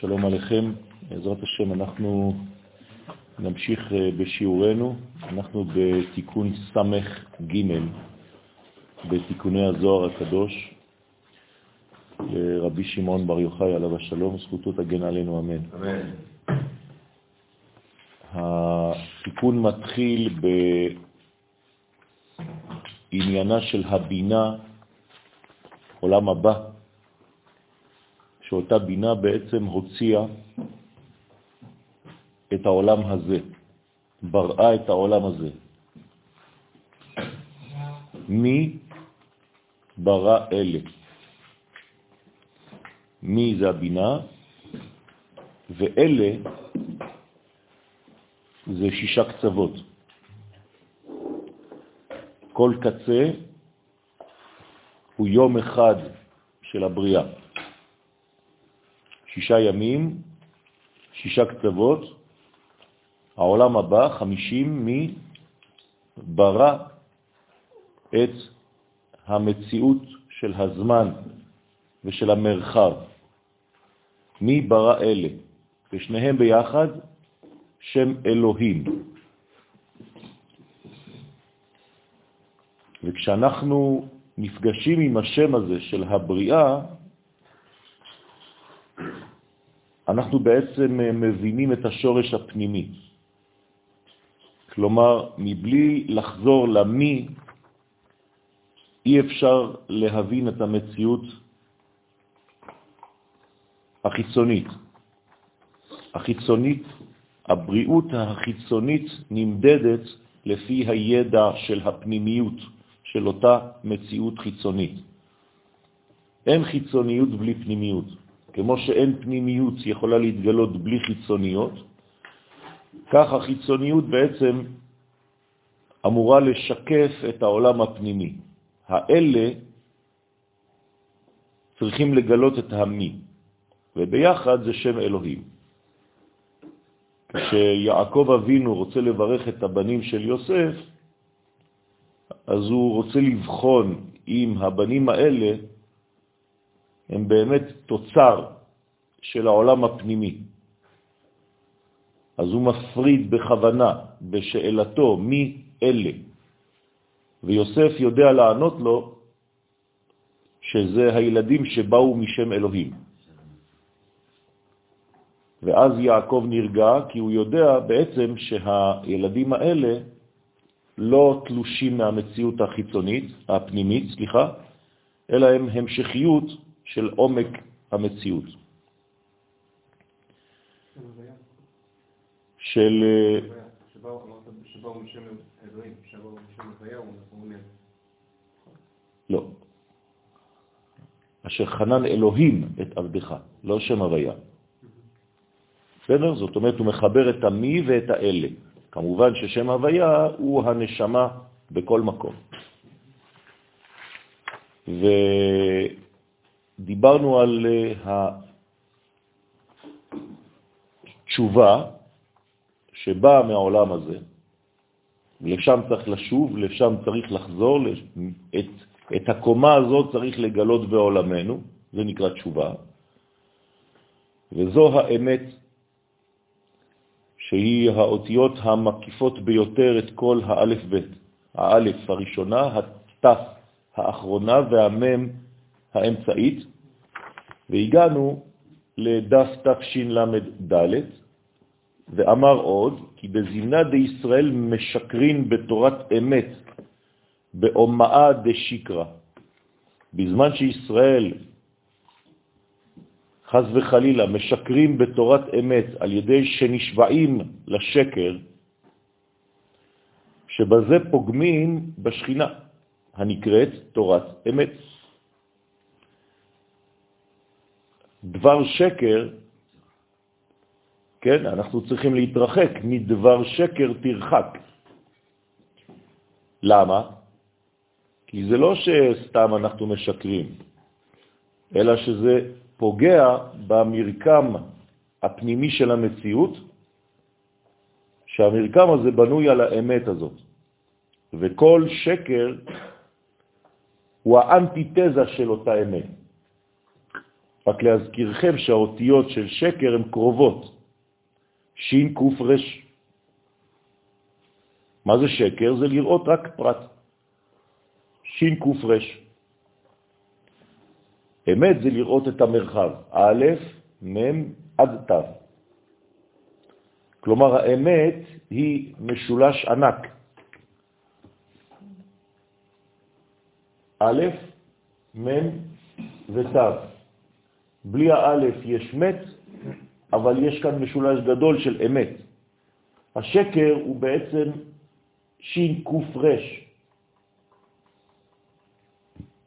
שלום עליכם. בעזרת השם אנחנו נמשיך אה, בשיעורנו. אנחנו בתיקון סמך ג' בתיקוני הזוהר הקדוש. רבי שמעון בר יוחאי עליו השלום, זכותו תגן עלינו, אמן. אמן. התיקון מתחיל בעניינה של הבינה, עולם הבא, שאותה בינה בעצם הוציאה את העולם הזה, בראה את העולם הזה. מי ברא אלה? מי זה הבינה? ואלה זה שישה קצוות. כל קצה הוא יום אחד של הבריאה. שישה ימים, שישה קצוות, העולם הבא, חמישים מי ברא את המציאות של הזמן ושל המרחב. מי ברא אלה? ושניהם ביחד שם אלוהים. וכשאנחנו נפגשים עם השם הזה של הבריאה, אנחנו בעצם מבינים את השורש הפנימי. כלומר, מבלי לחזור למי, אי אפשר להבין את המציאות החיצונית. החיצונית, הבריאות החיצונית נמדדת לפי הידע של הפנימיות של אותה מציאות חיצונית. אין חיצוניות בלי פנימיות. כמו שאין פנימיות יכולה להתגלות בלי חיצוניות, כך החיצוניות בעצם אמורה לשקף את העולם הפנימי. האלה צריכים לגלות את המי, וביחד זה שם אלוהים. כשיעקב אבינו רוצה לברך את הבנים של יוסף, אז הוא רוצה לבחון אם הבנים האלה הם באמת תוצר של העולם הפנימי. אז הוא מפריד בכוונה בשאלתו מי אלה, ויוסף יודע לענות לו שזה הילדים שבאו משם אלוהים. ואז יעקב נרגע, כי הוא יודע בעצם שהילדים האלה לא תלושים מהמציאות החיצונית, הפנימית, סליחה, אלא הם המשכיות של עומק המציאות. של... לא. אשר חנן אלוהים את עבדך, לא שם הוויה. בסדר? זאת אומרת, הוא מחבר את המי ואת האלה. כמובן ששם הוויה הוא הנשמה בכל מקום. ודיברנו על אה, התשובה שבאה מהעולם הזה, לשם צריך לשוב, לשם צריך לחזור, את, את הקומה הזאת צריך לגלות בעולמנו, זה נקרא תשובה, וזו האמת שהיא האותיות המקיפות ביותר את כל האלף בית. האלף הראשונה, התף האחרונה והמם האמצעית, והגענו לדף תשל"ד, ואמר עוד, כי בזימנה דישראל משקרין בתורת אמת, באומאה דשיקרא. בזמן שישראל חז וחלילה, משקרים בתורת אמת על ידי שנשבעים לשקר, שבזה פוגמים בשכינה הנקראת תורת אמת. דבר שקר, כן, אנחנו צריכים להתרחק, מדבר שקר תרחק. למה? כי זה לא שסתם אנחנו משקרים, אלא שזה פוגע במרקם הפנימי של המציאות, שהמרקם הזה בנוי על האמת הזאת. וכל שקר הוא האנטיתזה של אותה אמת. רק להזכירכם שהאותיות של שקר הן קרובות. שין קוף רש. מה זה שקר? זה לראות רק פרט. שין קוף רש. אמת זה לראות את המרחב, א', מ', עד ת'. כלומר, האמת היא משולש ענק. א', מ' ות'. בלי האלף יש מת, אבל יש כאן משולש גדול של אמת. השקר הוא בעצם רש,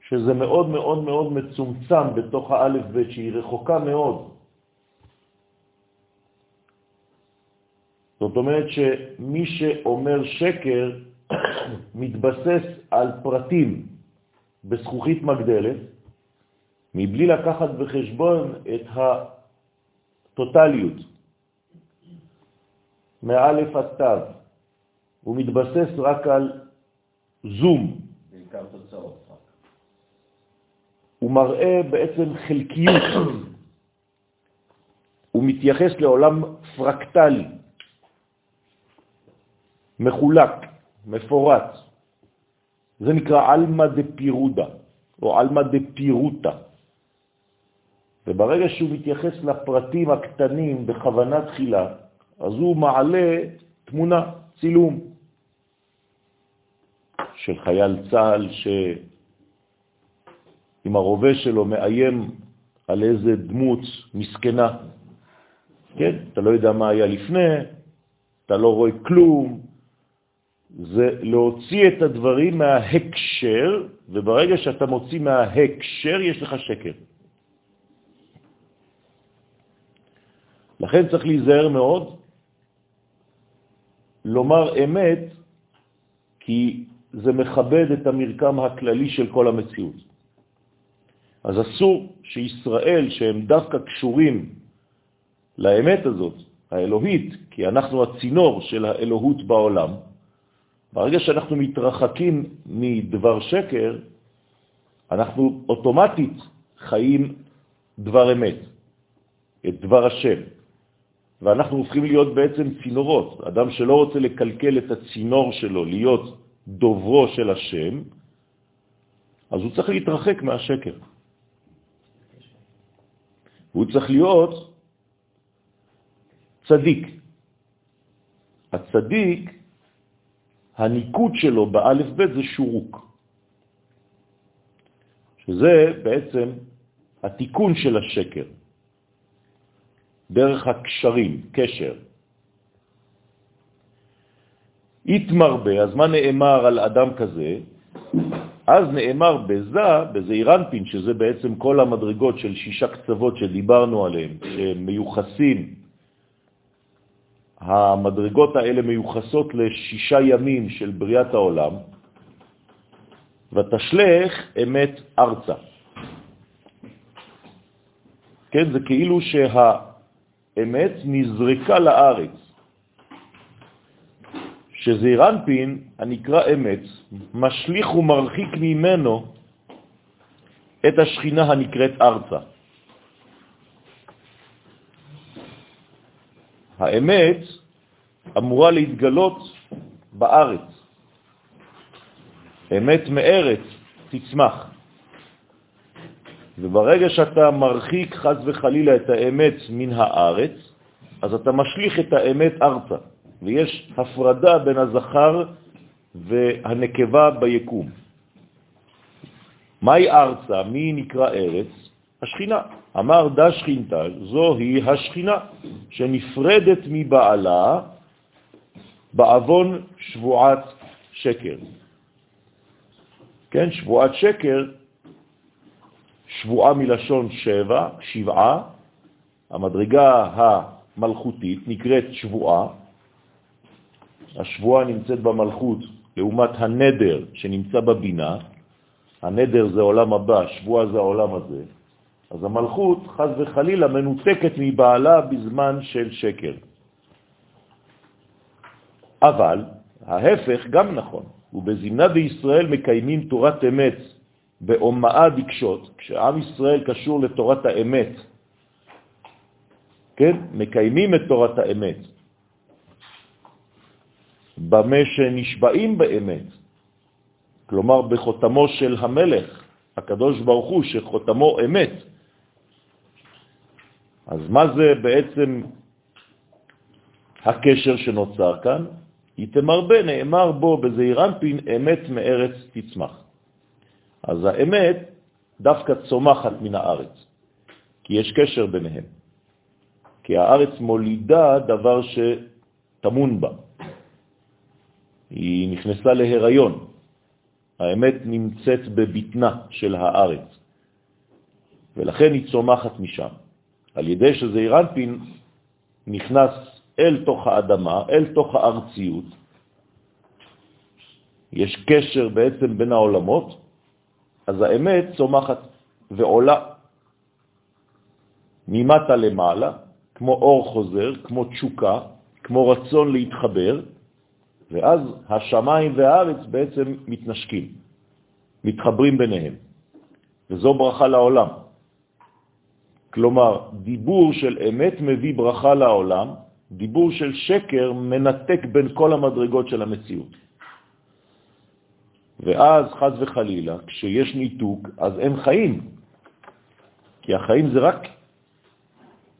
שזה מאוד מאוד מאוד מצומצם בתוך האלף ב' שהיא רחוקה מאוד. זאת אומרת שמי שאומר שקר מתבסס על פרטים בזכוכית מגדלת, מבלי לקחת בחשבון את הטוטליות, מאלף עד תו. הוא מתבסס רק על זום. בעיקר תוצאות. הוא מראה בעצם חלקיות. הוא מתייחס לעולם פרקטלי, מחולק, מפורט. זה נקרא אלמה דפירודה, או אלמה דפירוטה. וברגע שהוא מתייחס לפרטים הקטנים בכוונה תחילה, אז הוא מעלה תמונה, צילום, של חייל צה"ל שעם הרובה שלו מאיים על איזה דמות מסכנה. כן, אתה לא יודע מה היה לפני, אתה לא רואה כלום, זה להוציא את הדברים מההקשר, וברגע שאתה מוציא מההקשר יש לך שקר. לכן צריך להיזהר מאוד לומר אמת, כי זה מכבד את המרקם הכללי של כל המציאות. אז אסור שישראל, שהם דווקא קשורים לאמת הזאת, האלוהית, כי אנחנו הצינור של האלוהות בעולם, ברגע שאנחנו מתרחקים מדבר שקר, אנחנו אוטומטית חיים דבר אמת, את דבר השם. ואנחנו הופכים להיות בעצם צינורות. אדם שלא רוצה לקלקל את הצינור שלו, להיות דוברו של השם, אז הוא צריך להתרחק מהשקר. הוא צריך להיות צדיק. הצדיק, הניקוד שלו באלף בית זה שורוק, שזה בעצם התיקון של השקר. דרך הקשרים, קשר. התמרבה, אז מה נאמר על אדם כזה? אז נאמר בזה, בזעירנפין, שזה בעצם כל המדרגות של שישה קצוות שדיברנו עליהם, שמיוחסים, המדרגות האלה מיוחסות לשישה ימים של בריאת העולם, ותשלך אמת ארצה. כן, זה כאילו שה... אמת נזרקה לארץ, שזעיר אנפין, הנקרא אמת, משליך ומרחיק ממנו את השכינה הנקראת ארצה. האמת אמורה להתגלות בארץ. אמת מארץ תצמח. וברגע שאתה מרחיק חז וחלילה את האמת מן הארץ, אז אתה משליך את האמת ארצה, ויש הפרדה בין הזכר והנקבה ביקום. מהי ארצה? מי נקרא ארץ? השכינה. אמר דה שכינתה, זוהי השכינה, שנפרדת מבעלה בעוון שבועת שקר. כן, שבועת שקר שבועה מלשון שבע, שבעה, המדרגה המלכותית נקראת שבועה, השבועה נמצאת במלכות לעומת הנדר שנמצא בבינה, הנדר זה עולם הבא, שבועה זה העולם הזה, אז המלכות חז וחלילה מנותקת מבעלה בזמן של שקר. אבל ההפך גם נכון, ובזמנה בישראל מקיימים תורת אמת באומאה דקשות, כשעם ישראל קשור לתורת האמת, כן, מקיימים את תורת האמת, במה שנשבעים באמת, כלומר בחותמו של המלך, הקדוש ברוך הוא, שחותמו אמת. אז מה זה בעצם הקשר שנוצר כאן? יתמרבה, נאמר בו בזעיר אנפין, אמת מארץ תצמח. אז האמת דווקא צומחת מן הארץ, כי יש קשר ביניהם. כי הארץ מולידה דבר שתמון בה. היא נכנסה להיריון. האמת נמצאת בבטנה של הארץ, ולכן היא צומחת משם. על ידי שזה אירנפין נכנס אל תוך האדמה, אל תוך הארציות. יש קשר בעצם בין העולמות, אז האמת צומחת ועולה ממטה למעלה, כמו אור חוזר, כמו תשוקה, כמו רצון להתחבר, ואז השמיים והארץ בעצם מתנשקים, מתחברים ביניהם, וזו ברכה לעולם. כלומר, דיבור של אמת מביא ברכה לעולם, דיבור של שקר מנתק בין כל המדרגות של המציאות. ואז, חז וחלילה, כשיש ניתוק, אז אין חיים, כי החיים זה רק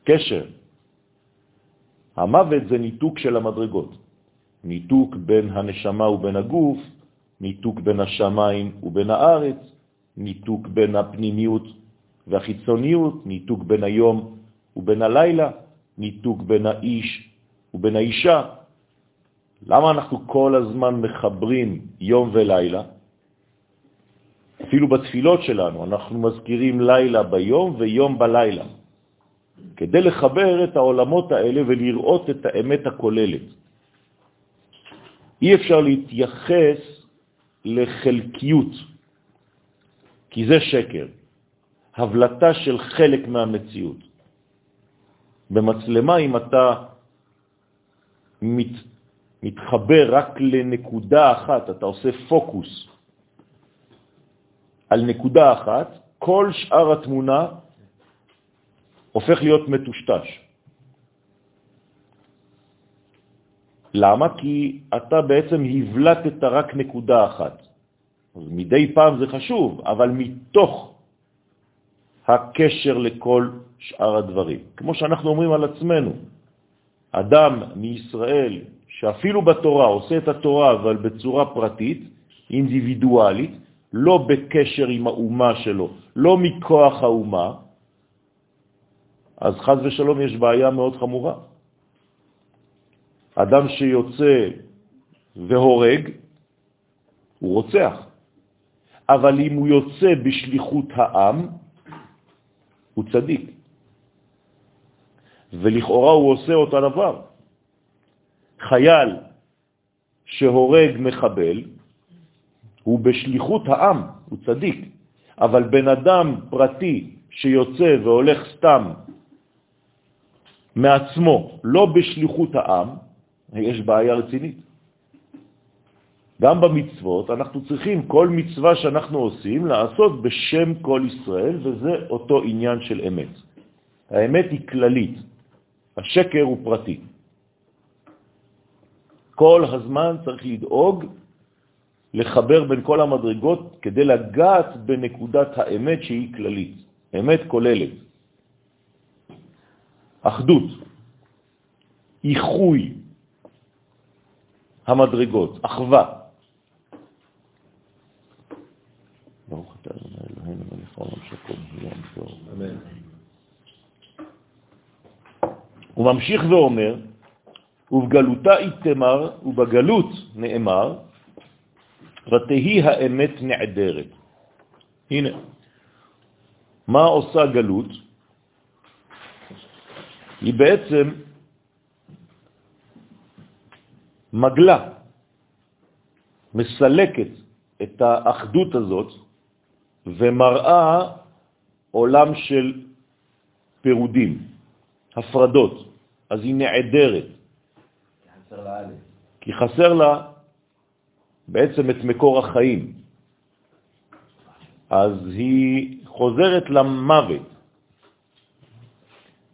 קשר. המוות זה ניתוק של המדרגות. ניתוק בין הנשמה ובין הגוף, ניתוק בין השמיים ובין הארץ, ניתוק בין הפנימיות והחיצוניות, ניתוק בין היום ובין הלילה, ניתוק בין האיש ובין האישה. למה אנחנו כל הזמן מחברים יום ולילה? אפילו בתפילות שלנו אנחנו מזכירים לילה ביום ויום בלילה, כדי לחבר את העולמות האלה ולראות את האמת הכוללת. אי אפשר להתייחס לחלקיות, כי זה שקר, הבלטה של חלק מהמציאות. במצלמה, אם אתה מת, מתחבר רק לנקודה אחת, אתה עושה פוקוס על נקודה אחת, כל שאר התמונה הופך להיות מטושטש. למה? כי אתה בעצם הבלטת רק נקודה אחת. אז מדי פעם זה חשוב, אבל מתוך הקשר לכל שאר הדברים. כמו שאנחנו אומרים על עצמנו, אדם מישראל שאפילו בתורה עושה את התורה אבל בצורה פרטית, אינדיבידואלית, לא בקשר עם האומה שלו, לא מכוח האומה, אז חז ושלום יש בעיה מאוד חמורה. אדם שיוצא והורג, הוא רוצח. אבל אם הוא יוצא בשליחות העם, הוא צדיק. ולכאורה הוא עושה אותה דבר. חייל שהורג מחבל, הוא בשליחות העם, הוא צדיק. אבל בן אדם פרטי שיוצא והולך סתם מעצמו, לא בשליחות העם, יש בעיה רצינית. גם במצוות אנחנו צריכים כל מצווה שאנחנו עושים לעשות בשם כל ישראל, וזה אותו עניין של אמת. האמת היא כללית, השקר הוא פרטי. כל הזמן צריך לדאוג לחבר בין כל המדרגות כדי לגעת בנקודת האמת שהיא כללית, אמת כוללת. אחדות, איחוי המדרגות, אחווה. ברוך אתה אדוני אלוהינו מלך העולם שקום יום טוב. אמן. הוא ממשיך ואומר, ובגלותה איתמר, ובגלות נאמר, ותהי האמת נעדרת. הנה, מה עושה גלות? היא בעצם מגלה, מסלקת את האחדות הזאת ומראה עולם של פירודים, הפרדות, אז היא נעדרת. חסר לה א'. כי חסר לה בעצם את מקור החיים. אז היא חוזרת למוות.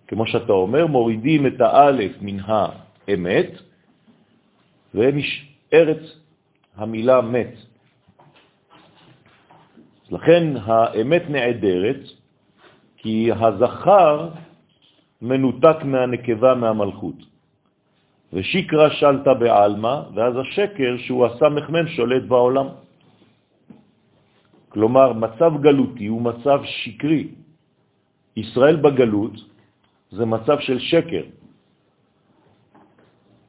כמו שאתה אומר, מורידים את האלף מן האמת, ונשארת המילה מת. לכן האמת נעדרת, כי הזכר מנותק מהנקבה מהמלכות. ושיקרא שלטה בעלמא, ואז השקר שהוא הסמ"ם שולט בעולם. כלומר, מצב גלותי הוא מצב שקרי. ישראל בגלות זה מצב של שקר.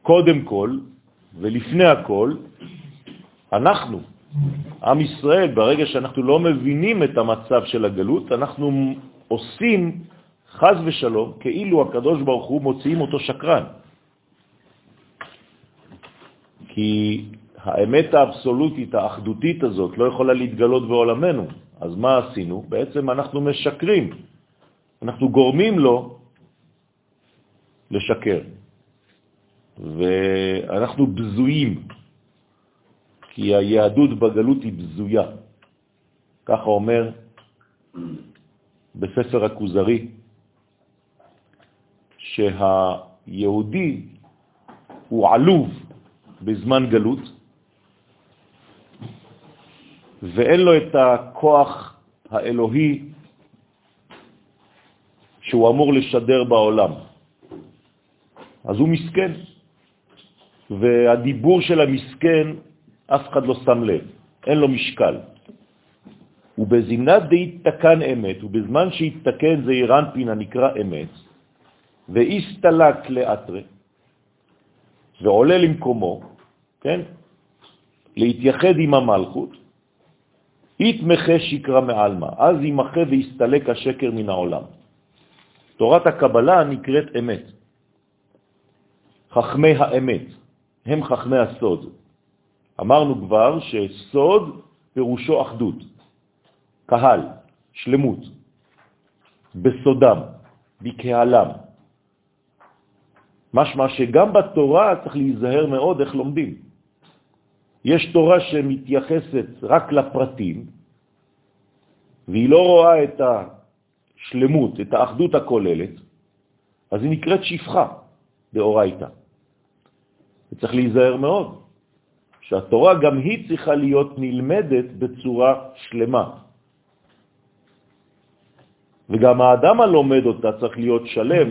קודם כל, ולפני הכל, אנחנו, עם ישראל, ברגע שאנחנו לא מבינים את המצב של הגלות, אנחנו עושים, חז ושלום, כאילו הקדוש ברוך הוא מוציאים אותו שקרן. כי האמת האבסולוטית, האחדותית הזאת, לא יכולה להתגלות בעולמנו. אז מה עשינו? בעצם אנחנו משקרים. אנחנו גורמים לו לשקר. ואנחנו בזויים, כי היהדות בגלות היא בזויה. ככה אומר בספר הכוזרי, שהיהודי הוא עלוב בזמן גלות, ואין לו את הכוח האלוהי שהוא אמור לשדר בעולם. אז הוא מסכן, והדיבור של המסכן, אף אחד לא שם לב, אין לו משקל. ובזינת דהתקן אמת, ובזמן שהתקן זה אירנפין הנקרא אמת, ואיסתלק לאטרה, ועולה למקומו, כן? להתייחד עם המלכות, יתמחה שקרה מעלמה, אז ימחה ויסתלק השקר מן העולם. תורת הקבלה נקראת אמת. חכמי האמת, הם חכמי הסוד. אמרנו כבר שסוד פירושו אחדות, קהל, שלמות, בסודם, בקהלם. משמע שגם בתורה צריך להיזהר מאוד איך לומדים. יש תורה שמתייחסת רק לפרטים, והיא לא רואה את השלמות, את האחדות הכוללת, אז היא נקראת שפחה באורייתא. וצריך להיזהר מאוד, שהתורה גם היא צריכה להיות נלמדת בצורה שלמה. וגם האדם הלומד אותה צריך להיות שלם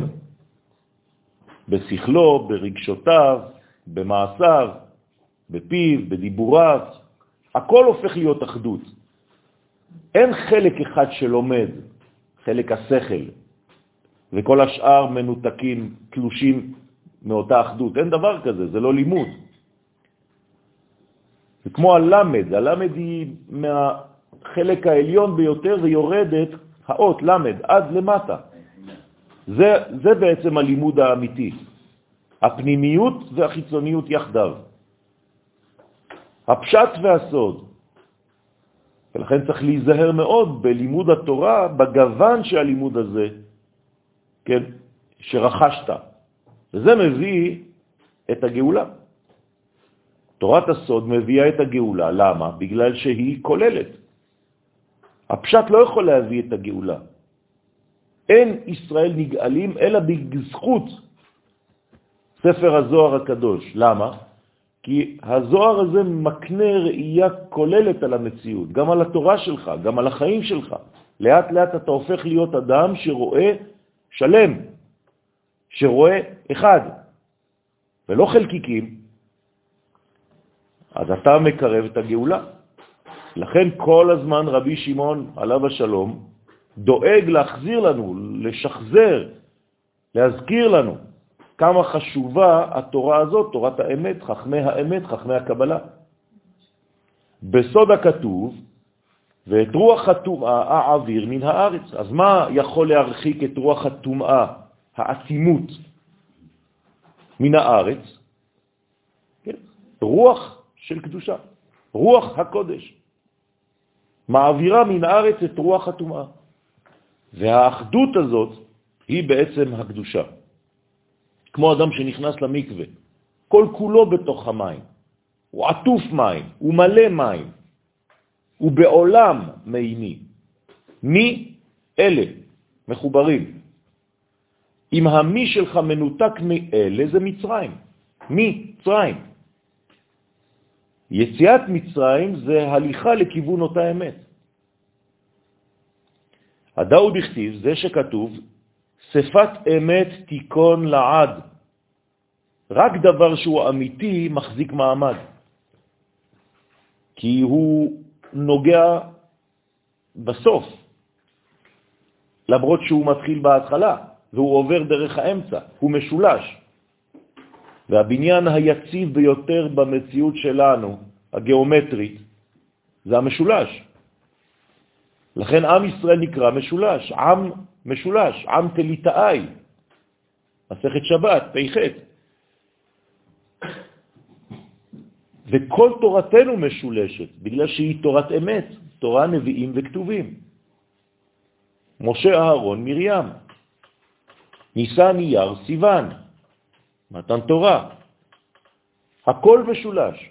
בשכלו, ברגשותיו, במעשיו, בפיו, בדיבוריו, הכל הופך להיות אחדות. אין חלק אחד שלומד, חלק השכל, וכל השאר מנותקים, תלושים מאותה אחדות. אין דבר כזה, זה לא לימוד. זה כמו הלמד, הלמד היא מהחלק העליון ביותר ויורדת האות למד עד למטה. זה, זה בעצם הלימוד האמיתי, הפנימיות והחיצוניות יחדיו. הפשט והסוד. ולכן צריך להיזהר מאוד בלימוד התורה, בגוון שהלימוד הזה, כן, שרכשת. וזה מביא את הגאולה. תורת הסוד מביאה את הגאולה. למה? בגלל שהיא כוללת. הפשט לא יכול להביא את הגאולה. אין ישראל נגאלים אלא בזכות ספר הזוהר הקדוש. למה? כי הזוהר הזה מקנה ראייה כוללת על המציאות, גם על התורה שלך, גם על החיים שלך. לאט לאט אתה הופך להיות אדם שרואה שלם, שרואה אחד, ולא חלקיקים, אז אתה מקרב את הגאולה. לכן כל הזמן רבי שמעון, עליו השלום, דואג להחזיר לנו, לשחזר, להזכיר לנו כמה חשובה התורה הזאת, תורת האמת, חכמי האמת, חכמי הקבלה. בסוד הכתוב, ואת רוח הטומאה אעביר מן הארץ. אז מה יכול להרחיק את רוח הטומאה, העצימות, מן הארץ? כן? רוח של קדושה, רוח הקודש. מעבירה מן הארץ את רוח הטומאה. והאחדות הזאת היא בעצם הקדושה. כמו אדם שנכנס למקווה, כל כולו בתוך המים. הוא עטוף מים, הוא מלא מים. ובעולם מימי. מי? אלה, מחוברים. אם המי שלך מנותק מאלה, זה מצרים. מי? מצרים. יציאת מצרים זה הליכה לכיוון אותה אמת. הדאו בכתיב, זה שכתוב, שפת אמת תיקון לעד. רק דבר שהוא אמיתי מחזיק מעמד, כי הוא נוגע בסוף, למרות שהוא מתחיל בהתחלה, והוא עובר דרך האמצע, הוא משולש. והבניין היציב ביותר במציאות שלנו, הגיאומטרית, זה המשולש. לכן עם ישראל נקרא משולש, עם משולש, עם תליטאי, מסכת שבת, פ"ח. וכל תורתנו משולשת, בגלל שהיא תורת אמת, תורה, נביאים וכתובים. משה, אהרון, מרים, ניסן, אייר, סיוון, מתן תורה. הכל משולש.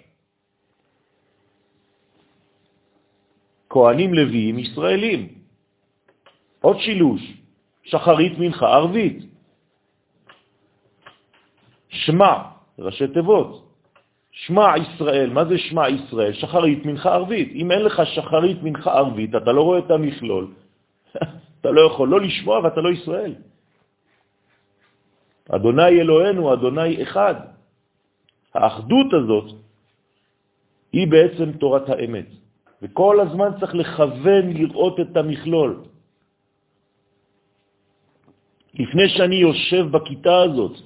כהנים לוויים ישראלים. עוד שילוש, שחרית מנחה ערבית. שמע, ראשי תיבות. שמע ישראל, מה זה שמע ישראל? שחרית מנחה ערבית. אם אין לך שחרית מנחה ערבית, אתה לא רואה את המכלול, אתה לא יכול לא לשמוע ואתה לא ישראל. אדוני אלוהינו, אדוני אחד. האחדות הזאת היא בעצם תורת האמת, וכל הזמן צריך לכוון לראות את המכלול. לפני שאני יושב בכיתה הזאת,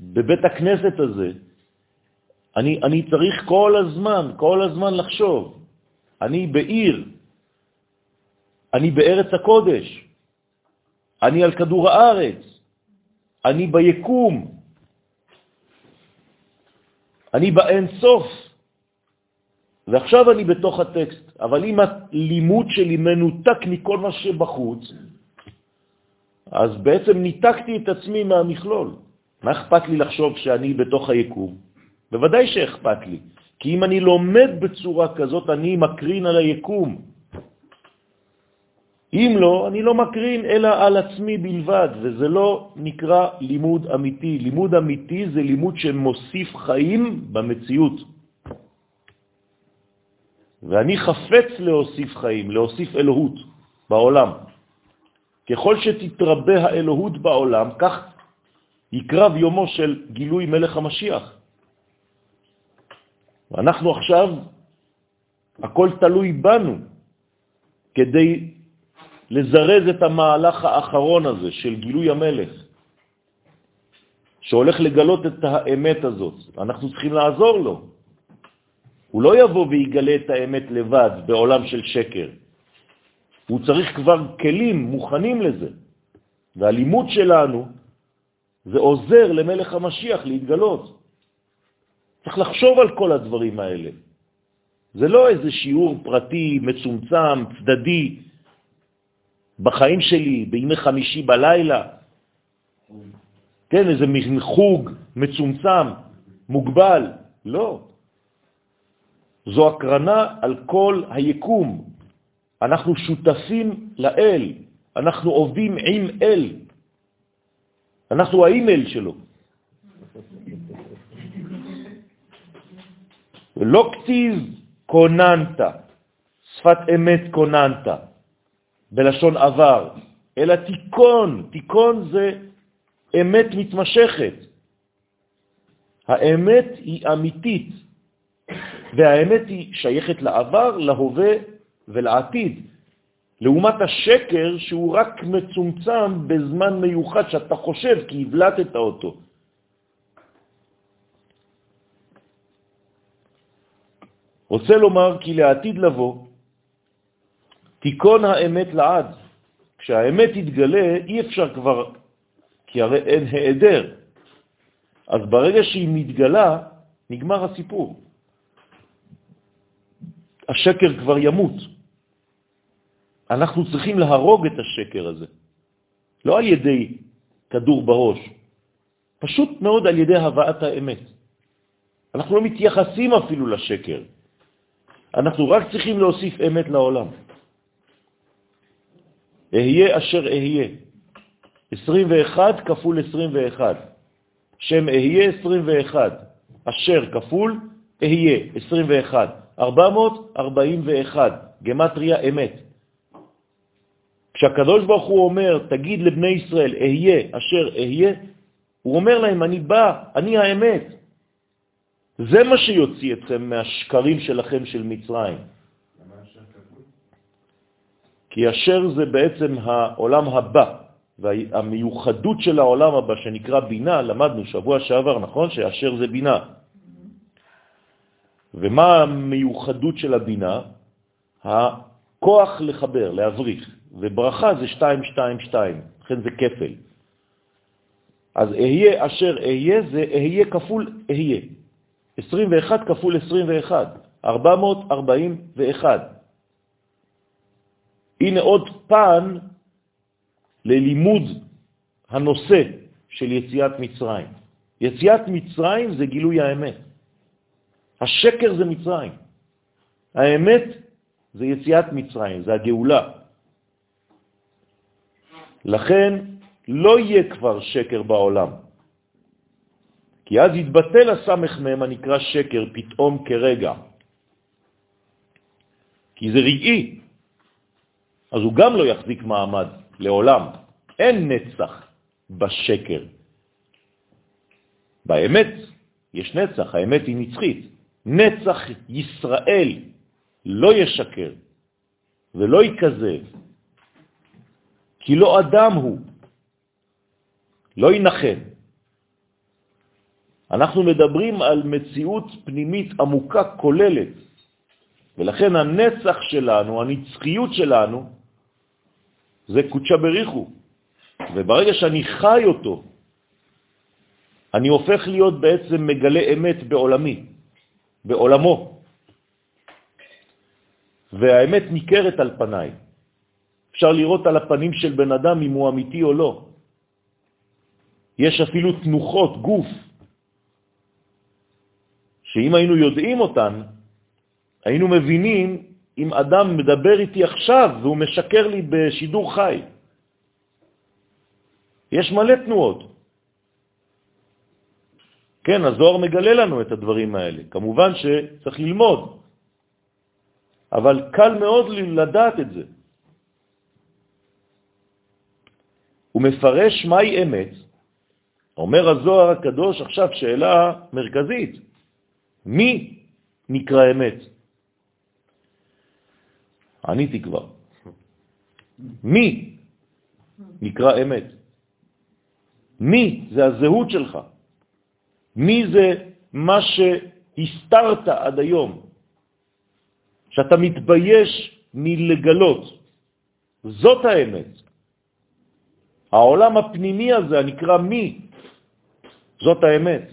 בבית הכנסת הזה, אני, אני צריך כל הזמן, כל הזמן לחשוב. אני בעיר, אני בארץ הקודש, אני על כדור הארץ, אני ביקום, אני באין סוף. ועכשיו אני בתוך הטקסט, אבל אם הלימוד שלי מנותק מכל מה שבחוץ, אז בעצם ניתקתי את עצמי מהמכלול. מה אכפת לי לחשוב שאני בתוך היקום? בוודאי שאכפת לי, כי אם אני לומד בצורה כזאת, אני מקרין על היקום. אם לא, אני לא מקרין אלא על עצמי בלבד, וזה לא נקרא לימוד אמיתי. לימוד אמיתי זה לימוד שמוסיף חיים במציאות. ואני חפץ להוסיף חיים, להוסיף אלוהות בעולם. ככל שתתרבה האלוהות בעולם, כך יקרב יומו של גילוי מלך המשיח. ואנחנו עכשיו, הכל תלוי בנו כדי לזרז את המהלך האחרון הזה של גילוי המלך, שהולך לגלות את האמת הזאת. אנחנו צריכים לעזור לו. הוא לא יבוא ויגלה את האמת לבד בעולם של שקר. הוא צריך כבר כלים מוכנים לזה. והלימוד שלנו זה עוזר למלך המשיח להתגלות. צריך לחשוב על כל הדברים האלה. זה לא איזה שיעור פרטי, מצומצם, צדדי, בחיים שלי, בימי חמישי בלילה. כן, איזה חוג מצומצם, מוגבל. לא. זו הקרנה על כל היקום. אנחנו שותפים לאל, אנחנו עובדים עם אל. אנחנו האימייל שלו. לא כתיב קוננת, שפת אמת קוננת. בלשון עבר, אלא תיקון. תיקון זה אמת מתמשכת. האמת היא אמיתית, והאמת היא שייכת לעבר, להווה ולעתיד. לעומת השקר שהוא רק מצומצם בזמן מיוחד שאתה חושב כי הבלטת אותו. רוצה לומר כי לעתיד לבוא תיקון האמת לעד. כשהאמת יתגלה, אי אפשר כבר, כי הרי אין העדר. אז ברגע שהיא מתגלה, נגמר הסיפור. השקר כבר ימות. אנחנו צריכים להרוג את השקר הזה. לא על ידי כדור בראש, פשוט מאוד על ידי הבאת האמת. אנחנו לא מתייחסים אפילו לשקר. אנחנו רק צריכים להוסיף אמת לעולם. אהיה אשר אהיה. 21 כפול 21. שם אהיה 21. אשר כפול אהיה 21. 441. גמטריה אמת. כשהקדוש ברוך הוא אומר, תגיד לבני ישראל, אהיה אשר אהיה, הוא אומר להם, אני בא, אני האמת. זה מה שיוציא אתכם מהשקרים שלכם של מצרים. כי אשר זה בעצם העולם הבא, והמיוחדות של העולם הבא שנקרא בינה, למדנו שבוע שעבר, נכון? שאשר זה בינה. ומה המיוחדות של הבינה? הכוח לחבר, להבריך, וברכה זה 222, לכן זה כפל. אז אהיה אשר אהיה זה אהיה כפול אהיה. 21 כפול 21, 441. הנה עוד פן ללימוד הנושא של יציאת מצרים. יציאת מצרים זה גילוי האמת. השקר זה מצרים. האמת זה יציאת מצרים, זה הגאולה. לכן לא יהיה כבר שקר בעולם. כי אז יתבטל הסמך מהם הנקרא שקר פתאום כרגע. כי זה רגעי, אז הוא גם לא יחזיק מעמד לעולם. אין נצח בשקר. באמת יש נצח, האמת היא נצחית. נצח ישראל לא ישקר ולא יקזב, כי לא אדם הוא, לא ינחם. אנחנו מדברים על מציאות פנימית עמוקה כוללת, ולכן הנצח שלנו, הנצחיות שלנו, זה קודשה בריחו. וברגע שאני חי אותו, אני הופך להיות בעצם מגלה אמת בעולמי, בעולמו. והאמת ניכרת על פניי. אפשר לראות על הפנים של בן אדם אם הוא אמיתי או לא. יש אפילו תנוחות גוף, שאם היינו יודעים אותן, היינו מבינים אם אדם מדבר איתי עכשיו והוא משקר לי בשידור חי. יש מלא תנועות. כן, הזוהר מגלה לנו את הדברים האלה. כמובן שצריך ללמוד, אבל קל מאוד לדעת את זה. הוא מפרש מהי אמת. אומר הזוהר הקדוש עכשיו שאלה מרכזית, מי נקרא אמת? עניתי כבר. מי נקרא אמת? מי זה הזהות שלך? מי זה מה שהסתרת עד היום? שאתה מתבייש מלגלות. זאת האמת. העולם הפנימי הזה, הנקרא מי, זאת האמת.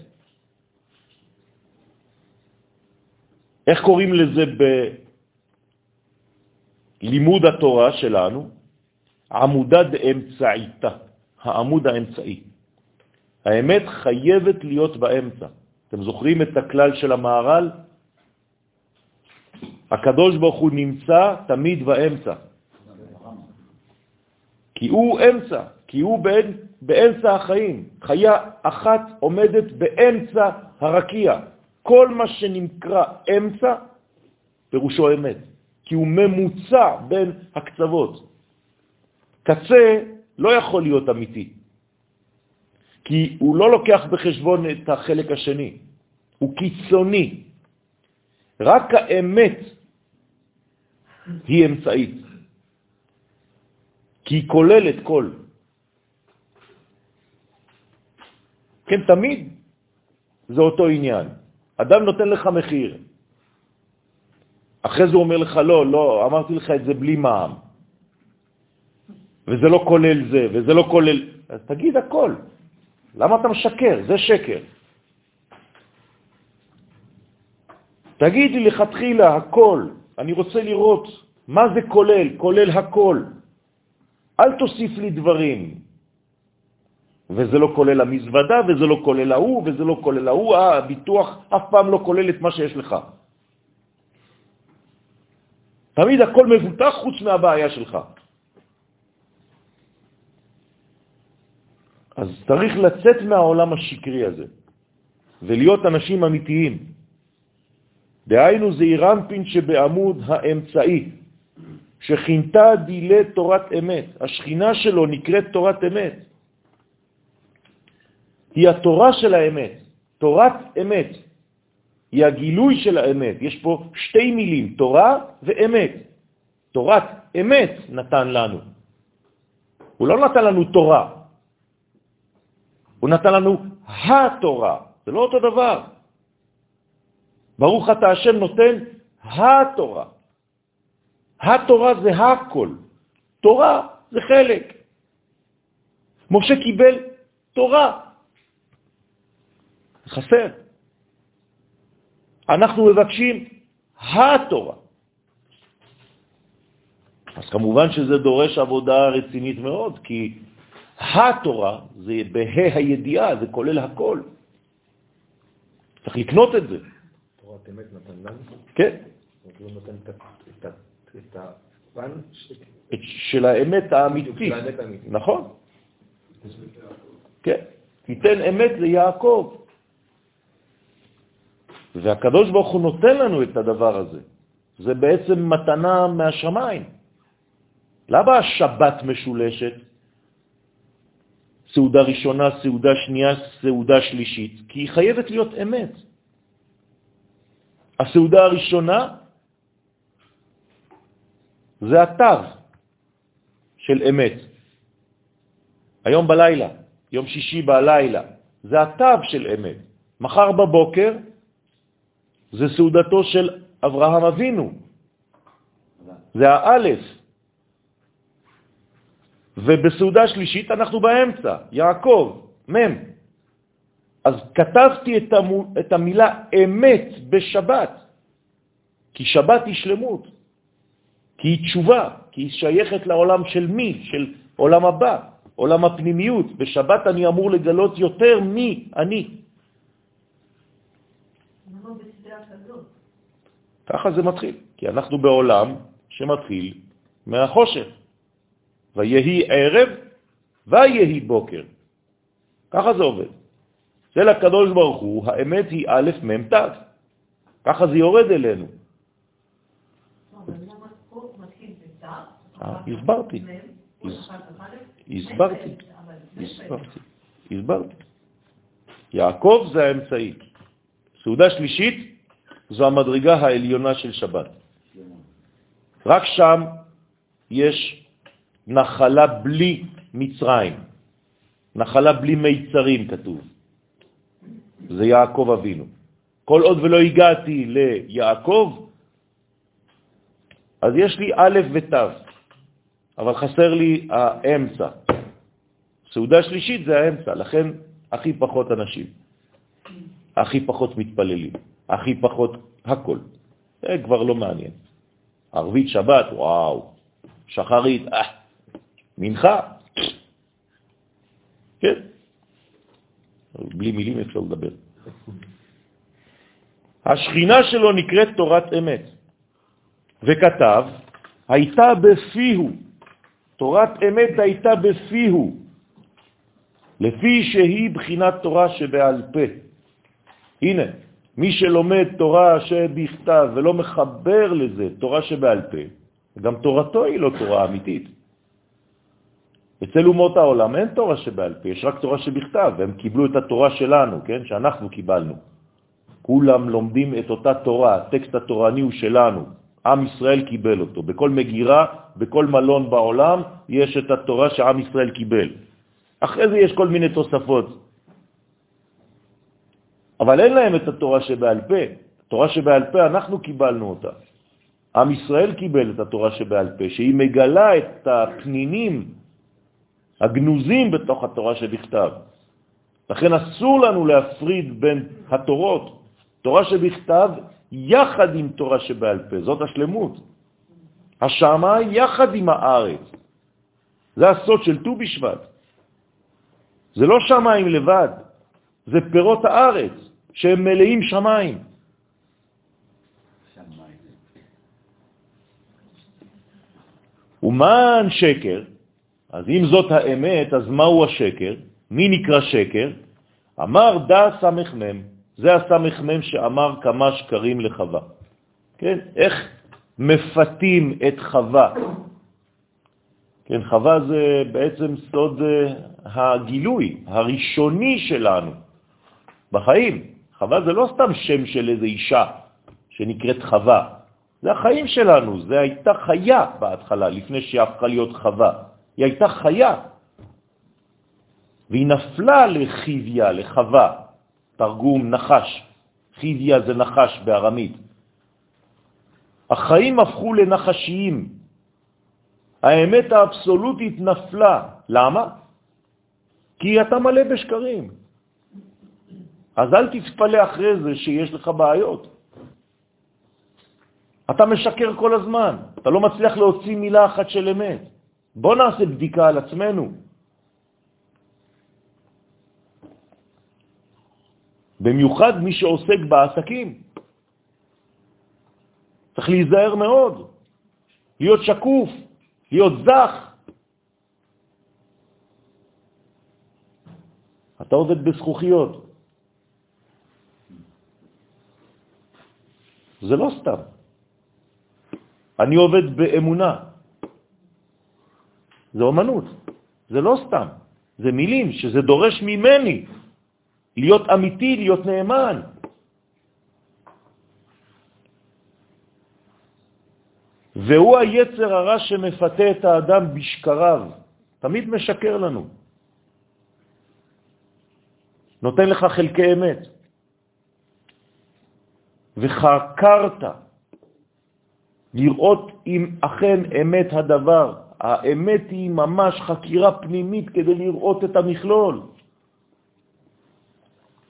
איך קוראים לזה בלימוד התורה שלנו? עמודה דאמצעיתה, העמוד האמצעי. האמת חייבת להיות באמצע. אתם זוכרים את הכלל של המערל? הקדוש ברוך הוא נמצא תמיד באמצע. כי הוא אמצע, כי הוא באמצע, באמצע החיים. חיה אחת עומדת באמצע הרקיע. כל מה שנקרא אמצע, פירושו אמת, כי הוא ממוצע בין הקצוות. קצה לא יכול להיות אמיתי, כי הוא לא לוקח בחשבון את החלק השני, הוא קיצוני. רק האמת היא אמצעית, כי היא כוללת כל. כן, תמיד זה אותו עניין. אדם נותן לך מחיר. אחרי זה הוא אומר לך, לא, לא, אמרתי לך את זה בלי מע"מ. וזה לא כולל זה, וזה לא כולל... אז תגיד הכל. למה אתה משקר? זה שקר. תגיד לי לכתחילה הכל. אני רוצה לראות מה זה כולל, כולל הכל. אל תוסיף לי דברים. וזה לא כולל המזוודה, וזה לא כולל ההוא, וזה לא כולל ההוא, הביטוח אף פעם לא כולל את מה שיש לך. תמיד הכל מבוטח חוץ מהבעיה שלך. אז צריך לצאת מהעולם השקרי הזה ולהיות אנשים אמיתיים. דהיינו זה אירנפין שבעמוד האמצעי, שכינתה דילי תורת אמת. השכינה שלו נקראת תורת אמת. היא התורה של האמת, תורת אמת. היא הגילוי של האמת. יש פה שתי מילים, תורה ואמת. תורת אמת נתן לנו. הוא לא נתן לנו תורה, הוא נתן לנו התורה. זה לא אותו דבר. ברוך אתה השם נותן התורה. התורה זה הכל. תורה זה חלק. משה קיבל תורה. חסר. אנחנו מבקשים התורה. אז כמובן שזה דורש עבודה רצינית מאוד, כי התורה זה בה' הידיעה, זה כולל הכל. צריך לקנות את זה. תורת אמת נתן לנו? כן. הוא נותן את הפן של האמת האמיתית. נכון. כן. תיתן אמת ליעקב. והקדוש ברוך הוא נותן לנו את הדבר הזה. זה בעצם מתנה מהשמיים. למה השבת משולשת? סעודה ראשונה, סעודה שנייה, סעודה שלישית, כי היא חייבת להיות אמת. הסעודה הראשונה זה התו של אמת. היום בלילה, יום שישי בלילה, זה התו של אמת. מחר בבוקר זה סעודתו של אברהם אבינו. זה האלף. ובסעודה שלישית אנחנו באמצע, יעקב, מם. אז כתבתי את, המו, את המילה אמת בשבת, כי שבת היא שלמות, כי היא תשובה, כי היא שייכת לעולם של מי, של עולם הבא, עולם הפנימיות. בשבת אני אמור לגלות יותר מי אני. ככה זה מתחיל, כי אנחנו בעולם שמתחיל מהחושך. ויהי ערב ויהי בוקר. ככה זה עובד. זה לקדוש ברוך הוא, האמת היא א' מ' ת'. ככה זה יורד אלינו. הסברתי. הסברתי. הסברתי. הסברתי. יעקב זה האמצעי. סעודה שלישית זו המדרגה העליונה של שבת. רק שם יש נחלה בלי מצרים, נחלה בלי מיצרים כתוב. זה יעקב אבינו. כל עוד ולא הגעתי ליעקב, אז יש לי א' ות', אבל חסר לי האמצע. סעודה שלישית זה האמצע, לכן הכי פחות אנשים, הכי פחות מתפללים. הכי פחות הכל. זה כבר לא מעניין. ערבית שבת, וואו, שחרית, אה, מנחה, כן. בלי מילים אפשר לדבר. השכינה שלו נקראת תורת אמת, וכתב, הייתה בפיהו, תורת אמת הייתה בפיהו, לפי שהיא בחינת תורה שבעל פה. הנה, מי שלומד תורה שבכתב ולא מחבר לזה תורה שבעל פה, גם תורתו היא לא תורה אמיתית. אצל אומות העולם אין תורה שבעל פה, יש רק תורה שבכתב, והם קיבלו את התורה שלנו, כן, שאנחנו קיבלנו. כולם לומדים את אותה תורה, הטקסט התורני הוא שלנו, עם ישראל קיבל אותו. בכל מגירה, בכל מלון בעולם, יש את התורה שעם ישראל קיבל. אחרי זה יש כל מיני תוספות. אבל אין להם את התורה שבעל פה. התורה שבעל פה, אנחנו קיבלנו אותה. עם ישראל קיבל את התורה שבעל פה, שהיא מגלה את הפנינים הגנוזים בתוך התורה שבכתב. לכן אסור לנו להפריד בין התורות, תורה שבכתב יחד עם תורה שבעל פה, זאת השלמות. השמה יחד עם הארץ. זה הסוד של ט"ו בשבט. זה לא שמיים לבד, זה פירות הארץ. שהם מלאים שמיים. ומן שקר, אז אם זאת האמת, אז מהו השקר? מי נקרא שקר? אמר דה סמ"ם, זה הסמ"ם שאמר כמה שקרים לחווה. כן, איך מפתים את חווה? כן, חווה זה בעצם סוד אה, הגילוי הראשוני שלנו בחיים. חווה זה לא סתם שם של איזו אישה שנקראת חווה, זה החיים שלנו, זה הייתה חיה בהתחלה, לפני שהיא הפכה להיות חווה. היא הייתה חיה, והיא נפלה לחיביה, לחווה, תרגום נחש. חיביה זה נחש בארמית. החיים הפכו לנחשיים. האמת האבסולוטית נפלה. למה? כי אתה מלא בשקרים. אז אל תתפלא אחרי זה שיש לך בעיות. אתה משקר כל הזמן, אתה לא מצליח להוציא מילה אחת של אמת. בוא נעשה בדיקה על עצמנו. במיוחד מי שעוסק בעסקים. צריך להיזהר מאוד, להיות שקוף, להיות זך. אתה עובד בזכוכיות. זה לא סתם. אני עובד באמונה. זה אומנות, זה לא סתם, זה מילים שזה דורש ממני להיות אמיתי, להיות נאמן. והוא היצר הרע שמפתה את האדם בשקריו, תמיד משקר לנו. נותן לך חלקי אמת. וחקרת לראות אם אכן אמת הדבר. האמת היא ממש חקירה פנימית כדי לראות את המכלול.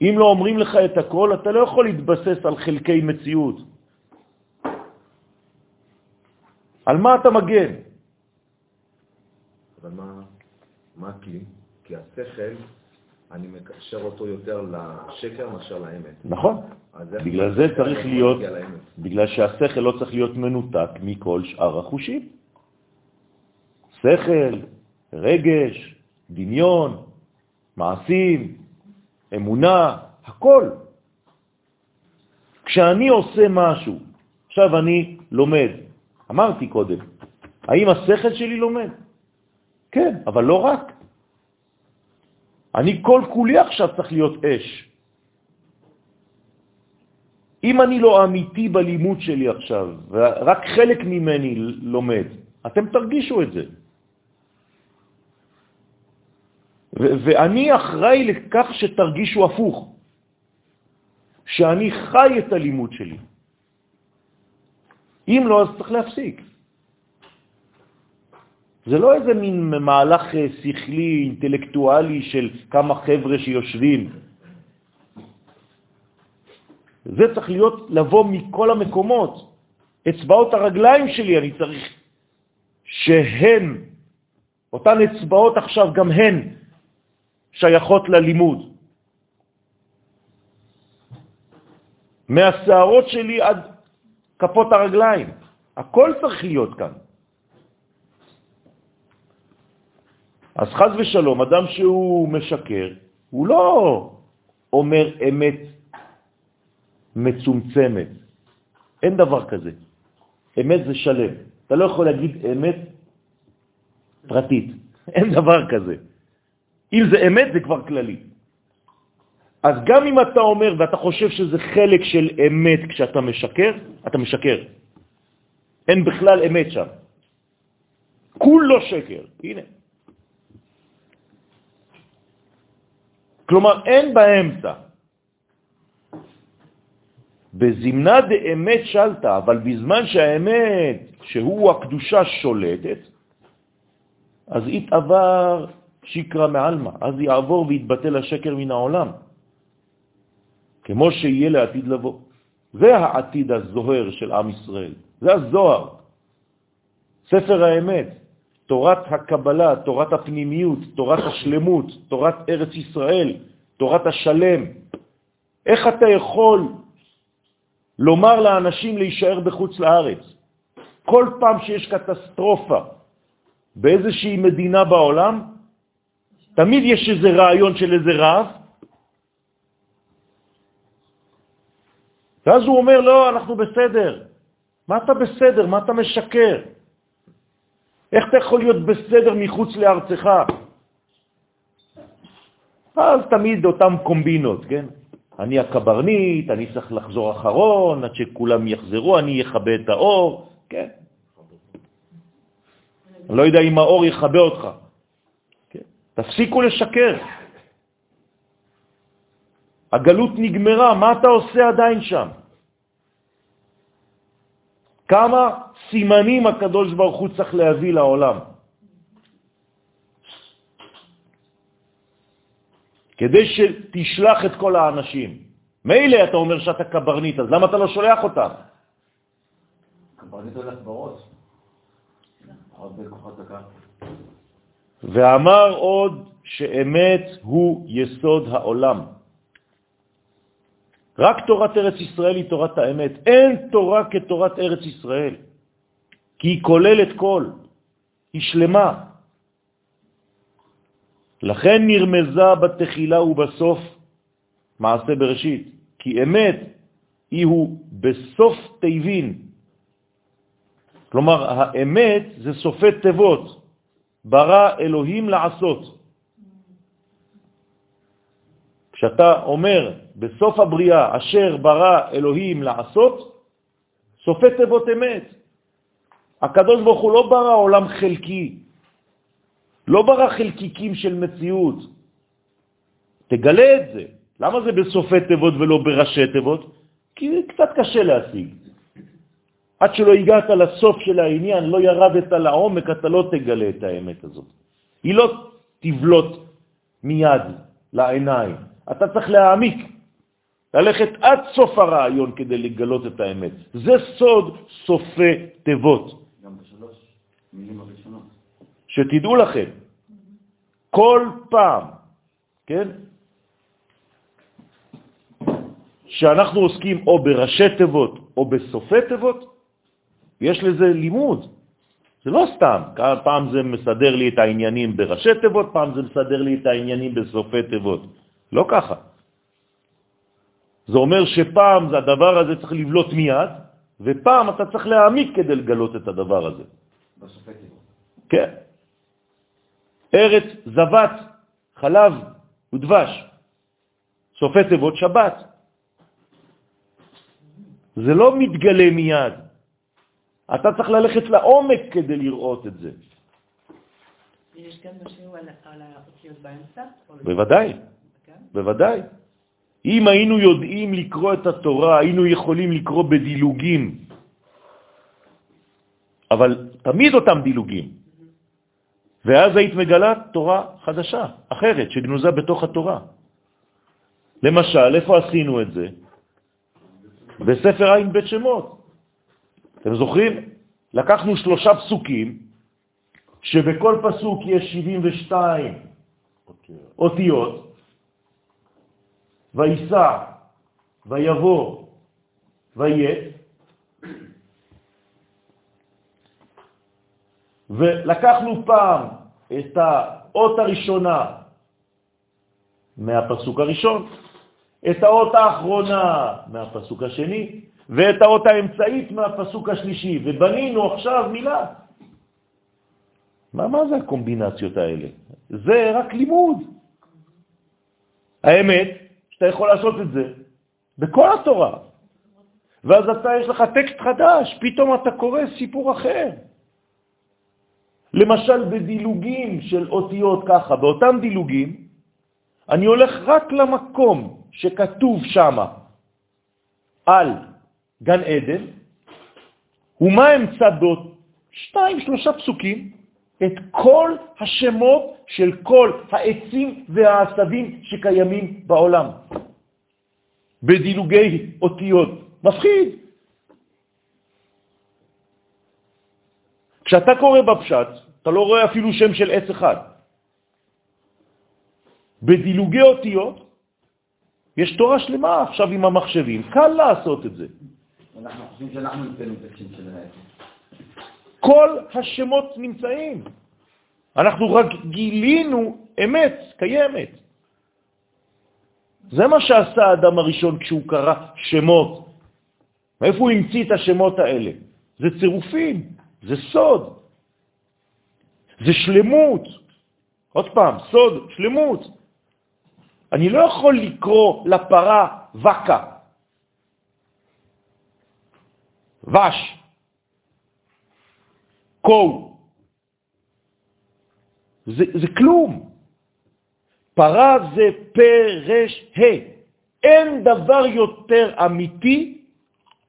אם לא אומרים לך את הכל, אתה לא יכול להתבסס על חלקי מציאות. על מה אתה מגן? אבל מה, מה הכלי? כי השכל, אני מקשר אותו יותר לשקר מאשר לאמת. נכון. בגלל זה צריך להיות, בגלל שהשכל לא צריך להיות מנותק מכל שאר החושים. שכל, רגש, דמיון, מעשים, אמונה, הכל. כשאני עושה משהו, עכשיו אני לומד, אמרתי קודם, האם השכל שלי לומד? כן, אבל לא רק. אני כל כולי עכשיו צריך להיות אש. אם אני לא אמיתי בלימוד שלי עכשיו, ורק חלק ממני לומד, אתם תרגישו את זה. ואני אחראי לכך שתרגישו הפוך, שאני חי את הלימוד שלי. אם לא, אז צריך להפסיק. זה לא איזה מין מהלך שכלי, אינטלקטואלי של כמה חבר'ה שיושבים זה צריך להיות, לבוא מכל המקומות. אצבעות הרגליים שלי אני צריך שהן, אותן אצבעות עכשיו גם הן שייכות ללימוד. מהשערות שלי עד כפות הרגליים. הכל צריך להיות כאן. אז חז ושלום, אדם שהוא משקר, הוא לא אומר אמת מצומצמת. אין דבר כזה. אמת זה שלם. אתה לא יכול להגיד אמת פרטית. אין דבר כזה. אם זה אמת, זה כבר כללי. אז גם אם אתה אומר ואתה חושב שזה חלק של אמת כשאתה משקר, אתה משקר. אין בכלל אמת שם. כולו שקר. הנה. כלומר, אין באמצע. בזמנה דאמת שלטה, אבל בזמן שהאמת, שהוא הקדושה שולטת, אז יתעבר שקרה מעלמה, אז יעבור ויתבטל השקר מן העולם, כמו שיהיה לעתיד לבוא. זה העתיד הזוהר של עם ישראל, זה הזוהר, ספר האמת, תורת הקבלה, תורת הפנימיות, תורת השלמות, תורת ארץ ישראל, תורת השלם. איך אתה יכול לומר לאנשים להישאר בחוץ לארץ. כל פעם שיש קטסטרופה, באיזושהי מדינה בעולם, תמיד יש איזה רעיון של איזה רב, ואז הוא אומר, לא, אנחנו בסדר. מה אתה בסדר? מה אתה משקר? איך אתה יכול להיות בסדר מחוץ לארצך? אז תמיד אותם קומבינות, כן? אני הקברנית, אני צריך לחזור אחרון, עד שכולם יחזרו, אני אחבא את האור, כן? אני לא יודע אם האור יחבא אותך. כן? תפסיקו לשקר. הגלות נגמרה, מה אתה עושה עדיין שם? כמה סימנים הקדוש ברוך הוא צריך להביא לעולם. כדי שתשלח את כל האנשים. מילא אתה אומר שאתה קברנית, אז למה אתה לא שולח אותם? קברניט הולך בראש. ואמר עוד שאמת הוא יסוד העולם. רק תורת ארץ ישראל היא תורת האמת. אין תורה כתורת ארץ ישראל, כי היא כוללת כל, היא שלמה. לכן נרמזה בתחילה ובסוף מעשה בראשית, כי אמת היא הוא בסוף תיבין. כלומר, האמת זה סופי תיבות, ברא אלוהים לעשות. כשאתה אומר בסוף הבריאה, אשר ברא אלוהים לעשות, סופי תיבות אמת. הקדוש ברוך הוא לא ברא עולם חלקי, לא ברא חלקיקים של מציאות. תגלה את זה. למה זה בסופי תיבות ולא בראשי תיבות? כי קצת קשה להשיג. עד שלא הגעת לסוף של העניין, לא ירדת לעומק, אתה לא תגלה את האמת הזאת. היא לא תבלוט מיד לעיניים. אתה צריך להעמיק, ללכת עד סוף הרעיון כדי לגלות את האמת. זה סוד סופי תיבות. גם בשלוש מילים הראשונות. שתדעו לכם, כל פעם, כן, שאנחנו עוסקים או בראשי תיבות או בסופי תיבות, יש לזה לימוד. זה לא סתם, פעם זה מסדר לי את העניינים בראשי תיבות, פעם זה מסדר לי את העניינים בסופי תיבות. לא ככה. זה אומר שפעם זה הדבר הזה צריך לבלוט מיד, ופעם אתה צריך להעמיק כדי לגלות את הדבר הזה. כן. ארץ זבת, חלב ודבש. סופי תיבות שבת. זה לא מתגלה מיד. אתה צריך ללכת לעומק כדי לראות את זה. יש גם משהו על האותיות באמצע? בוודאי. בוודאי. אם היינו יודעים לקרוא את התורה, היינו יכולים לקרוא בדילוגים. אבל תמיד אותם דילוגים. ואז היית מגלה תורה חדשה, אחרת, שגנוזה בתוך התורה. למשל, איפה עשינו את זה? בספר עין בית שמות. אתם זוכרים? לקחנו שלושה פסוקים, שבכל פסוק יש 72 אותיות, ויסע, ויבוא, ויית, ולקחנו פעם את האות הראשונה מהפסוק הראשון, את האות האחרונה מהפסוק השני, ואת האות האמצעית מהפסוק השלישי, ובנינו עכשיו מילה. מה, מה זה הקומבינציות האלה? זה רק לימוד. האמת שאתה יכול לעשות את זה בכל התורה. ואז אתה, יש לך טקסט חדש, פתאום אתה קורא סיפור אחר. למשל בדילוגים של אותיות ככה, באותם דילוגים, אני הולך רק למקום שכתוב שם על גן עדן, ומה אמצא בעוד שתיים, שלושה פסוקים? את כל השמות של כל העצים והעשבים שקיימים בעולם. בדילוגי אותיות. מפחיד. כשאתה קורא בפשט, אתה לא רואה אפילו שם של עץ אחד. בדילוגי אותיות יש תורה שלמה עכשיו עם המחשבים, קל לעשות את זה. אנחנו חושבים שאנחנו נמצאים את השם של העץ. כל השמות נמצאים. אנחנו רק גילינו אמת קיימת. זה מה שעשה האדם הראשון כשהוא קרא שמות. מאיפה הוא המציא את השמות האלה? זה צירופים, זה סוד, זה שלמות. עוד פעם, סוד, שלמות. אני לא יכול לקרוא לפרה וקה, וש, קו. זה, זה כלום. פרה זה פרש ה'. אין דבר יותר אמיתי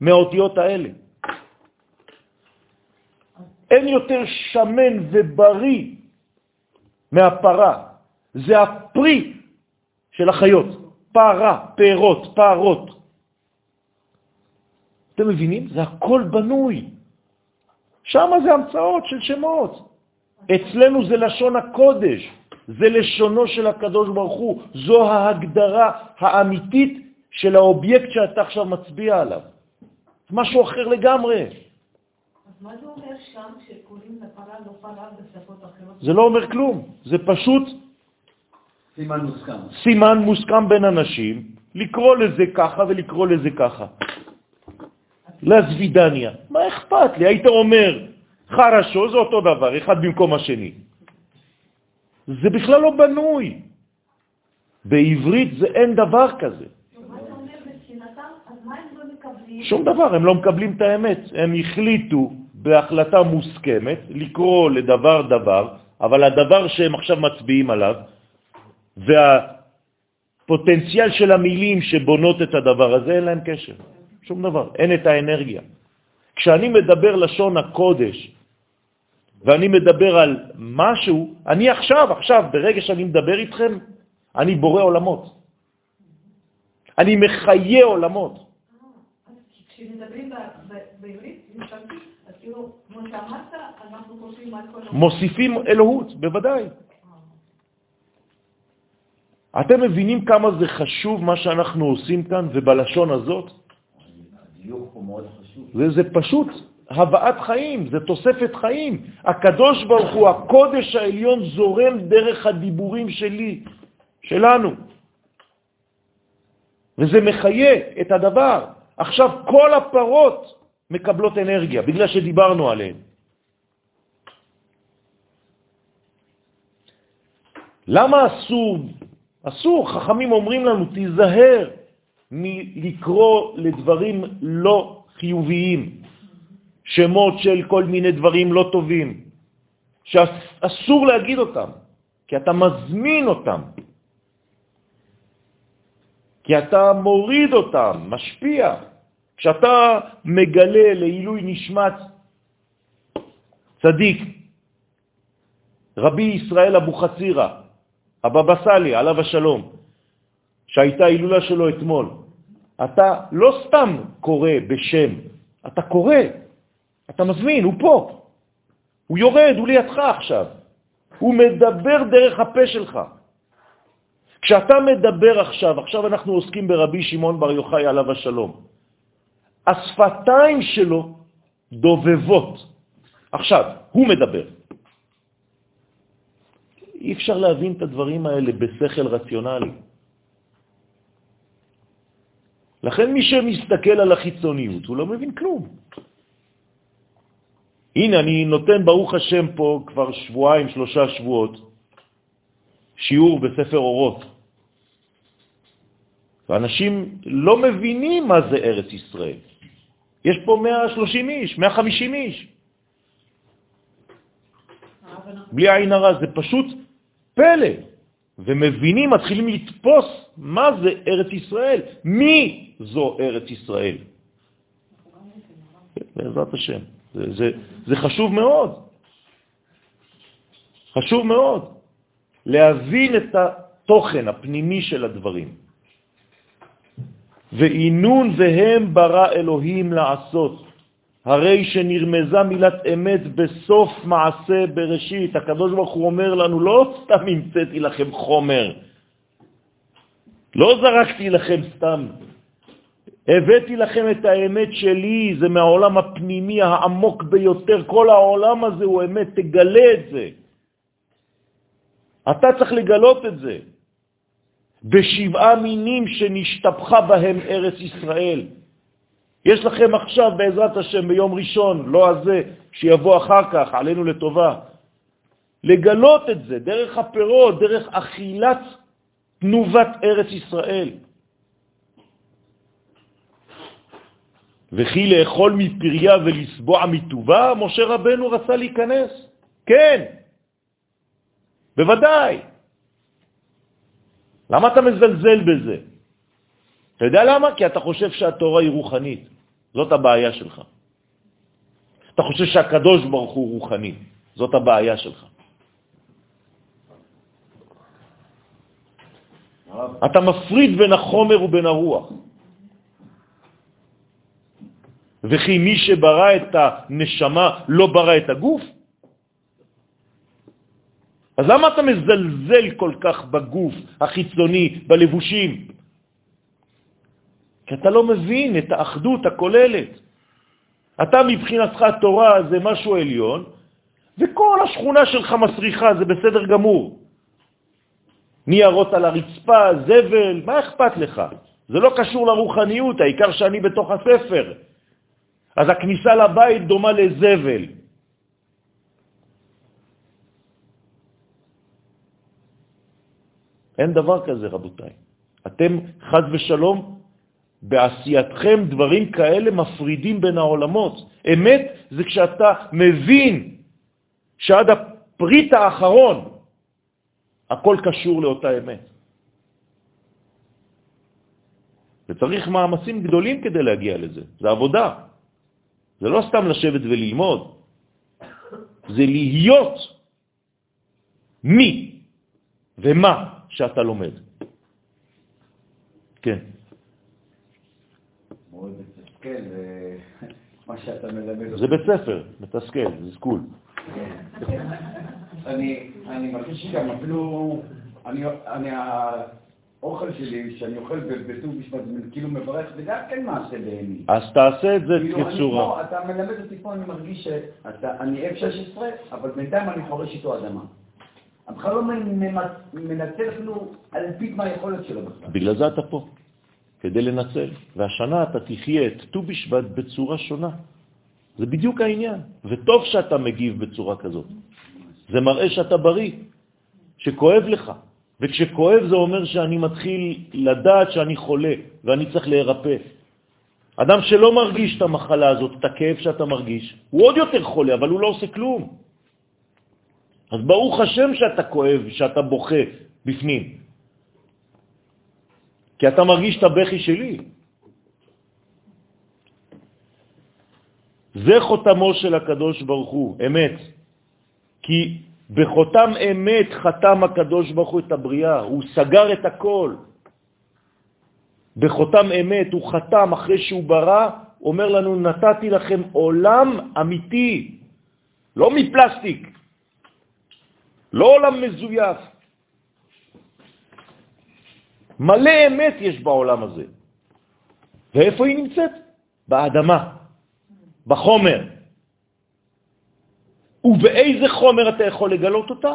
מהאותיות האלה. אין יותר שמן ובריא מהפרה. זה הפרי של החיות. פרה, פירות, פרות. אתם מבינים? זה הכל בנוי. שם זה המצאות של שמות. אצלנו זה לשון הקודש. זה לשונו של הקדוש ברוך הוא, זו ההגדרה האמיתית של האובייקט שאתה עכשיו מצביע עליו. משהו אחר לגמרי. אז מה זה אומר שם שקוראים לפרה לא פרה בשפות אחרות? זה לא אומר כלום, זה פשוט סימן מוסכם. סימן מוסכם בין אנשים, לקרוא לזה ככה ולקרוא לזה ככה. לזווידניה, מה אכפת לי? היית אומר חרשו, זה אותו דבר, אחד במקום השני. זה בכלל לא בנוי. בעברית זה אין דבר כזה. שום דבר, הם לא מקבלים את האמת. הם החליטו בהחלטה מוסכמת לקרוא לדבר דבר, אבל הדבר שהם עכשיו מצביעים עליו, והפוטנציאל של המילים שבונות את הדבר הזה, אין להם קשר. שום דבר, אין את האנרגיה. כשאני מדבר לשון הקודש, ואני מדבר על משהו, אני עכשיו, עכשיו, ברגע שאני מדבר איתכם, אני בורא עולמות. אני מחיה עולמות. מוסיפים אלוהות, בוודאי. אתם מבינים כמה זה חשוב מה שאנחנו עושים כאן, ובלשון הזאת? הדיוק הוא מאוד חשוב. זה, זה פשוט הבאת חיים, זה תוספת חיים. הקדוש ברוך הוא, הקודש העליון, זורם דרך הדיבורים שלי, שלנו. וזה מחיה את הדבר. עכשיו כל הפרות מקבלות אנרגיה, בגלל שדיברנו עליהן. למה אסור? אסור, חכמים אומרים לנו, תיזהר מלקרוא לדברים לא חיוביים, שמות של כל מיני דברים לא טובים, שאסור להגיד אותם, כי אתה מזמין אותם, כי אתה מוריד אותם, משפיע. כשאתה מגלה לעילוי נשמת צדיק, רבי ישראל אבו חצירה, הבבא סאלי, עליו השלום, שהייתה הילולה שלו אתמול, אתה לא סתם קורא בשם, אתה קורא, אתה מזמין, הוא פה, הוא יורד, הוא לידך עכשיו, הוא מדבר דרך הפה שלך. כשאתה מדבר עכשיו, עכשיו אנחנו עוסקים ברבי שמעון בר יוחאי עליו השלום, השפתיים שלו דובבות. עכשיו, הוא מדבר. אי אפשר להבין את הדברים האלה בשכל רציונלי. לכן מי שמסתכל על החיצוניות, הוא לא מבין כלום. הנה, אני נותן, ברוך השם, פה כבר שבועיים, שלושה שבועות, שיעור בספר אורות. ואנשים לא מבינים מה זה ארץ ישראל. יש פה 130 איש, 150 איש. בלי עין הרע, זה פשוט פלא. ומבינים, מתחילים לתפוס מה זה ארץ ישראל, מי זו ארץ ישראל. בעזרת השם. זה, זה, זה חשוב מאוד. חשוב מאוד להבין את התוכן הפנימי של הדברים. ואינון והם ברא אלוהים לעשות. הרי שנרמזה מילת אמת בסוף מעשה בראשית. הקדוש ברוך הוא אומר לנו, לא סתם המצאתי לכם חומר, לא זרקתי לכם סתם, הבאתי לכם את האמת שלי, זה מהעולם הפנימי העמוק ביותר, כל העולם הזה הוא אמת, תגלה את זה. אתה צריך לגלות את זה. בשבעה מינים שנשתפכה בהם ארץ ישראל. יש לכם עכשיו, בעזרת השם, ביום ראשון, לא הזה, שיבוא אחר כך, עלינו לטובה, לגלות את זה דרך הפירות, דרך אכילת תנובת ארץ ישראל. וכי לאכול מפריה ולסבוע מטובה, משה רבנו רצה להיכנס. כן, בוודאי. למה אתה מזלזל בזה? אתה יודע למה? כי אתה חושב שהתורה היא רוחנית. זאת הבעיה שלך. אתה חושב שהקדוש ברוך הוא רוחני. זאת הבעיה שלך. אתה מפריד בין החומר ובין הרוח. וכי מי שברא את הנשמה לא ברא את הגוף? אז למה אתה מזלזל כל כך בגוף החיצוני, בלבושים? כי אתה לא מבין את האחדות הכוללת. אתה מבחינתך תורה זה משהו עליון, וכל השכונה שלך מסריחה, זה בסדר גמור. ניירות על הרצפה, זבל, מה אכפת לך? זה לא קשור לרוחניות, העיקר שאני בתוך הספר. אז הכניסה לבית דומה לזבל. אין דבר כזה, רבותיי. אתם, חז ושלום, בעשייתכם דברים כאלה מפרידים בין העולמות. אמת זה כשאתה מבין שעד הפריט האחרון הכל קשור לאותה אמת. וצריך מאמצים גדולים כדי להגיע לזה, זה עבודה. זה לא סתם לשבת וללמוד, זה להיות מי ומה שאתה לומד. כן. מתסכל, מה שאתה מלמד. זה בית ספר, מתסכל, זה סקול. אני מרגיש שגם אפילו, אני, האוכל שלי, שאני אוכל בט"ו בשבט, כאילו מברך, זה גם כן מעשה בעיני. אז תעשה את זה כאילו, כצורה. אתה מלמד אותי פה, אני מרגיש שאני F-16, אבל בינתיים אני חורש איתו אדמה. בכלל לא מנצל אפילו אלפית מהיכולת שלו בכלל. בגלל זה אתה פה, כדי לנצל. והשנה אתה תחיה את ט"ו בשבט בצורה שונה. זה בדיוק העניין. וטוב שאתה מגיב בצורה כזאת. זה מראה שאתה בריא, שכואב לך. וכשכואב זה אומר שאני מתחיל לדעת שאני חולה ואני צריך להירפא. אדם שלא מרגיש את המחלה הזאת, את הכאב שאתה מרגיש, הוא עוד יותר חולה, אבל הוא לא עושה כלום. אז ברוך השם שאתה כואב, שאתה בוכה בפנים. כי אתה מרגיש את הבכי שלי. זה חותמו של הקדוש ברוך הוא, אמת. כי בחותם אמת חתם הקדוש ברוך הוא את הבריאה, הוא סגר את הכל. בחותם אמת הוא חתם אחרי שהוא ברא, אומר לנו, נתתי לכם עולם אמיתי, לא מפלסטיק. לא עולם מזויף. מלא אמת יש בעולם הזה. ואיפה היא נמצאת? באדמה, בחומר. ובאיזה חומר אתה יכול לגלות אותה?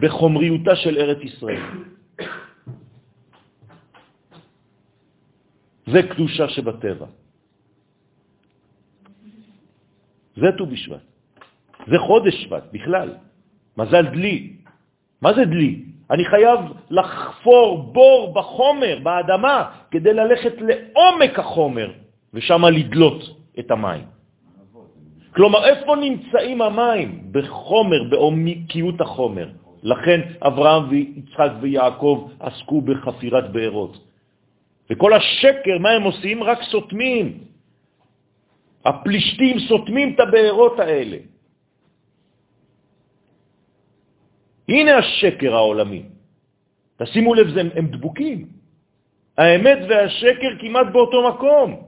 בחומריותה של ארץ ישראל. זה קדושה שבטבע. זה ט"ו בשבט. זה חודש שבט בכלל. מזל דלי. מה זה דלי? אני חייב לחפור בור בחומר, באדמה, כדי ללכת לעומק החומר, ושם לדלות את המים. כלומר, איפה נמצאים המים? בחומר, בעומקיות החומר. לכן אברהם ויצחק ויעקב עסקו בחפירת בארות. וכל השקר, מה הם עושים? רק סותמים. הפלישתים סותמים את הבארות האלה. הנה השקר העולמי. תשימו לב, הם דבוקים. האמת והשקר כמעט באותו מקום.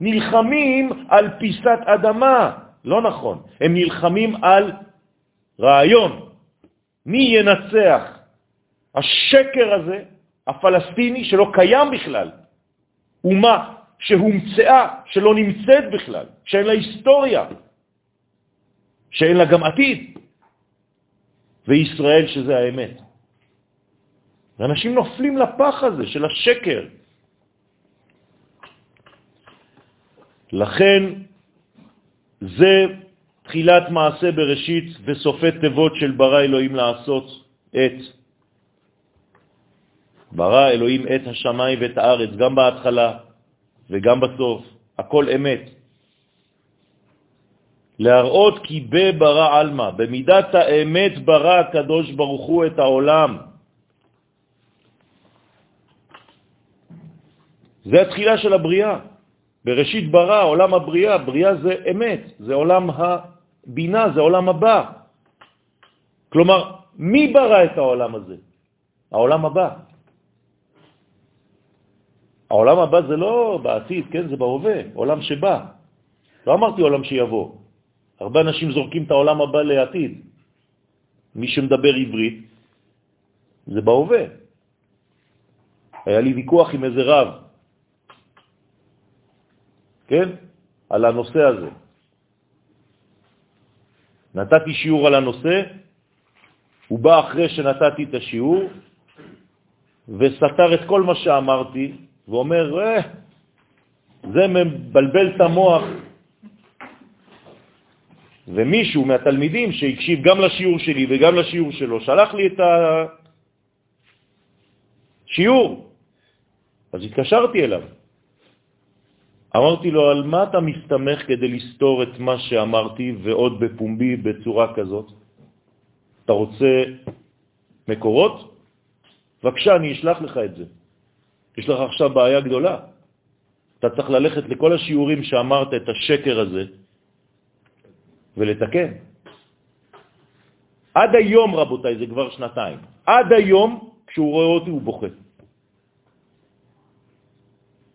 נלחמים על פיסת אדמה, לא נכון. הם נלחמים על רעיון. מי ינצח? השקר הזה, הפלסטיני, שלא קיים בכלל, אומה שהומצאה, שלא נמצאת בכלל, שאין לה היסטוריה, שאין לה גם עתיד. וישראל שזה האמת. ואנשים נופלים לפח הזה של השקר. לכן זה תחילת מעשה בראשית וסופי תיבות של ברא אלוהים לעשות את. ברא אלוהים את השמיים ואת הארץ, גם בהתחלה וגם בסוף, הכל אמת. להראות כי בברא אלמה, במידת האמת ברא הקדוש ברוך הוא את העולם. זה התחילה של הבריאה. בראשית ברא, עולם הבריאה, בריאה זה אמת, זה עולם הבינה, זה עולם הבא. כלומר, מי ברא את העולם הזה? העולם הבא. העולם הבא זה לא בעתיד, כן? זה בהווה, עולם שבא. לא אמרתי עולם שיבוא. הרבה אנשים זורקים את העולם הבא לעתיד. מי שמדבר עברית, זה בהווה. היה לי ויכוח עם איזה רב, כן? על הנושא הזה. נתתי שיעור על הנושא, הוא בא אחרי שנתתי את השיעור וסתר את כל מה שאמרתי, ואומר, אה, זה מבלבל את המוח. ומישהו מהתלמידים שהקשיב גם לשיעור שלי וגם לשיעור שלו, שלח לי את השיעור. אז התקשרתי אליו. אמרתי לו, על מה אתה מסתמך כדי לסתור את מה שאמרתי ועוד בפומבי בצורה כזאת? אתה רוצה מקורות? בבקשה, אני אשלח לך את זה. יש לך עכשיו בעיה גדולה. אתה צריך ללכת לכל השיעורים שאמרת את השקר הזה ולתקן. עד היום, רבותיי, זה כבר שנתיים, עד היום, כשהוא רואה אותי הוא בוכה.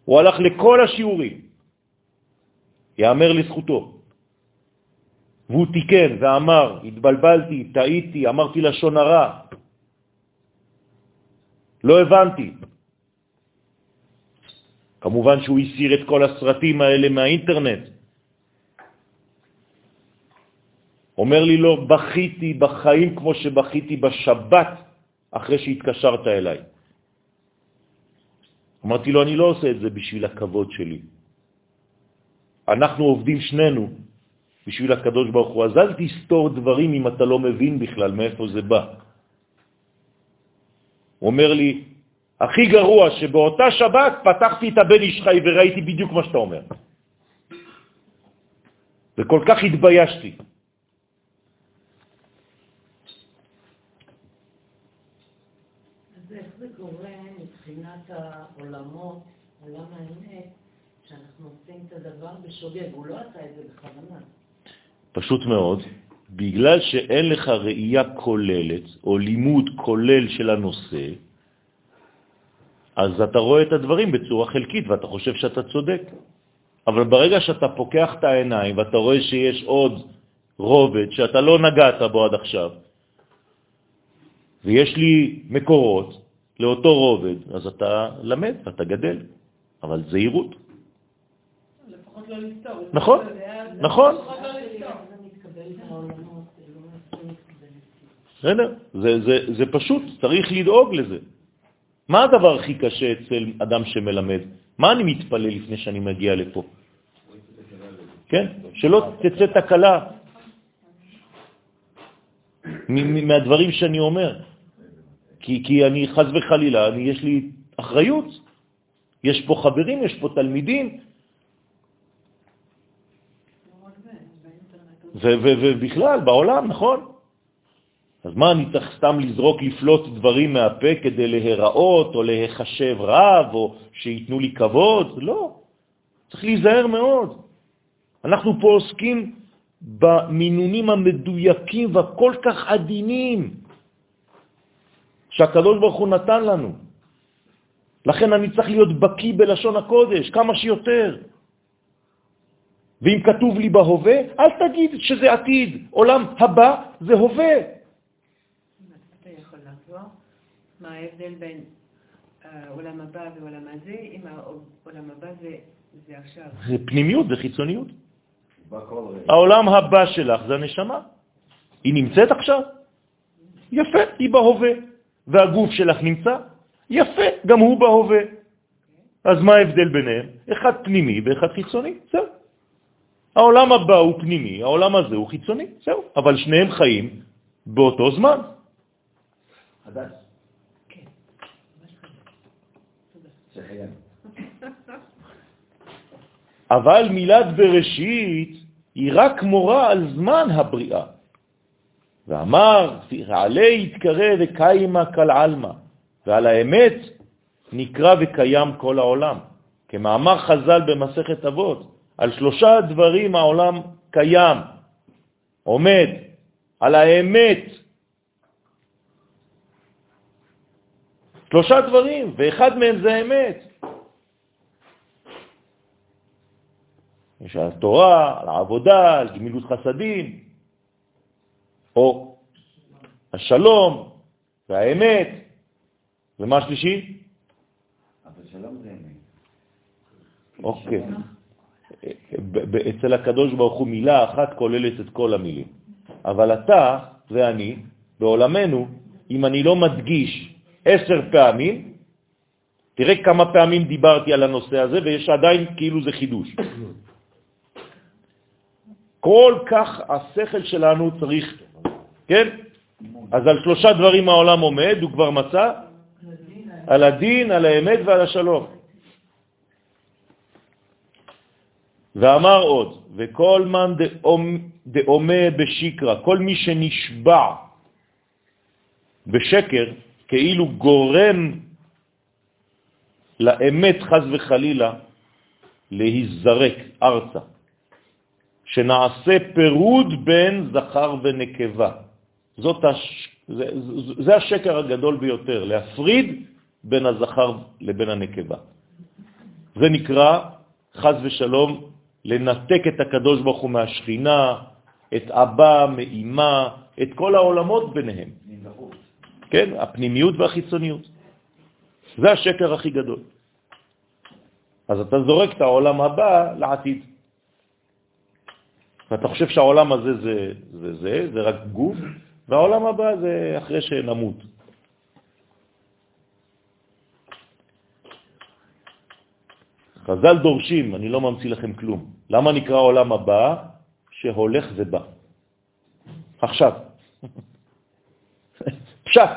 הוא הלך לכל השיעורים, יאמר לזכותו. והוא תיקן ואמר, התבלבלתי, טעיתי, אמרתי לשון הרע, לא הבנתי. כמובן שהוא הסיר את כל הסרטים האלה מהאינטרנט. אומר לי לא, בכיתי בחיים כמו שבכיתי בשבת אחרי שהתקשרת אליי. אמרתי לו, אני לא עושה את זה בשביל הכבוד שלי. אנחנו עובדים שנינו בשביל הקדוש ברוך הוא, אז אל תסתור דברים אם אתה לא מבין בכלל מאיפה זה בא. הוא אומר לי, הכי גרוע שבאותה שבת פתחתי את הבן איש חי וראיתי בדיוק מה שאתה אומר. וכל כך התביישתי. אז איך זה קורה מבחינת העולמות, עולם האמת, שאנחנו עושים את הדבר בשוגג? הוא לא עשה את זה בכוונה. פשוט מאוד, בגלל שאין לך ראייה כוללת או לימוד כולל של הנושא, אז אתה רואה את הדברים בצורה חלקית ואתה חושב שאתה צודק. אבל ברגע שאתה פוקח את העיניים ואתה רואה שיש עוד רובד שאתה לא נגעת בו עד עכשיו, ויש לי מקורות לאותו רובד, אז אתה למד, אתה גדל, אבל זהירות. לפחות לא לסתור. נכון, נכון. לא זה לא מתקבל. בסדר? זה, זה, זה פשוט, צריך לדאוג לזה. מה הדבר הכי קשה אצל אדם שמלמד? מה אני מתפלל לפני שאני מגיע לפה? כן? שלא תצא תקלה מהדברים שאני אומר. כי, כי אני חז וחלילה, אני, יש לי אחריות. יש פה חברים, יש פה תלמידים, ובכלל, בעולם, נכון? אז מה, אני צריך סתם לזרוק, לפלוט דברים מהפה כדי להיראות או להיחשב רב או שיתנו לי כבוד? לא, צריך להיזהר מאוד. אנחנו פה עוסקים במינונים המדויקים והכל כך עדינים שהקדוש ברוך הוא נתן לנו. לכן אני צריך להיות בקי בלשון הקודש, כמה שיותר. ואם כתוב לי בהווה, אל תגיד שזה עתיד. עולם הבא זה הווה. אתה יכול לחזור? מה ההבדל בין העולם הבא ועולם הזה, אם העולם הבא זה, זה עכשיו? זה פנימיות, זה חיצוניות. העולם הבא שלך זה הנשמה. היא נמצאת עכשיו? יפה, היא בהווה. והגוף שלך נמצא? יפה, גם הוא בהווה. אז מה ההבדל ביניהם? אחד פנימי ואחד חיצוני, זהו. העולם הבא הוא פנימי, העולם הזה הוא חיצוני, זהו. אבל שניהם חיים באותו זמן. חדש. אבל מילת בראשית היא רק מורה על זמן הבריאה. ואמר, עלי יתקרא וקיימה קל עלמא, ועל האמת נקרא וקיים כל העולם. כמאמר חז"ל במסכת אבות, על שלושה דברים העולם קיים, עומד, על האמת. שלושה דברים, ואחד מהם זה האמת. יש על התורה, על העבודה, על גמילות חסדים, או השלום והאמת. ומה השלישי? אבל שלום זה אמת. אוקיי. אצל הקדוש ברוך הוא מילה אחת כוללת את כל המילים. אבל אתה ואני, בעולמנו, אם אני לא מדגיש עשר פעמים, תראה כמה פעמים דיברתי על הנושא הזה, ויש עדיין כאילו זה חידוש. כל כך השכל שלנו צריך, כן? אז על שלושה דברים העולם עומד, הוא כבר מצא, על הדין, על האמת ועל השלום. ואמר עוד, וכל מן דאומה בשיקרה, כל מי שנשבע בשקר, כאילו גורם לאמת חז וחלילה להיזרק ארצה, שנעשה פירוד בין זכר ונקבה. זאת הש... זה, זה השקר הגדול ביותר, להפריד בין הזכר לבין הנקבה. זה נקרא, חז ושלום, לנתק את הקדוש ברוך הוא מהשכינה, את אבא, מאימה, את כל העולמות ביניהם. כן, הפנימיות והחיצוניות. זה השקר הכי גדול. אז אתה זורק את העולם הבא לעתיד. ואתה חושב שהעולם הזה זה זה, זה, זה רק גוף, והעולם הבא זה אחרי שנמות. חז"ל דורשים, אני לא ממציא לכם כלום. למה נקרא עולם הבא? שהולך ובא. עכשיו. פשט.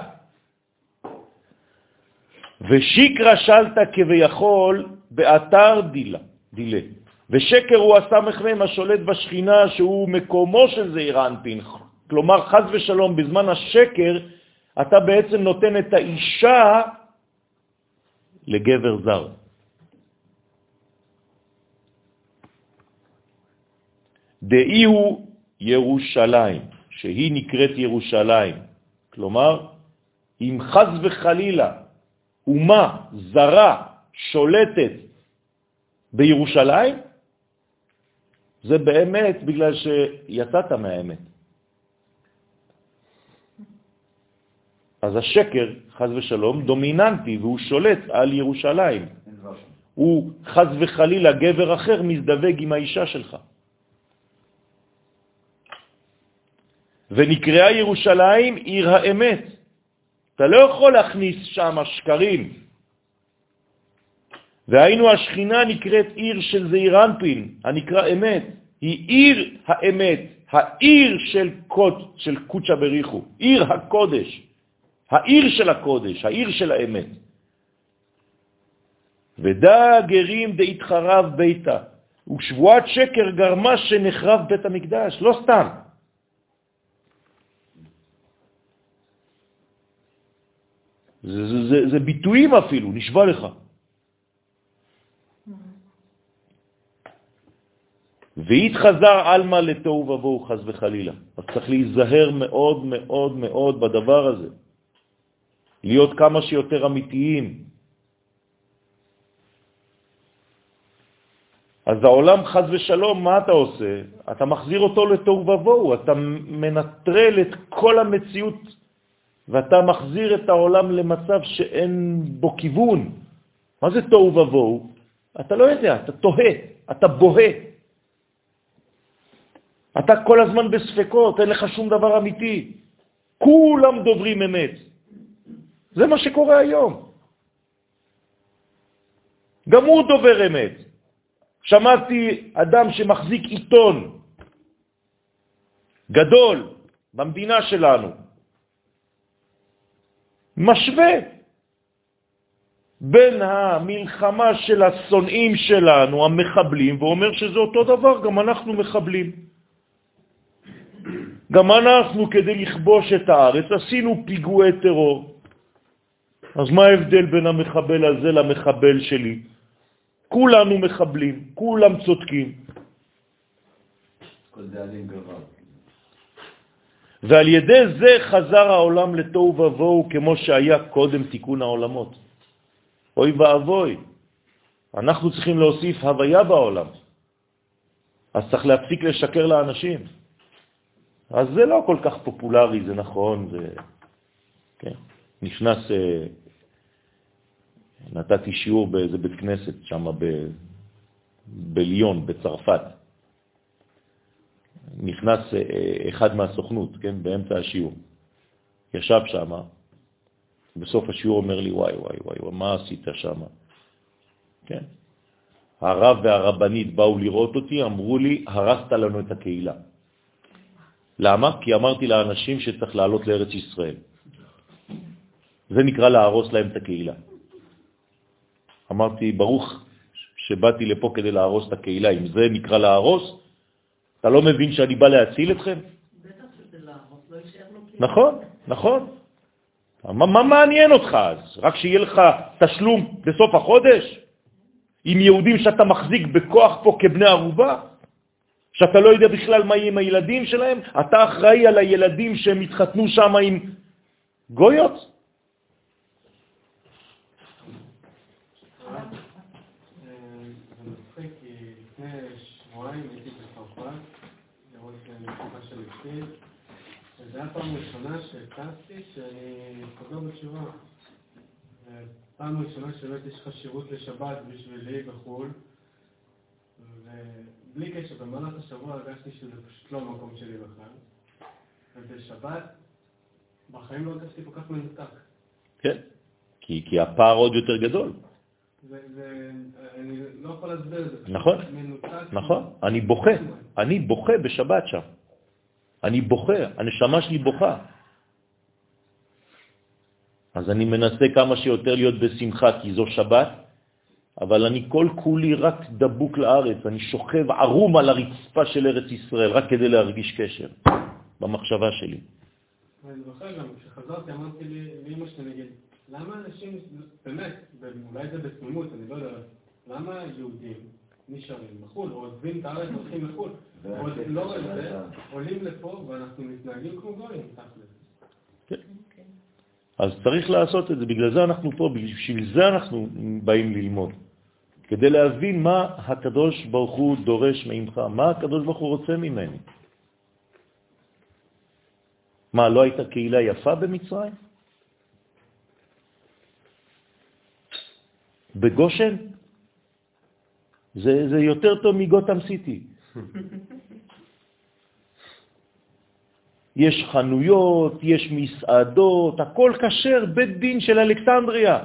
ושיקרא שלטה כביכול באתר דילה, דילה. ושקר הוא הסמך השולט בשכינה שהוא מקומו של זעיר אנפין. כלומר, חז ושלום, בזמן השקר אתה בעצם נותן את האישה לגבר זר. דאי הוא ירושלים, שהיא נקראת ירושלים. כלומר, אם חז וחלילה אומה זרה שולטת בירושלים, זה באמת בגלל שיצאת מהאמת. אז השקר, חז ושלום, דומיננטי והוא שולט על ירושלים. הוא חז וחלילה גבר אחר מזדווג עם האישה שלך. ונקראה ירושלים עיר האמת. אתה לא יכול להכניס שם שקרים. והיינו השכינה נקראת עיר של זעירנפין, הנקרא אמת. היא עיר האמת, העיר של קוד, של קודשא בריחו, עיר הקודש, העיר של הקודש, העיר של האמת. ודא גרים דהתחרב ביתה, ושבועת שקר גרמה שנחרב בית המקדש, לא סתם. זה, זה, זה, זה ביטויים אפילו, נשבע לך. והתחזר אלמה לתוהו ובוהו חז וחלילה. אז צריך להיזהר מאוד מאוד מאוד בדבר הזה. להיות כמה שיותר אמיתיים. אז העולם חז ושלום, מה אתה עושה? אתה מחזיר אותו לתוהו ובוהו, אתה מנטרל את כל המציאות ואתה מחזיר את העולם למצב שאין בו כיוון. מה זה תוהו ובוהו? אתה לא יודע, אתה תוהה, אתה בוהה. אתה כל הזמן בספקות, אין לך שום דבר אמיתי. כולם דוברים אמת. זה מה שקורה היום. גם הוא דובר אמת. שמעתי אדם שמחזיק עיתון גדול במדינה שלנו, משווה בין המלחמה של השונאים שלנו, המחבלים, ואומר שזה אותו דבר, גם אנחנו מחבלים. גם אנחנו, כדי לכבוש את הארץ, עשינו פיגועי טרור. אז מה ההבדל בין המחבל הזה למחבל שלי? כולנו מחבלים, כולם צודקים. ועל ידי זה חזר העולם לתוהו ובוהו כמו שהיה קודם תיקון העולמות. אוי ואבוי, אנחנו צריכים להוסיף הוויה בעולם. אז צריך להפסיק לשקר לאנשים. אז זה לא כל כך פופולרי, זה נכון, זה... כן. נכנס, אה, נתתי שיעור באיזה בית כנסת שם ב... בליון, בצרפת. נכנס אה, אחד מהסוכנות, כן, באמצע השיעור. ישב שם, בסוף השיעור אומר לי, וואי, וואי, וואי, מה עשית שם? כן. הרב והרבנית באו לראות אותי, אמרו לי, הרסת לנו את הקהילה. למה? כי אמרתי לאנשים שצריך לעלות לארץ ישראל. זה נקרא להרוס להם את הקהילה. אמרתי, ברוך שבאתי לפה כדי להרוס את הקהילה. אם זה נקרא להרוס, אתה לא מבין שאני בא להציל אתכם? בטח שזה להרוס, לא יישאר לו כאילו. נכון, נכון. מה, מה מעניין אותך אז? רק שיהיה לך תשלום בסוף החודש? עם יהודים שאתה מחזיק בכוח פה כבני ערובה? שאתה לא יודע בכלל מה יהיה עם הילדים שלהם? אתה אחראי על הילדים שהם התחתנו שם עם גויות? זה מצחיק, כי לפני שבועיים הייתי בצרפת, לראות וזו הייתה פעם ראשונה שהכנסתי שאני חוזר בתשובה. פעם ראשונה שבאמת יש לך שירות לשבת בשבילי בחו"ל, ובלי קשר, במהלך השבוע הרגשתי שזה פשוט לא המקום שלי בכלל. ובשבת, בחיים לא הרגשתי כל כך מנותק. כן, כי, כי הפער עוד יותר גדול. זה, זה, אני לא יכול להסביר את זה. נכון. נכון. אני בוכה, אני בוכה בשבת שם. אני בוכה, הנשמה שלי בוכה. אז אני מנסה כמה שיותר להיות בשמחה, כי זו שבת, אבל אני כל כולי רק דבוק לארץ, אני שוכב ערום על הרצפה של ארץ ישראל, רק כדי להרגיש קשר במחשבה שלי. ואני זוכר גם, כשחזרתי אמרתי לי, לאמא שלי נגיד, למה אנשים, באמת, אולי זה בתמימות, אני לא יודע, למה יהודים נשארים בחו"ל, או עוזבים את הארץ והולכים לחו"ל, או לא זה, עולים לפה ואנחנו מתנהגים כמו גויים, תכל'ס. אז צריך לעשות את זה, בגלל זה אנחנו פה, בשביל זה אנחנו באים ללמוד. כדי להבין מה הקדוש ברוך הוא דורש ממך, מה הקדוש ברוך הוא רוצה ממני. מה, לא הייתה קהילה יפה במצרים? בגושן? זה, זה יותר טוב מגותם סיטי. יש חנויות, יש מסעדות, הכל כשר, בית דין של אלכסנדריה.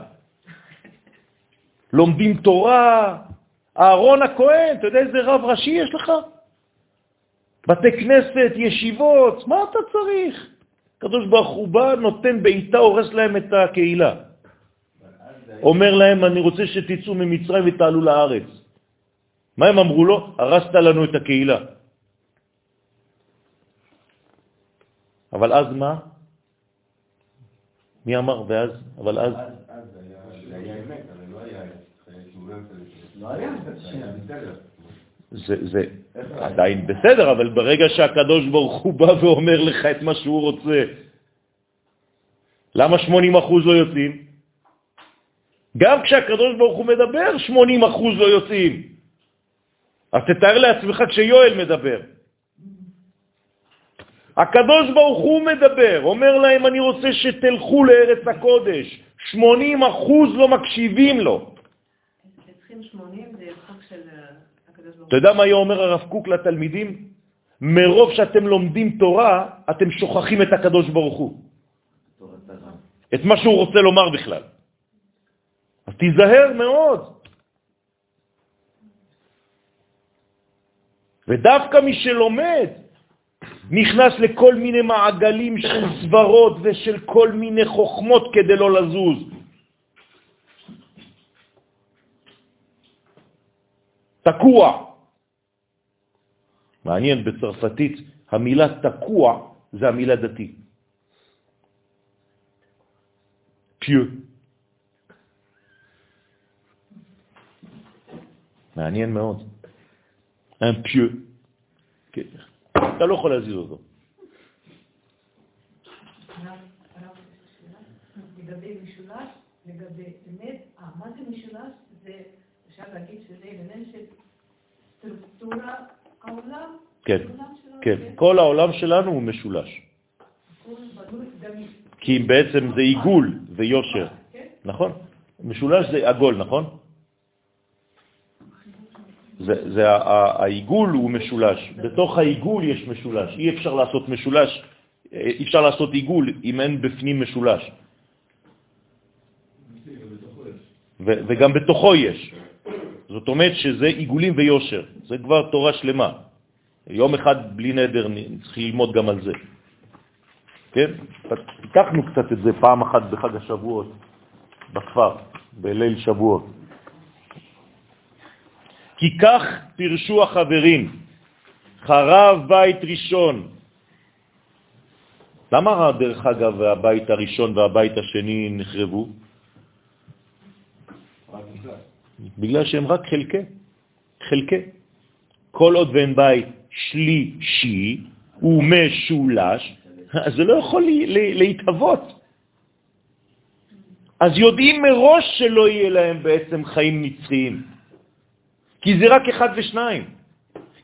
לומדים תורה, אהרון הכהן, אתה יודע איזה רב ראשי יש לך? בתי כנסת, ישיבות, מה אתה צריך? הקדוש ברוך הוא בא, נותן בעיטה, הורס להם את הקהילה. אומר להם, אני רוצה שתצאו ממצרים ותעלו לארץ. מה הם אמרו לו? הרסת לנו את הקהילה. אבל אז מה? מי אמר ואז? אבל אז? לא היה. זה, זה עדיין בסדר, אבל ברגע שהקדוש ברוך הוא בא ואומר לך את מה שהוא רוצה, למה 80 אחוז לא יוצאים? גם כשהקדוש ברוך הוא מדבר, 80 אחוז לא יוצאים. אז תתאר לעצמך כשיואל מדבר. הקדוש ברוך הוא מדבר, אומר להם, אני רוצה שתלכו לארץ הקודש. 80 אחוז לא מקשיבים לו. צריכים 80, זה יצחק של אה, אתה יודע מה היה אומר הרב קוק לתלמידים? מרוב שאתם לומדים תורה, אתם שוכחים את הקדוש ברוך הוא. את מה שהוא רוצה לומר בכלל. אז תיזהר מאוד. ודווקא מי שלומד נכנס לכל מיני מעגלים של סברות ושל כל מיני חוכמות כדי לא לזוז. תקוע. מעניין, בצרפתית המילה תקוע זה המילה דתי. פיו. מעניין מאוד. Un pieux. אתה לא יכול להזיז אותו. לגבי משולש, לגבי אמת, אה, מה זה משולש? זה, אפשר להגיד שזה אלמנט של סטרוקטורה העולם? כן, שלנו, כן. כל העולם שלנו הוא משולש. כי בעצם זה עיגול ויושר, כן? נכון? משולש זה עגול, נכון? זה, זה העיגול הוא משולש. בתוך העיגול יש משולש. אי אפשר לעשות משולש, אי אפשר לעשות עיגול אם אין בפנים משולש. וגם בתוכו יש. זאת אומרת שזה עיגולים ויושר. זה כבר תורה שלמה. יום אחד בלי נדר צריך ללמוד גם על זה. כן? פיתחנו קצת את זה פעם אחת בחג השבועות, בכפר, בליל שבועות. כי כך פירשו החברים, חרב בית ראשון. למה דרך אגב הבית הראשון והבית השני נחרבו? בגלל שהם רק חלקי, חלקי. כל עוד ואין בית שלישי ומשולש, אז זה לא יכול להתהוות. אז יודעים מראש שלא יהיה להם בעצם חיים נצחיים, כי זה רק אחד ושניים.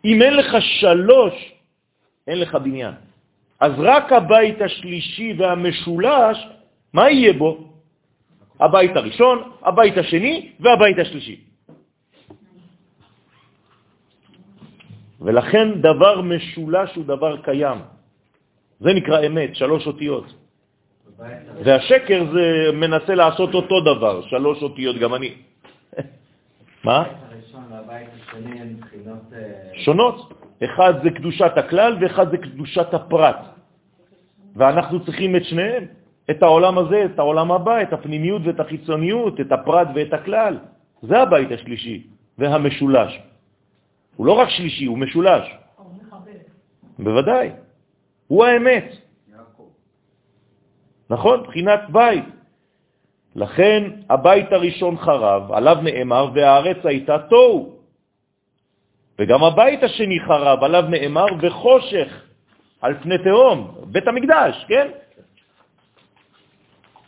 אם אין לך שלוש, אין לך בניין. אז רק הבית השלישי והמשולש, מה יהיה בו? הבית הראשון, הבית השני והבית השלישי. ולכן דבר משולש הוא דבר קיים. זה נקרא אמת, שלוש אותיות. והשקר זה מנסה לעשות אותו דבר, שלוש אותיות, גם אני. מה? שונות. אחד זה קדושת הכלל ואחד זה קדושת הפרט. ואנחנו צריכים את שניהם, את העולם הזה, את העולם הבא, את הפנימיות ואת החיצוניות, את הפרט ואת הכלל. זה הבית השלישי והמשולש. הוא לא רק שלישי, הוא משולש. בוודאי. הוא האמת. נכון? בחינת בית. לכן הבית הראשון חרב, עליו נאמר, והארץ הייתה תוהו. וגם הבית השני חרב, עליו נאמר, וחושך על פני תהום, בית המקדש, כן?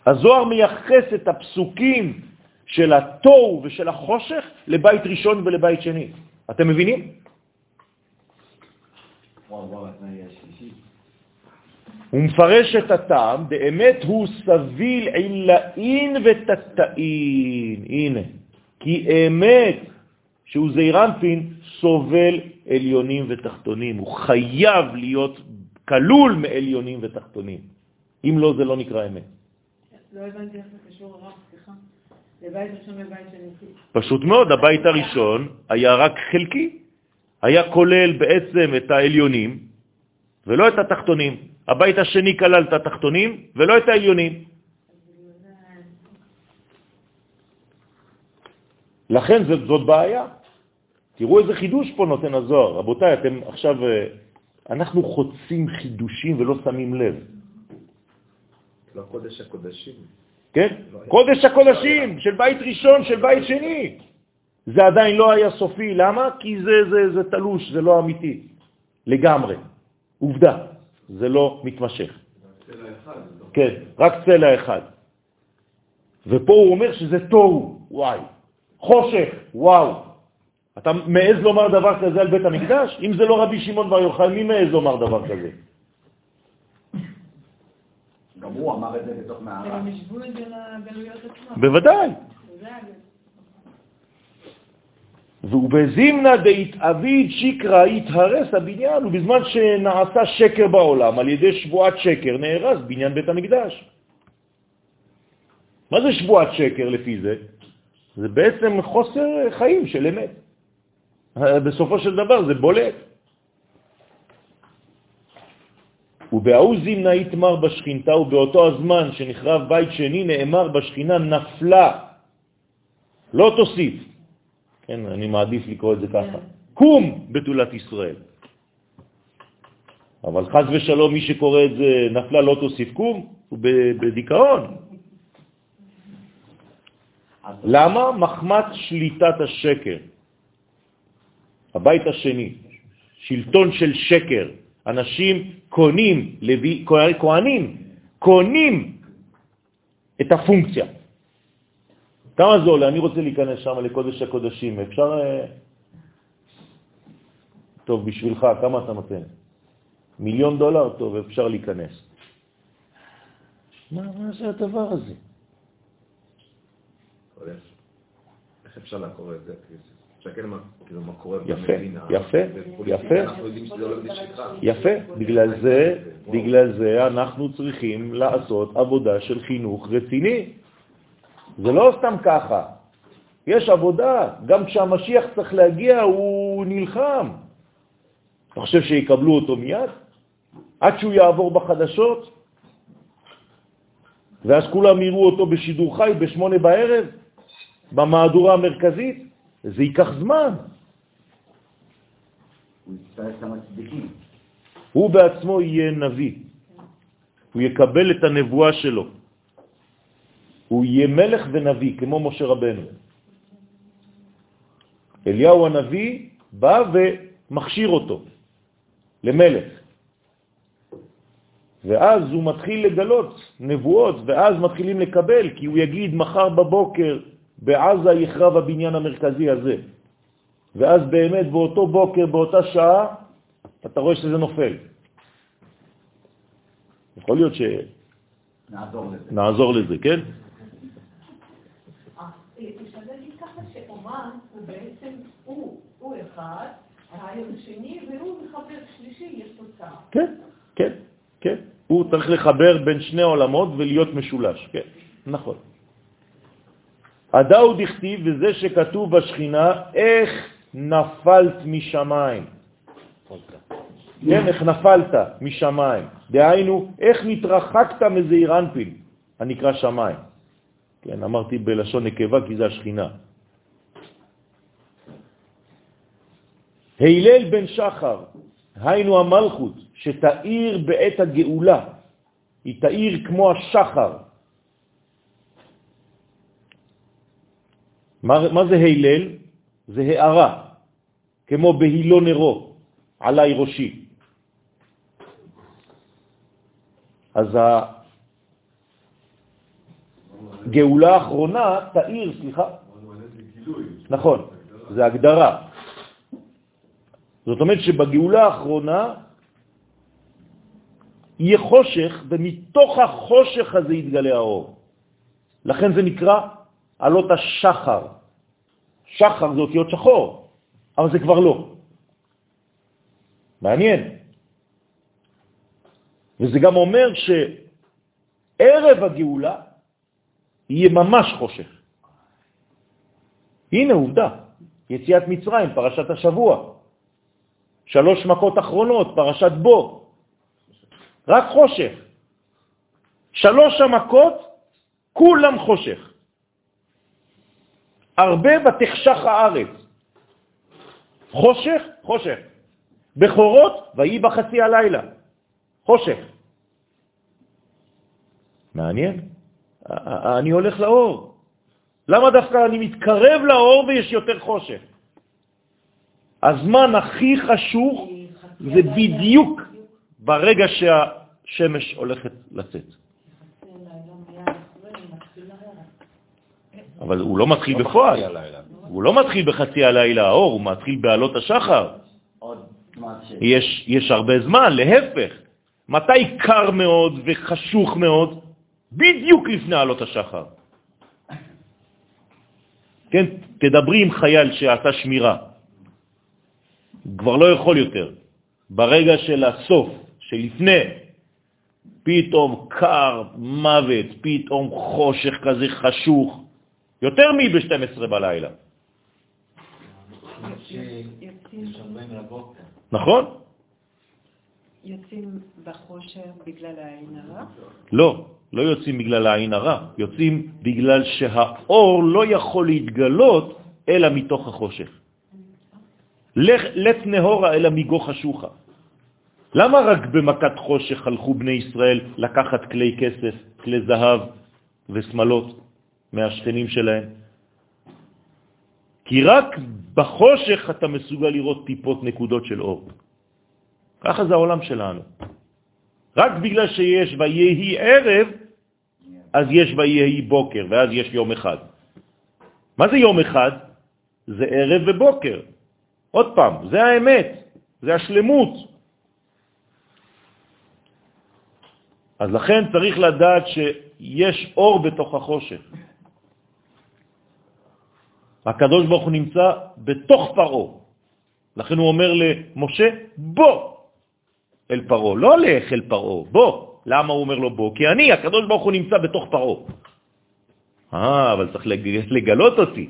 הזוהר מייחס את הפסוקים של התוהו ושל החושך לבית ראשון ולבית שני. אתם מבינים? הוא מפרש את הטעם, באמת הוא סביל עילאין ותתאין. הנה, כי אמת, שהוא זעירנפין, סובל עליונים ותחתונים. הוא חייב להיות כלול מעליונים ותחתונים. אם לא, זה לא נקרא אמת. לא הבנתי איך זה קשור הרב, סליחה. לבית ראשון ובית שני. פשוט מאוד, הבית הראשון היה רק חלקי, היה כולל בעצם את העליונים ולא את התחתונים. הבית השני כלל את התחתונים ולא את העליונים. לכן זאת, זאת בעיה. תראו איזה חידוש פה נותן הזוהר. רבותיי, אתם עכשיו, אה, אנחנו חוצים חידושים ולא שמים לב. לא קודש הקודשים. כן? קודש הקודשים של בית ראשון, של בית שני. זה עדיין לא היה סופי. למה? כי זה, זה, זה תלוש, זה לא אמיתי. לגמרי. עובדה. זה לא מתמשך. כן, רק צלע אחד. ופה הוא אומר שזה תוהו, וואי. חושך, וואו. אתה מעז לומר דבר כזה על בית המקדש? אם זה לא רבי שמעון בר יוחאי, מי מעז לומר דבר כזה? גם הוא אמר את זה בתוך מערה. הם השוו את זה לגלויות עצמן. בוודאי. ובזימנה דהתאביד שיקרא התהרס הבניין, ובזמן שנעשה שקר בעולם, על ידי שבועת שקר נהרס בניין בית המקדש. מה זה שבועת שקר לפי זה? זה בעצם חוסר חיים של אמת. בסופו של דבר זה בולט. ובהאו זימנה יתמר בשכינתה, ובאותו הזמן שנחרב בית שני נאמר בשכינה נפלה, לא תוסיף. כן, אני מעדיף לקרוא את זה ככה. קום בתולת ישראל. אבל חז ושלום, מי שקורא את זה נפלה לא תוסיף קום, הוא בדיכאון. למה? מחמת שליטת השקר. הבית השני, שלטון של שקר. אנשים קונים, לוי, כהנים, קונים את הפונקציה. כמה זה עולה? אני רוצה להיכנס שם לקודש הקודשים. אפשר... אה, טוב, בשבילך, כמה אתה נותן? מיליון דולר? טוב, אפשר להיכנס. מה, מה זה הדבר הזה? איך אפשר לעקור את זה? תסתכל מה, כאילו, מה קורה יפה, במדינה. יפה, יפה, לא. יפה. בגלל זה, בגלל זה אנחנו צריכים לעשות עבודה של חינוך רציני. זה לא סתם ככה. יש עבודה. גם כשהמשיח צריך להגיע, הוא נלחם. אתה חושב שיקבלו אותו מיד? עד שהוא יעבור בחדשות? ואז כולם יראו אותו בשידור חי בשמונה בערב, במהדורה המרכזית? זה ייקח זמן. הוא בעצמו יהיה נביא. הוא יקבל את הנבואה שלו. הוא יהיה מלך ונביא, כמו משה רבנו. אליהו הנביא בא ומכשיר אותו למלך. ואז הוא מתחיל לגלות נבואות, ואז מתחילים לקבל, כי הוא יגיד מחר בבוקר בעזה יחרב הבניין המרכזי הזה. ואז באמת באותו בוקר, באותה שעה, אתה רואה שזה נופל. יכול להיות ש... נעזור לזה. נעזור לזה, כן? אפשר להגיד ככה שאומן הוא בעצם, הוא, הוא אחד, הרעיון השני, והוא מחבר שלישי, יש תוצאה. כן, כן, כן. הוא צריך לחבר בין שני עולמות ולהיות משולש, כן, נכון. הדאו דכתיב, וזה שכתוב בשכינה, איך נפלת משמיים. כן, איך נפלת משמיים. דהיינו, איך נתרחקת מזעיר אנפין, הנקרא שמיים. כן, אמרתי בלשון נקבה כי זה השכינה. הילל בן שחר, היינו המלכות, שתאיר בעת הגאולה, היא תאיר כמו השחר. מה, מה זה הילל? זה הערה, כמו בהילו נרו, עלי ראשי. אז הגאולה האחרונה תאיר, סליחה, נכון, זה הגדרה. זאת אומרת שבגאולה האחרונה יהיה חושך, ומתוך החושך הזה יתגלה האור. לכן זה נקרא עלות השחר. שחר זה אותיות שחור, אבל זה כבר לא. מעניין. וזה גם אומר שערב הגאולה יהיה ממש חושך. הנה עובדה, יציאת מצרים, פרשת השבוע. שלוש מכות אחרונות, פרשת בו. רק חושך. שלוש המכות, כולם חושך. הרבה ותחשך הארץ. חושך, חושך. בכורות, ויהי בחצי הלילה. חושך. מעניין. אני הולך לאור. למה דווקא אני מתקרב לאור ויש יותר חושך? הזמן הכי חשוך זה בדיוק ברגע שהשמש הולכת לצאת. אבל הוא לא מתחיל בפועל. הוא לא מתחיל בחצי הלילה האור, הוא מתחיל בעלות השחר. יש, יש הרבה זמן, להפך. מתי קר מאוד וחשוך מאוד? בדיוק לפני עלות השחר. כן, תדברי עם חייל שעשה שמירה. כבר לא יכול יותר. ברגע של הסוף, שלפני, פתאום קר, מוות, פתאום חושך כזה חשוך, יותר מב-12 בלילה. נכון? יוצאים בחושר בגלל העין הרע? לא, לא יוצאים בגלל העין הרע, יוצאים בגלל שהאור לא יכול להתגלות אלא מתוך החושך. לך לת נהורה אלא מגו חשוכה. למה רק במכת חושך הלכו בני ישראל לקחת כלי כסף, כלי זהב ושמלות מהשכנים שלהם? כי רק בחושך אתה מסוגל לראות טיפות נקודות של אור. ככה זה העולם שלנו. רק בגלל שיש ויהי ערב, אז יש ויהי בוקר, ואז יש יום אחד. מה זה יום אחד? זה ערב ובוקר. עוד פעם, זה האמת, זה השלמות. אז לכן צריך לדעת שיש אור בתוך החושך. הקדוש ברוך הוא נמצא בתוך פרעה. לכן הוא אומר למשה, בוא אל פרעה, לא לך אל פרעה, בוא. למה הוא אומר לו בוא? כי אני, הקדוש ברוך הוא נמצא בתוך פרעה. אה, אבל צריך לגלות אותי.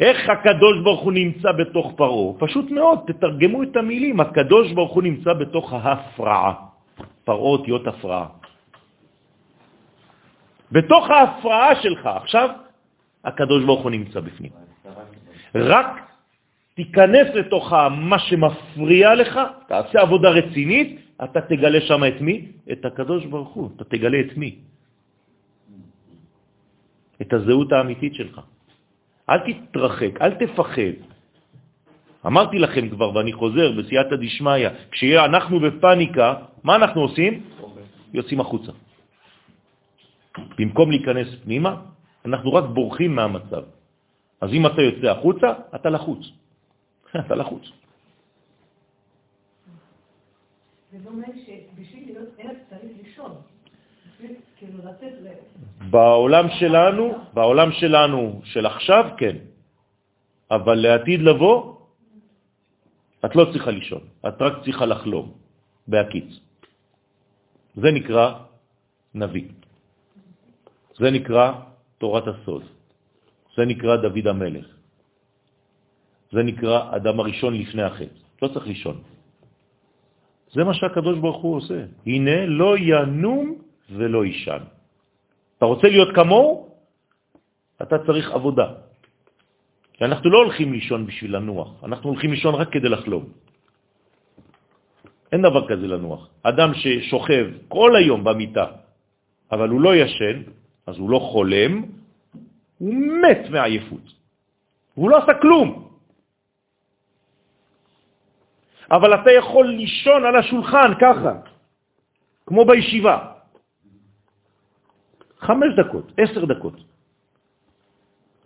איך הקדוש ברוך הוא נמצא בתוך פרעה? פשוט מאוד, תתרגמו את המילים. הקדוש ברוך הוא נמצא בתוך ההפרעה. פרעה אותיות הפרעה. בתוך ההפרעה שלך, עכשיו הקדוש ברוך הוא נמצא בפנים. רק תיכנס לתוך מה שמפריע לך, תעשה עבודה רצינית, אתה תגלה שם את מי? את הקדוש ברוך הוא, אתה תגלה את מי? את הזהות האמיתית שלך. אל תתרחק, אל תפחד. אמרתי לכם כבר, ואני חוזר, בסייעתא דשמיא, כשאנחנו בפניקה, מה אנחנו עושים? יוצאים החוצה. במקום להיכנס פנימה, אנחנו רק בורחים מהמצב. אז אם אתה יוצא החוצה, אתה לחוץ. אתה לחוץ. זה אומר שבשביל להיות ערב. כאילו. בעולם שלנו, בעולם שלנו של עכשיו, כן. אבל לעתיד לבוא, את לא צריכה לישון, את רק צריכה לחלום, בהקיץ. זה נקרא נביא. זה נקרא תורת הסוד. זה נקרא דוד המלך. זה נקרא אדם הראשון לפני החטא. לא צריך לישון. זה מה שהקדוש ברוך הוא עושה. הנה לא ינום ולא ישן. אתה רוצה להיות כמוהו? אתה צריך עבודה. כי אנחנו לא הולכים לישון בשביל לנוח, אנחנו הולכים לישון רק כדי לחלום. אין דבר כזה לנוח. אדם ששוכב כל היום במיטה, אבל הוא לא ישן, אז הוא לא חולם, הוא מת מעייפות. הוא לא עשה כלום. אבל אתה יכול לישון על השולחן ככה, כמו בישיבה. חמש דקות, עשר דקות.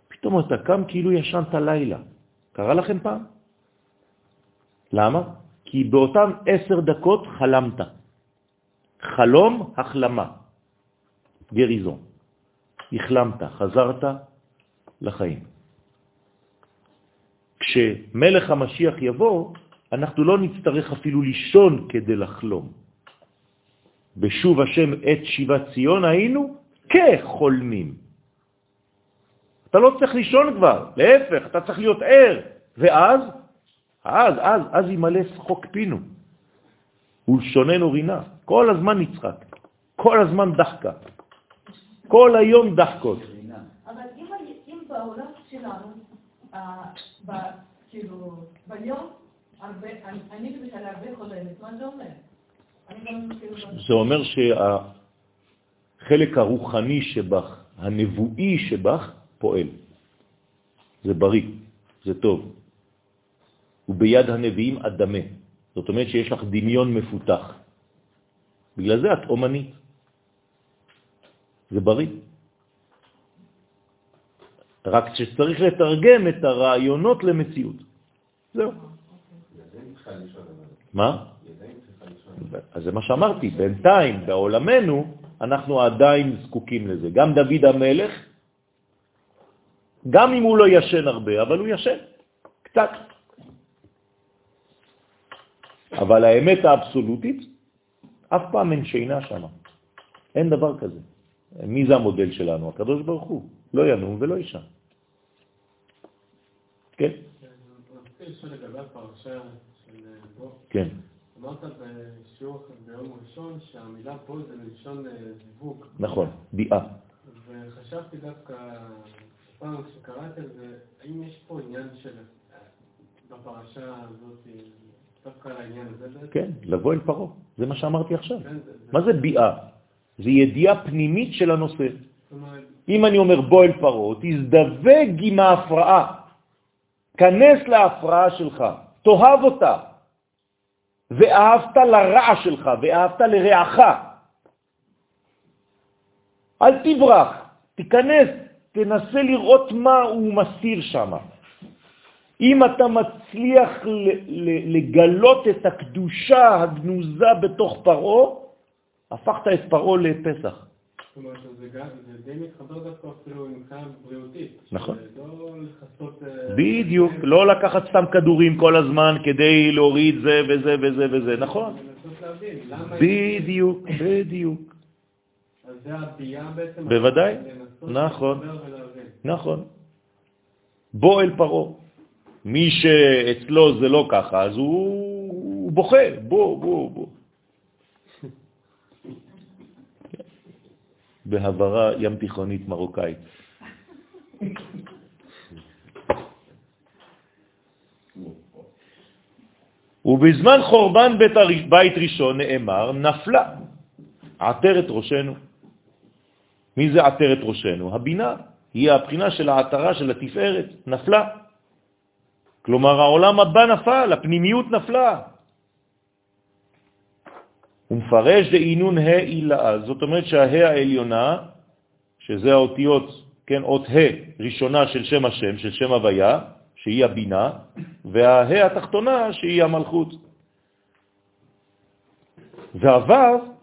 פתאום אתה קם כאילו ישנת לילה. קרה לכם פעם? למה? כי באותם עשר דקות חלמת. חלום, החלמה, גריזון. החלמת, חזרת לחיים. כשמלך המשיח יבוא, אנחנו לא נצטרך אפילו לישון כדי לחלום. בשוב השם את שיבת ציון היינו כחולמים. אתה לא צריך לישון כבר, להפך, אתה צריך להיות ער. ואז, אז, אז, אז ימלא שחוק פינו. ולשוננו רינה. כל הזמן נצחק, כל הזמן דחקה, כל היום דחקות. אבל אם, בעולם שלנו, אה, כאילו, ביום הרבה, אני למשל הרבה חולמת, מה זה אומר? כאילו זה אומר שהחלק הרוחני שבך, הנבואי שבך, פועל. זה בריא, זה טוב. וביד הנביאים אדמה. זאת אומרת שיש לך דמיון מפותח. בגלל זה את אומנית. זה בריא. רק שצריך לתרגם את הרעיונות למציאות. זהו. מה? אז זה מה שאמרתי, בינתיים, בעולמנו, אנחנו עדיין זקוקים לזה. גם דוד המלך, גם אם הוא לא ישן הרבה, אבל הוא ישן, קצת. אבל האמת האבסולוטית, אף פעם אין שינה שם. אין דבר כזה. מי זה המודל שלנו? הקדוש ברוך הוא. לא ינום ולא ישן. כן? אני רוצה לשאול לגבי הפרשה של בו. כן. אמרת בשיעור ביום ראשון שהמילה פה זה מלשון זיווג. נכון, ביאה. וחשבתי דווקא, פעם כשקראתי על זה, האם יש פה עניין של, בפרשה הזאת, דווקא על העניין הזה? כן, לבוא אל פרו. זה מה שאמרתי עכשיו. כן, מה זה ביאה? זה ידיעה פנימית של הנושא. אם אני אומר בוא אל פרו, תזדווג עם ההפרעה. כנס להפרעה שלך, תאהב אותה. ואהבת לרע שלך, ואהבת לרעך. אל תברח, תיכנס, תנסה לראות מה הוא מסתיר שם. אם אתה מצליח לגלות את הקדושה הגנוזה בתוך פרו, הפכת את פרו לפסח. אומרת, זה גם, זה די מתחבר דווקא אפילו מבחינה בריאותית. נכון. לא לכסות... אה, בדיוק, לא לקחת סתם כדורים כל הזמן כדי להוריד זה וזה וזה וזה, נכון? בדיוק, בדיוק, אז זה הביאה בעצם? בוודאי, נכון. נכון. בוא אל פרו. מי שאצלו זה לא ככה, אז הוא, הוא בוכה, בוא, בוא, בוא. בהברה ים תיכונית מרוקאית. ובזמן חורבן בית, הר... בית ראשון נאמר, נפלה עטרת ראשנו. מי זה עטרת ראשנו? הבינה. היא הבחינה של העטרה של התפארת, נפלה. כלומר, העולם הבא נפל, הפנימיות נפלה. הוא מפרש דאינון ה' אילאה, זאת אומרת שהה העליונה, שזה האותיות, כן, אות ה' ראשונה של שם השם, של שם הוויה, שהיא הבינה, והה התחתונה שהיא המלכות. והוו,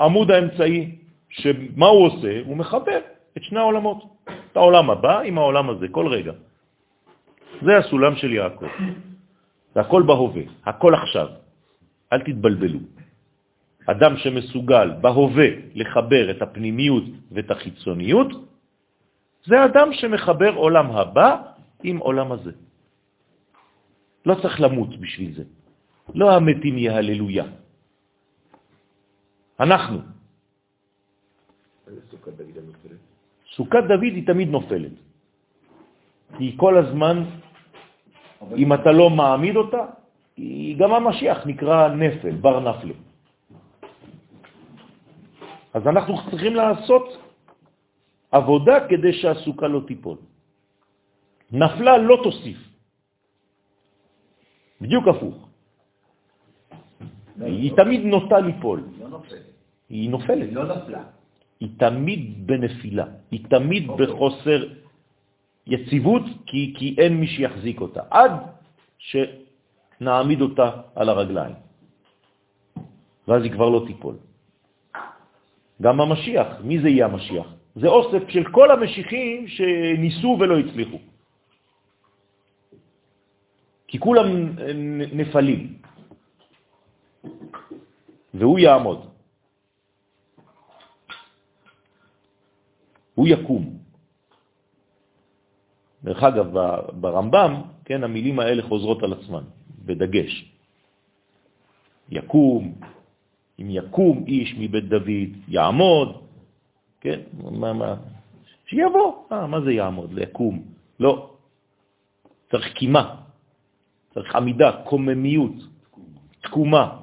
עמוד האמצעי, שמה הוא עושה? הוא מחבר את שני העולמות, את העולם הבא עם העולם הזה, כל רגע. זה הסולם של יעקב. זה הכל בהווה, הכל עכשיו. אל תתבלבלו. אדם שמסוגל בהווה לחבר את הפנימיות ואת החיצוניות, זה אדם שמחבר עולם הבא עם עולם הזה. לא צריך למות בשביל זה. לא המתים יהללויה. אנחנו. סוכת דוד הנופלת? סוכת דוד היא תמיד נופלת. כי כל הזמן, אם אתה לא מעמיד אותה, היא- גם המשיח נקרא נפל, בר נפלה. אז אנחנו צריכים לעשות עבודה כדי שהסוכה לא תיפול. נפלה לא תוסיף. בדיוק הפוך. היא תמיד נוטה ליפול. לא. היא נופלת. היא לא נפלה. היא תמיד בנפילה, היא תמיד אוקיי. בחוסר יציבות, כי, כי אין מי שיחזיק אותה, עד שנעמיד אותה על הרגליים. ואז היא כבר לא תיפול. גם המשיח, מי זה יהיה המשיח? זה אוסף של כל המשיחים שניסו ולא הצליחו. כי כולם נפלים. והוא יעמוד. הוא יקום. דרך אגב, ברמב"ם, כן, המילים האלה חוזרות על עצמן, בדגש. יקום, אם יקום איש מבית דוד, יעמוד, כן, מה, מה, שיבוא. אה, מה זה יעמוד? לקום. לא. צריך קימה, צריך עמידה, קוממיות, תקומה.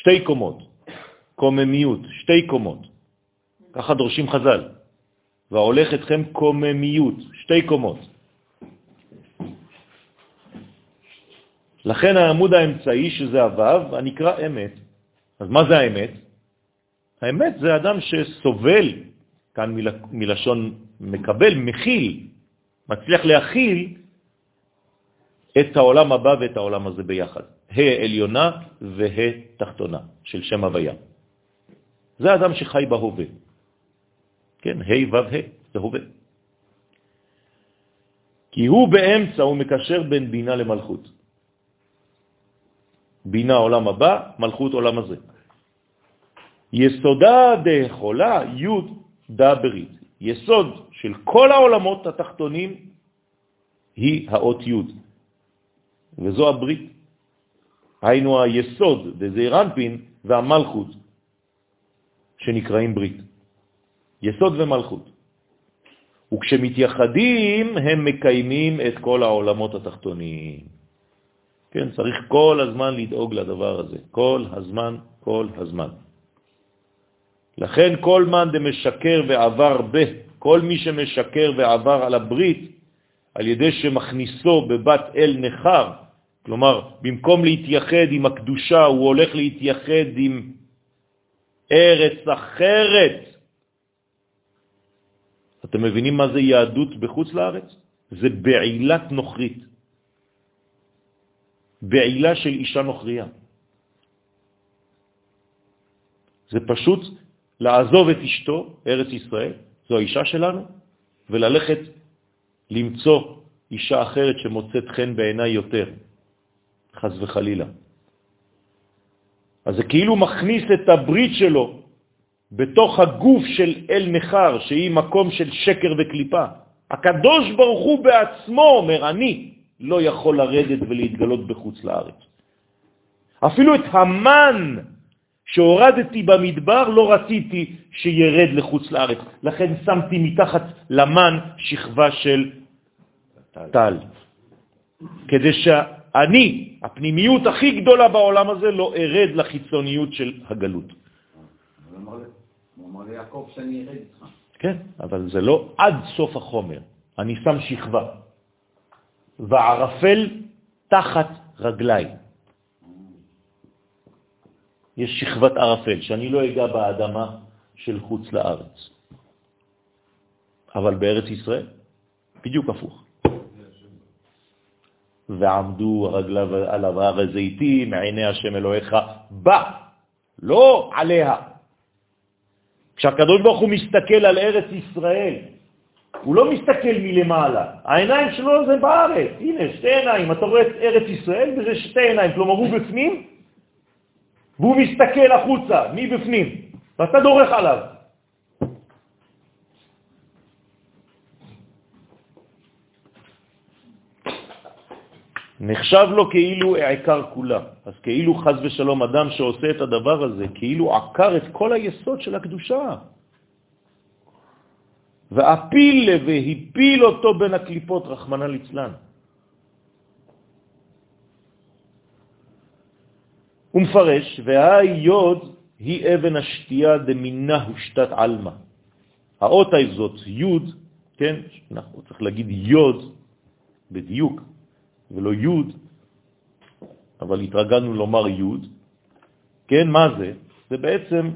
שתי קומות, קוממיות, שתי קומות. ככה דורשים חז"ל. והולך אתכם קוממיות, שתי קומות. לכן העמוד האמצעי, שזה הוו, הנקרא אמת. אז מה זה האמת? האמת זה אדם שסובל, כאן מיל, מלשון מקבל, מכיל, מצליח להכיל את העולם הבא ואת העולם הזה ביחד. ה' עליונה וה' תחתונה של שם הוויה. זה אדם שחי בהווה. כן, ה' ו' ה', זה הווה. כי הוא באמצע, הוא מקשר בין בינה למלכות. בינה עולם הבא, מלכות עולם הזה. יסודה דחולה י' דה ברית. יסוד של כל העולמות התחתונים היא האות י', וזו הברית. היינו היסוד דזעירנפין והמלכות שנקראים ברית. יסוד ומלכות. וכשמתייחדים הם מקיימים את כל העולמות התחתונים. כן, צריך כל הזמן לדאוג לדבר הזה, כל הזמן, כל הזמן. לכן כל מן דמשקר ועבר ב, כל מי שמשקר ועבר על הברית, על ידי שמכניסו בבת אל נחר, כלומר, במקום להתייחד עם הקדושה, הוא הולך להתייחד עם ארץ אחרת. אתם מבינים מה זה יהדות בחוץ לארץ? זה בעילת נוכרית. בעילה של אישה נוכריה. זה פשוט לעזוב את אשתו, ארץ ישראל, זו האישה שלנו, וללכת למצוא אישה אחרת שמוצאת חן בעיניי יותר, חז וחלילה. אז זה כאילו מכניס את הברית שלו בתוך הגוף של אל נחר, שהיא מקום של שקר וקליפה. הקדוש ברוך הוא בעצמו אומר, אני לא יכול לרדת ולהתגלות בחוץ לארץ. אפילו את המן שהורדתי במדבר לא רציתי שירד לחוץ לארץ, לכן שמתי מתחת למן שכבה של טל, כדי שאני, הפנימיות הכי גדולה בעולם הזה, לא ארד לחיצוניות של הגלות. הוא אמר ליעקב שאני ארד איתך. כן, אבל זה לא עד סוף החומר. אני שם שכבה. וערפל תחת רגליי. יש שכבת ערפל, שאני לא אגע באדמה של חוץ לארץ. אבל בארץ ישראל, בדיוק הפוך. ועמדו רגליו על הר הזיתים, מעיני השם אלוהיך, בה, לא עליה. כשהקדוש ברוך הוא מסתכל על ארץ ישראל, הוא לא מסתכל מלמעלה, העיניים שלו זה בארץ, הנה שתי עיניים, אתה רואה את ארץ ישראל וזה שתי עיניים, כלומר הוא בפנים והוא מסתכל החוצה, מי בפנים, ואתה דורך עליו. נחשב לו כאילו העיקר כולה. אז כאילו חז ושלום אדם שעושה את הדבר הזה, כאילו עקר את כל היסוד של הקדושה. ואפיל והפיל אותו בין הקליפות, רחמנה ליצלן. הוא מפרש, והיוד היא אבן השתייה דמינה הושתת עלמה. האות הזאת, יוד, כן, אנחנו צריך להגיד יוד בדיוק, ולא יוד, אבל התרגלנו לומר יוד. כן, מה זה? זה בעצם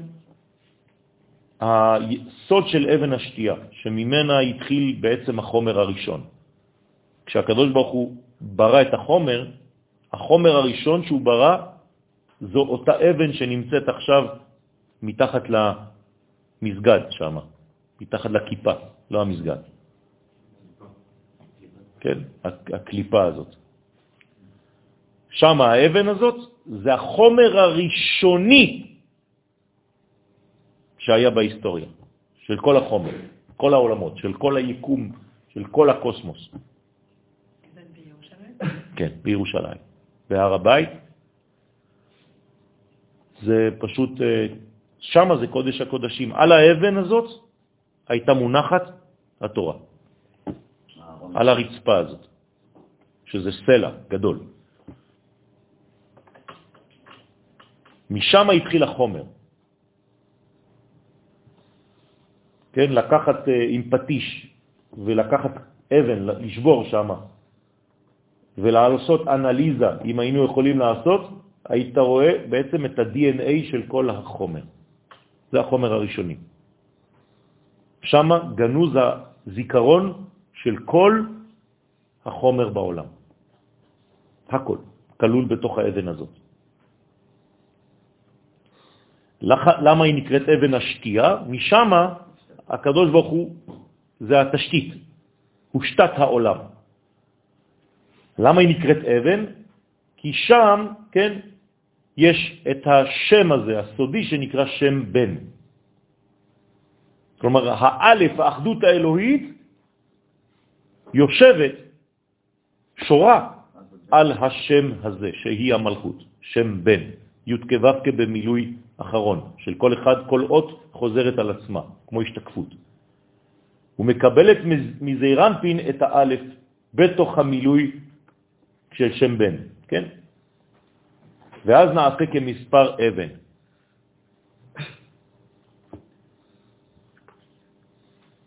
הסוד של אבן השתייה, שממנה התחיל בעצם החומר הראשון. כשהקדוש ברוך הוא ברא את החומר, החומר הראשון שהוא ברא זו אותה אבן שנמצאת עכשיו מתחת למסגד שם, מתחת לכיפה, לא המסגד. כן, הקליפה הזאת. שם האבן הזאת זה החומר הראשוני שהיה בהיסטוריה, של כל החומר, כל העולמות, של כל היקום, של כל הקוסמוס. כן, בירושלים. בהר הבית זה פשוט, אה, שם זה קודש הקודשים. על האבן הזאת הייתה מונחת התורה, על הרצפה הזאת, שזה סלע גדול. משם התחיל החומר. כן, לקחת אה, עם פטיש ולקחת אבן, לשבור שם ולעשות אנליזה, אם היינו יכולים לעשות, היית רואה בעצם את ה-DNA של כל החומר. זה החומר הראשוני. שם גנוז הזיכרון של כל החומר בעולם. הכל, כלול בתוך האבן הזאת. למה היא נקראת אבן השתייה? משם הקדוש ברוך הוא, זה התשתית, הוא שתת העולם. למה היא נקראת אבן? כי שם, כן, יש את השם הזה, הסודי, שנקרא שם בן. כלומר, האלף, האחדות האלוהית, יושבת, שורה, על השם הזה, שהיא המלכות, שם בן, י' כו' במילוי אחרון, של כל אחד, כל אות חוזרת על עצמה, כמו השתקפות. הוא מקבלת מזעירנפין את האלף בתוך המילוי של שם בן, כן? ואז נעשה כמספר אבן.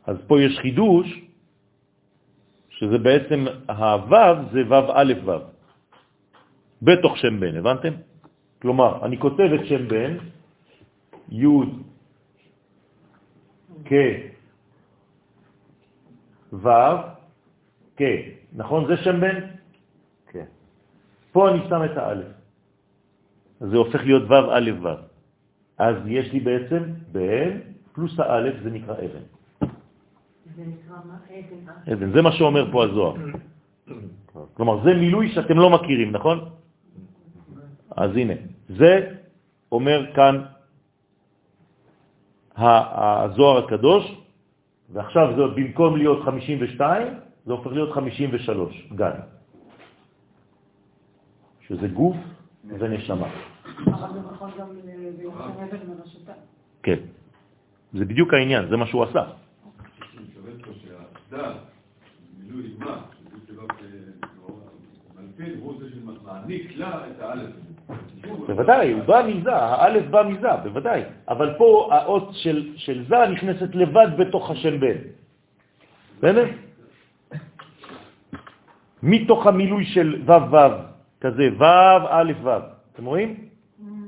אז פה יש חידוש, שזה בעצם הוו זה וו א' וו, בתוך שם בן, הבנתם? כלומר, אני כותב את שם בן, י' כ' ו' כ', נכון? זה שם בן? כן. פה אני שם את האלף. זה הופך להיות ו' א' ו'. אז יש לי בעצם בן פלוס האלף, זה נקרא אבן. זה נקרא מה? אבן. אבן, זה מה שאומר פה הזוהר. כלומר, זה מילוי שאתם לא מכירים, נכון? אז הנה, זה אומר כאן הזוהר הקדוש, ועכשיו זה במקום להיות 52, זה הופך להיות 53, גן. שזה גוף ונשמה. אבל זה נכון אבן מנשתה. כן. זה בדיוק העניין, זה מה שהוא עשה. נגמר, מלפין הוא זה שמעניק לה את האלף. בוודאי, הוא בא מזה, האלף בא מזה, בוודאי. אבל פה האות של, של זה נכנסת לבד בתוך השם בן. בסדר? מתוך המילוי של ו' ו', כזה ו' א' ו', אתם רואים?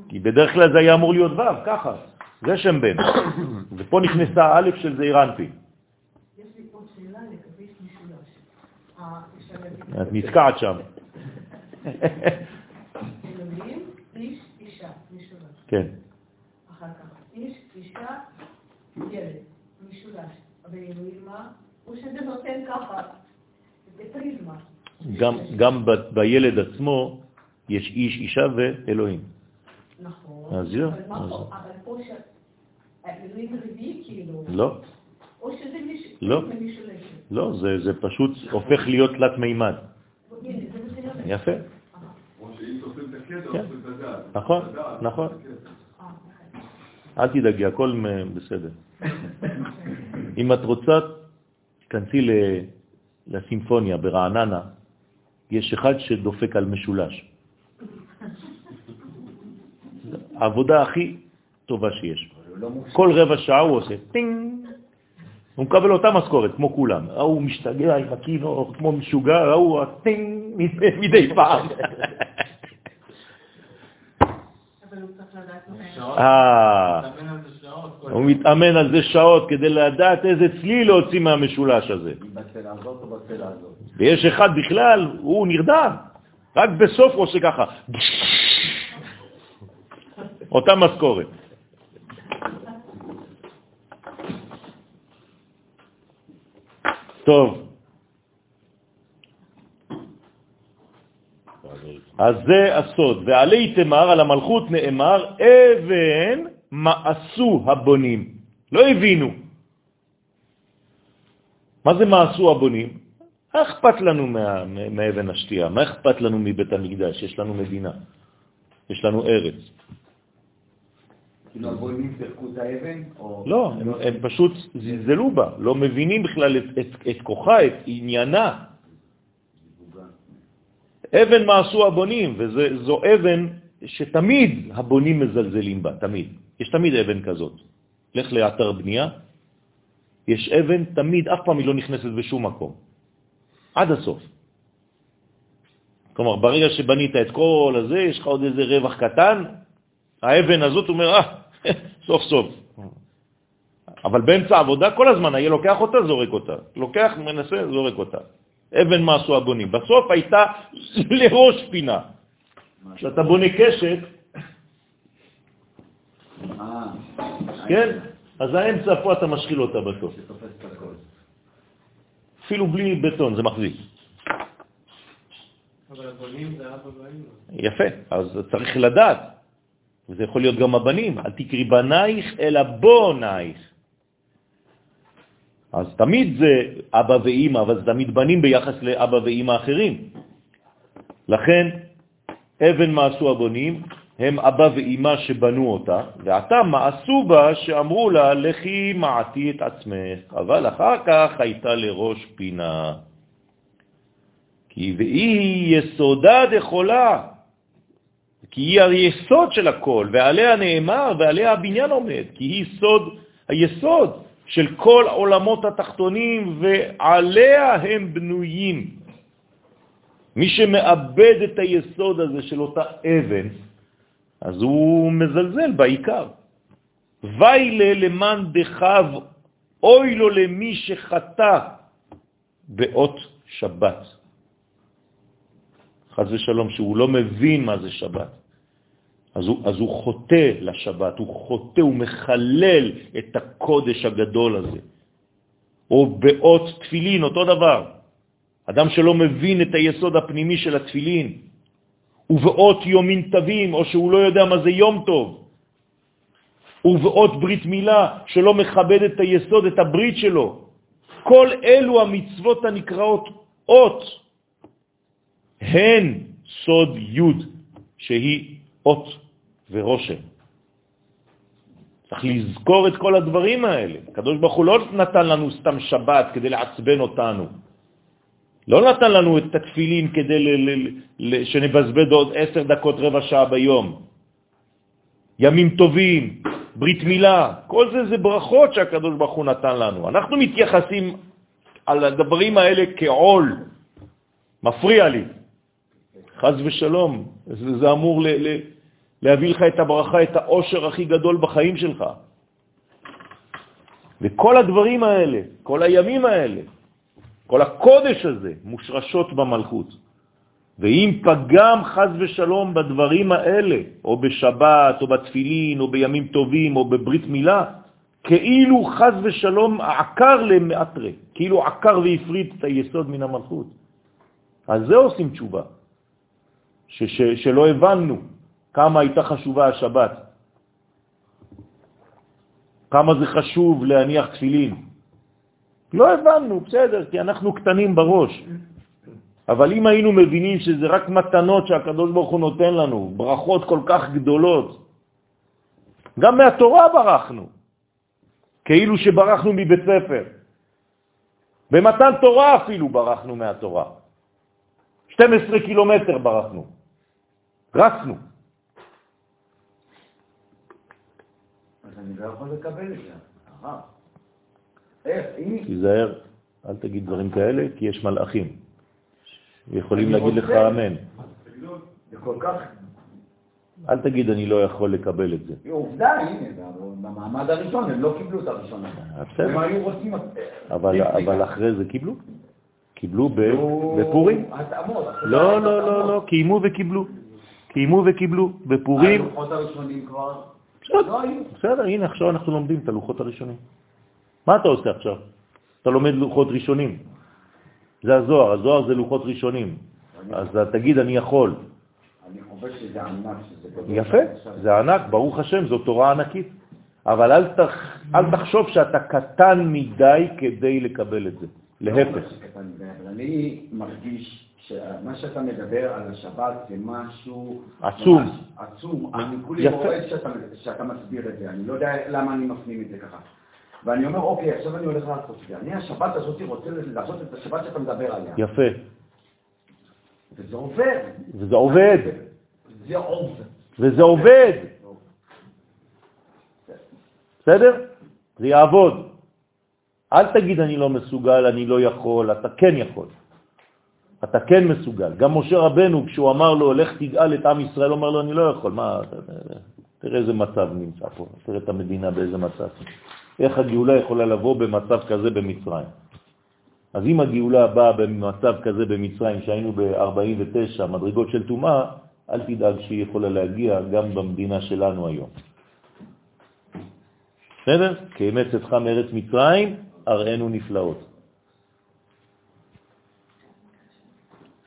כי בדרך כלל זה היה אמור להיות ו', ככה, זה שם בן. ופה נכנסה א' של זעיר אנפין. יש לי עוד שאלה לגבי משולש. אפשר להגיד- את נתקעת שם. כן. אחר כך, איש, אישה, ילד, משולש. הוא שזה נותן ככה, בפריזמה. גם, גם ב, בילד עצמו יש איש, אישה ואלוהים. נכון. אז זהו, אבל פה? אבל פה ש... האלוהים רביעי כאילו. לא, או שזה לא. משולשת. לא, זה, זה פשוט הופך להיות תלת מימד. הנה, זה מה שאני אומרת. יפה, כמו שאם אל תדאגי, הכל בסדר. אם את רוצה, כנסי ל- לסימפוניה ברעננה, יש אחד שדופק על משולש. העבודה הכי טובה שיש. הוא לא. כל רבע שעה הוא עושה טינג. הוא מקבל אותה משכורת, כמו כולם. ההוא משתגע עם הכינור, כמו משוגע, ההוא הטינג מדי פעם. הוא אה, מתאמן על זה שעות. כל הוא מתאמן על זה שעות כדי לדעת איזה צליל להוציא מהמשולש הזה. ויש אחד בכלל, הוא נרדם. רק בסוף הוא עושה ככה. אותה משכורת. טוב. אז זה הסוד. ועלי תמר, על המלכות נאמר, אבן מעשו הבונים. לא הבינו. מה זה מעשו הבונים? מה אכפת לנו מה, מאבן השתייה? מה אכפת לנו מבית המקדש? יש לנו מדינה, יש לנו ארץ. כאילו הבונים פירקו את האבן? או- לא, הם, הם פשוט זלזלו בה, לא מבינים בכלל את, את, את כוחה, את עניינה. אבן מעשו הבונים, וזו אבן שתמיד הבונים מזלזלים בה, תמיד. יש תמיד אבן כזאת. לך לאתר בנייה, יש אבן, תמיד, אף פעם היא לא נכנסת בשום מקום. עד הסוף. כלומר, ברגע שבנית את כל הזה, יש לך עוד איזה רווח קטן, האבן הזאת אומר, אה, סוף סוף. אבל באמצע העבודה כל הזמן היה לוקח אותה, זורק אותה. לוקח, מנסה, זורק אותה. אבן מה עשו הבונים. בסוף הייתה לראש פינה. כשאתה בונה קשת, כן? אז האמצע פה אתה משחיל אותה בסוף. אפילו בלי בטון, זה מחזיק. אבל הבונים זה אבא ואמא. יפה, אז צריך לדעת וזה יכול להיות גם הבנים, אל תקרי בנייך אלא בונייך. אז תמיד זה אבא ואימא, אבל זה תמיד בנים ביחס לאבא ואימא אחרים. לכן, אבן מה עשו הבונים? הם אבא ואימא שבנו אותה, ועתה מעשו בה שאמרו לה, לכי מעתי את עצמך, אבל אחר כך הייתה לראש פינה. כי והיא יסודה דחולה, כי היא היסוד של הכל, ועליה נאמר, ועליה הבניין עומד, כי היא סוד, היסוד של כל עולמות התחתונים, ועליה הם בנויים. מי שמאבד את היסוד הזה של אותה אבן, אז הוא מזלזל בעיקר. ויילה למען דחב, אוי לו למי שחטא באות שבת. חז ושלום, שהוא לא מבין מה זה שבת. אז הוא, אז הוא חוטא לשבת, הוא חוטא, הוא מחלל את הקודש הגדול הזה. או באות תפילין, אותו דבר. אדם שלא מבין את היסוד הפנימי של התפילין, ובאות יומין טבים, או שהוא לא יודע מה זה יום טוב, ובאות ברית מילה, שלא מכבד את היסוד, את הברית שלו. כל אלו המצוות הנקראות אות, הן סוד י' שהיא אות ורושם. צריך לזכור את כל הדברים האלה. הקדוש ברוך הוא לא נתן לנו סתם שבת כדי לעצבן אותנו. לא נתן לנו את התפילין כדי שנבזבז עוד עשר דקות, רבע שעה ביום. ימים טובים, ברית מילה, כל זה זה ברכות שהקדוש ברוך הוא נתן לנו. אנחנו מתייחסים על הדברים האלה כעול, מפריע לי. חז ושלום, זה, זה אמור ל, ל, להביא לך את הברכה, את העושר הכי גדול בחיים שלך. וכל הדברים האלה, כל הימים האלה, כל הקודש הזה מושרשות במלכות. ואם פגם חז ושלום בדברים האלה, או בשבת, או בתפילין, או בימים טובים, או בברית מילה, כאילו חז ושלום עקר למאטרה, כאילו עקר והפריד את היסוד מן המלכות. אז זה עושים תשובה, ש, ש, שלא הבנו כמה הייתה חשובה השבת, כמה זה חשוב להניח תפילין, לא הבנו, בסדר, כי אנחנו קטנים בראש. אבל אם היינו מבינים שזה רק מתנות שהקדוש ברוך הוא נותן לנו, ברכות כל כך גדולות, גם מהתורה ברחנו, כאילו שברחנו מבית ספר. במתן תורה אפילו ברחנו מהתורה. 12 קילומטר ברחנו, רצנו. אז אני לא יכול לקבל את זה. תיזהר, אל תגיד דברים כאלה, כי יש מלאכים. יכולים להגיד לך. אמן. אל תגיד אני לא יכול לקבל את זה. עובדה, הנה, במעמד הראשון הם לא קיבלו את הראשון. אה. הם היו רוצים... אבל, אבל אחרי זה קיבלו? קיבלו ב- בפורים? לא, לא, לא, לא, קיימו וקיבלו. קיימו וקיבלו. בפורים, הלוחות הראשונים כבר... בסדר. לא היו. בסדר, הנה עכשיו אנחנו לומדים את הלוחות הראשונים. מה אתה עושה עכשיו? אתה לומד לוחות ראשונים. זה הזוהר, הזוהר זה לוחות ראשונים. אז תגיד אני יכול. אני חושב שזה ענק. יפה, זה ענק, ברוך השם, זו תורה ענקית. אבל אל, תח, אל תחשוב שאתה קטן מדי כדי לקבל את זה. להפך. אבל אני מרגיש שמה שאתה מדבר על השבת זה משהו... עצום. עצום. אני כולי. רואה שאתה, שאתה מסביר את זה. אני לא יודע למה אני מפנים את זה ככה. ואני אומר, אוקיי, עכשיו אני הולך לעשות את זה. אני השבת הזאת רוצה לעשות את השבת שאתה מדבר עליה. יפה. וזה עובד. וזה עובד. זה עובד. וזה עובד. בסדר? זה יעבוד. אל תגיד אני לא מסוגל, אני לא יכול, אתה כן יכול. אתה כן מסוגל. גם משה רבנו, כשהוא אמר לו, לך תגאל את עם ישראל, אומר לו, אני לא יכול. מה, תראה איזה מצב נמצא פה, תראה את המדינה באיזה מצב. איך הגאולה יכולה לבוא במצב כזה במצרים. אז אם הגאולה באה במצב כזה במצרים, שהיינו ב-49 מדרגות של תומה, אל תדאג שהיא יכולה להגיע גם במדינה שלנו היום. בסדר? כי אמת צאתך מארץ מצרים, אראנו נפלאות.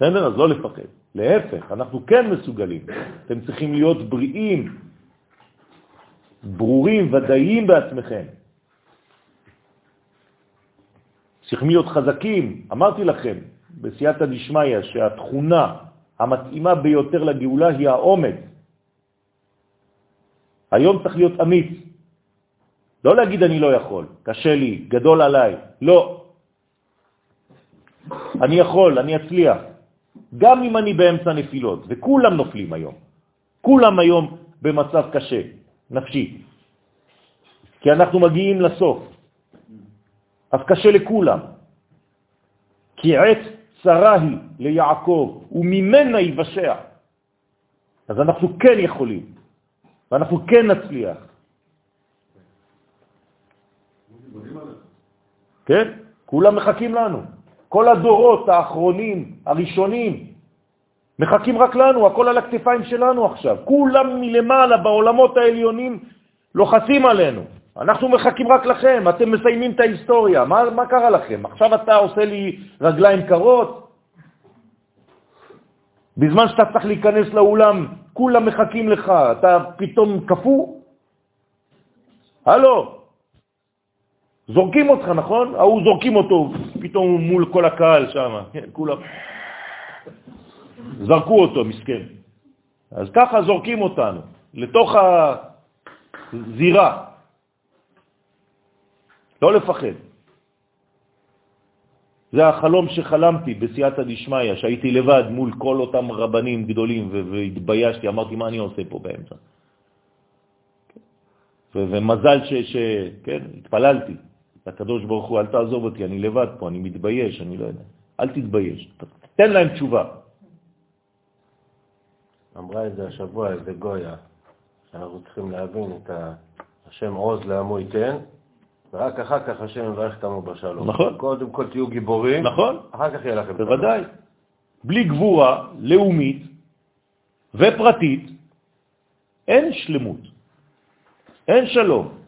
בסדר? אז לא לפחד. להפך, אנחנו כן מסוגלים. אתם צריכים להיות בריאים ברורים, ודאיים בעצמכם. צריכים להיות חזקים. אמרתי לכם בסייעתא דשמיא שהתכונה המתאימה ביותר לגאולה היא האומץ. היום צריך להיות אמיץ. לא להגיד אני לא יכול, קשה לי, גדול עליי. לא. אני יכול, אני אצליח. גם אם אני באמצע נפילות, וכולם נופלים היום. כולם היום במצב קשה, נפשי. כי אנחנו מגיעים לסוף. אז קשה לכולם. כי עת צרה היא ליעקב, וממנה יבשע. אז אנחנו כן יכולים, ואנחנו כן נצליח. כן? כולם מחכים לנו. כל הדורות האחרונים, הראשונים, מחכים רק לנו, הכל על הכתפיים שלנו עכשיו. כולם מלמעלה, בעולמות העליונים, לוחצים עלינו. אנחנו מחכים רק לכם, אתם מסיימים את ההיסטוריה, מה, מה קרה לכם? עכשיו אתה עושה לי רגליים קרות? בזמן שאתה צריך להיכנס לאולם, כולם מחכים לך, אתה פתאום קפוא? הלו, זורקים אותך, נכון? ההוא זורקים אותו פתאום מול כל הקהל שם, כן, כולם זרקו אותו, מסכן. אז ככה זורקים אותנו, לתוך הזירה. לא לפחד. זה החלום שחלמתי בסייעתא דשמיא, שהייתי לבד מול כל אותם רבנים גדולים והתביישתי, אמרתי, מה אני עושה פה באמצע? ומזל ש... ש... כן. לקדוש ברוך הוא, אל תעזוב אותי, אני לבד פה, אני מתבייש, אני לא יודע. אל תתבייש, תן להם תשובה. אמרה את זה השבוע איזה גויה, שאנחנו צריכים להבין את השם עוז לעמו ייתן, ורק אחר כך השם מברך אותנו בשלום. נכון. קודם כל תהיו גיבורים, נכון. אחר כך יהיה לכם בוודאי. בלי גבורה לאומית ופרטית, אין שלמות, אין שלום.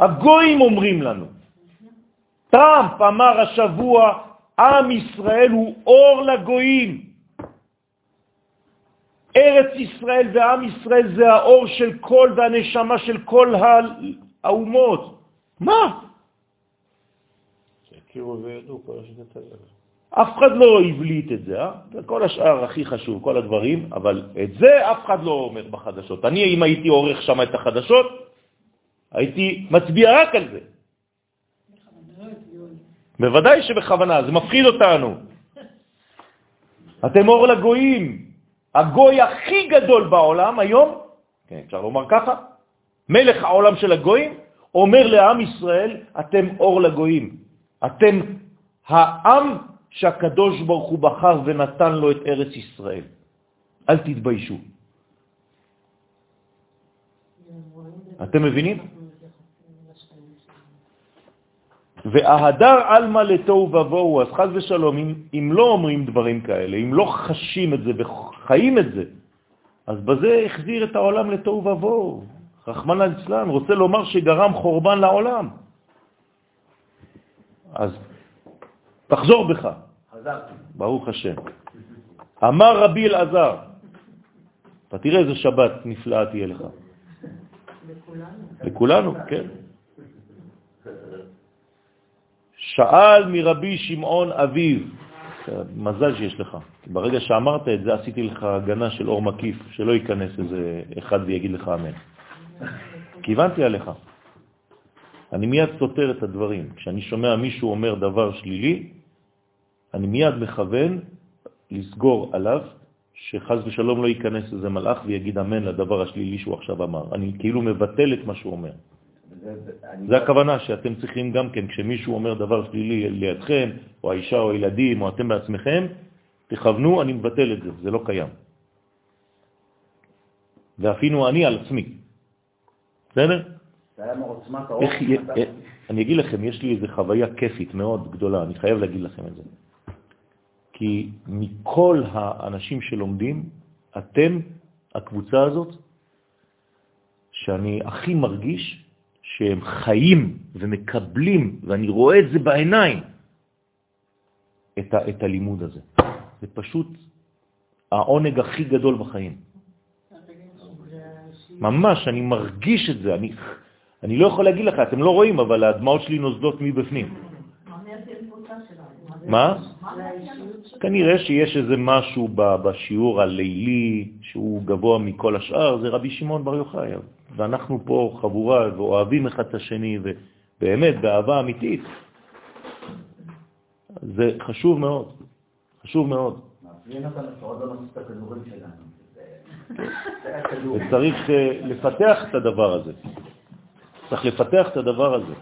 הגויים אומרים לנו. טראמפ אמר השבוע, עם ישראל הוא אור לגויים. ארץ ישראל ועם ישראל זה האור של כל והנשמה של כל האומות. מה? שיכירו וידעו כל השגת אף אחד לא הבליט את זה, אה? כל השאר הכי חשוב, כל הדברים, אבל את זה אף אחד לא אומר בחדשות. אני, אם הייתי עורך שם את החדשות, הייתי מצביע רק על זה. בוודאי שבכוונה, זה מפחיד אותנו. אתם אור לגויים. הגוי הכי גדול בעולם היום, כן, אפשר לומר ככה, מלך העולם של הגויים, אומר לעם ישראל, אתם אור לגויים. אתם העם שהקדוש ברוך הוא בחר ונתן לו את ארץ ישראל. אל תתביישו. אתם מבינים? וההדר אלמה לתוהו ובוהו, אז חז ושלום, אם, אם לא אומרים דברים כאלה, אם לא חשים את זה וחיים את זה, אז בזה החזיר את העולם לתוהו ובוהו. רחמן אצלן רוצה לומר שגרם חורבן לעולם. אז תחזור בך. חזרתי. ברוך השם. אמר רבי אלעזר, אתה תראה איזה שבת נפלאה תהיה לך. לכולנו. לכולנו, כן. שאל מרבי שמעון אביו, מזל שיש לך. ברגע שאמרת את זה, עשיתי לך הגנה של אור מקיף, שלא ייכנס איזה אחד ויגיד לך אמן. כיוונתי עליך. אני מיד סותר את הדברים. כשאני שומע מישהו אומר דבר שלילי, אני מיד מכוון לסגור עליו, שחז ושלום לא ייכנס איזה מלאך ויגיד אמן לדבר השלילי שהוא עכשיו אמר. אני כאילו מבטל את מה שהוא אומר. זה הכוונה שאתם צריכים גם כן, כשמישהו אומר דבר שלילי לידכם, או האישה או הילדים, או אתם בעצמכם, תכוונו, אני מבטל את זה, זה לא קיים. ואפילו אני על עצמי. בסדר? אני אגיד לכם, יש לי איזו חוויה כיפית מאוד גדולה, אני חייב להגיד לכם את זה. כי מכל האנשים שלומדים, אתם, הקבוצה הזאת, שאני הכי מרגיש שהם חיים ומקבלים, ואני רואה את זה בעיניים, את, ה, את הלימוד הזה. זה פשוט העונג הכי גדול בחיים. ממש, אני מרגיש את זה. אני, אני לא יכול להגיד לך, אתם לא רואים, אבל הדמעות שלי נוזלות מבפנים. מה? כנראה שיש איזה משהו בשיעור הלילי שהוא גבוה מכל השאר, זה רבי שמעון בר יוחאי. ואנחנו פה חבורה ואוהבים אחד את השני, ובאמת, באהבה אמיתית. זה חשוב מאוד, חשוב מאוד. וצריך אה, לפתח את הדבר הזה. צריך לפתח את הדבר הזה.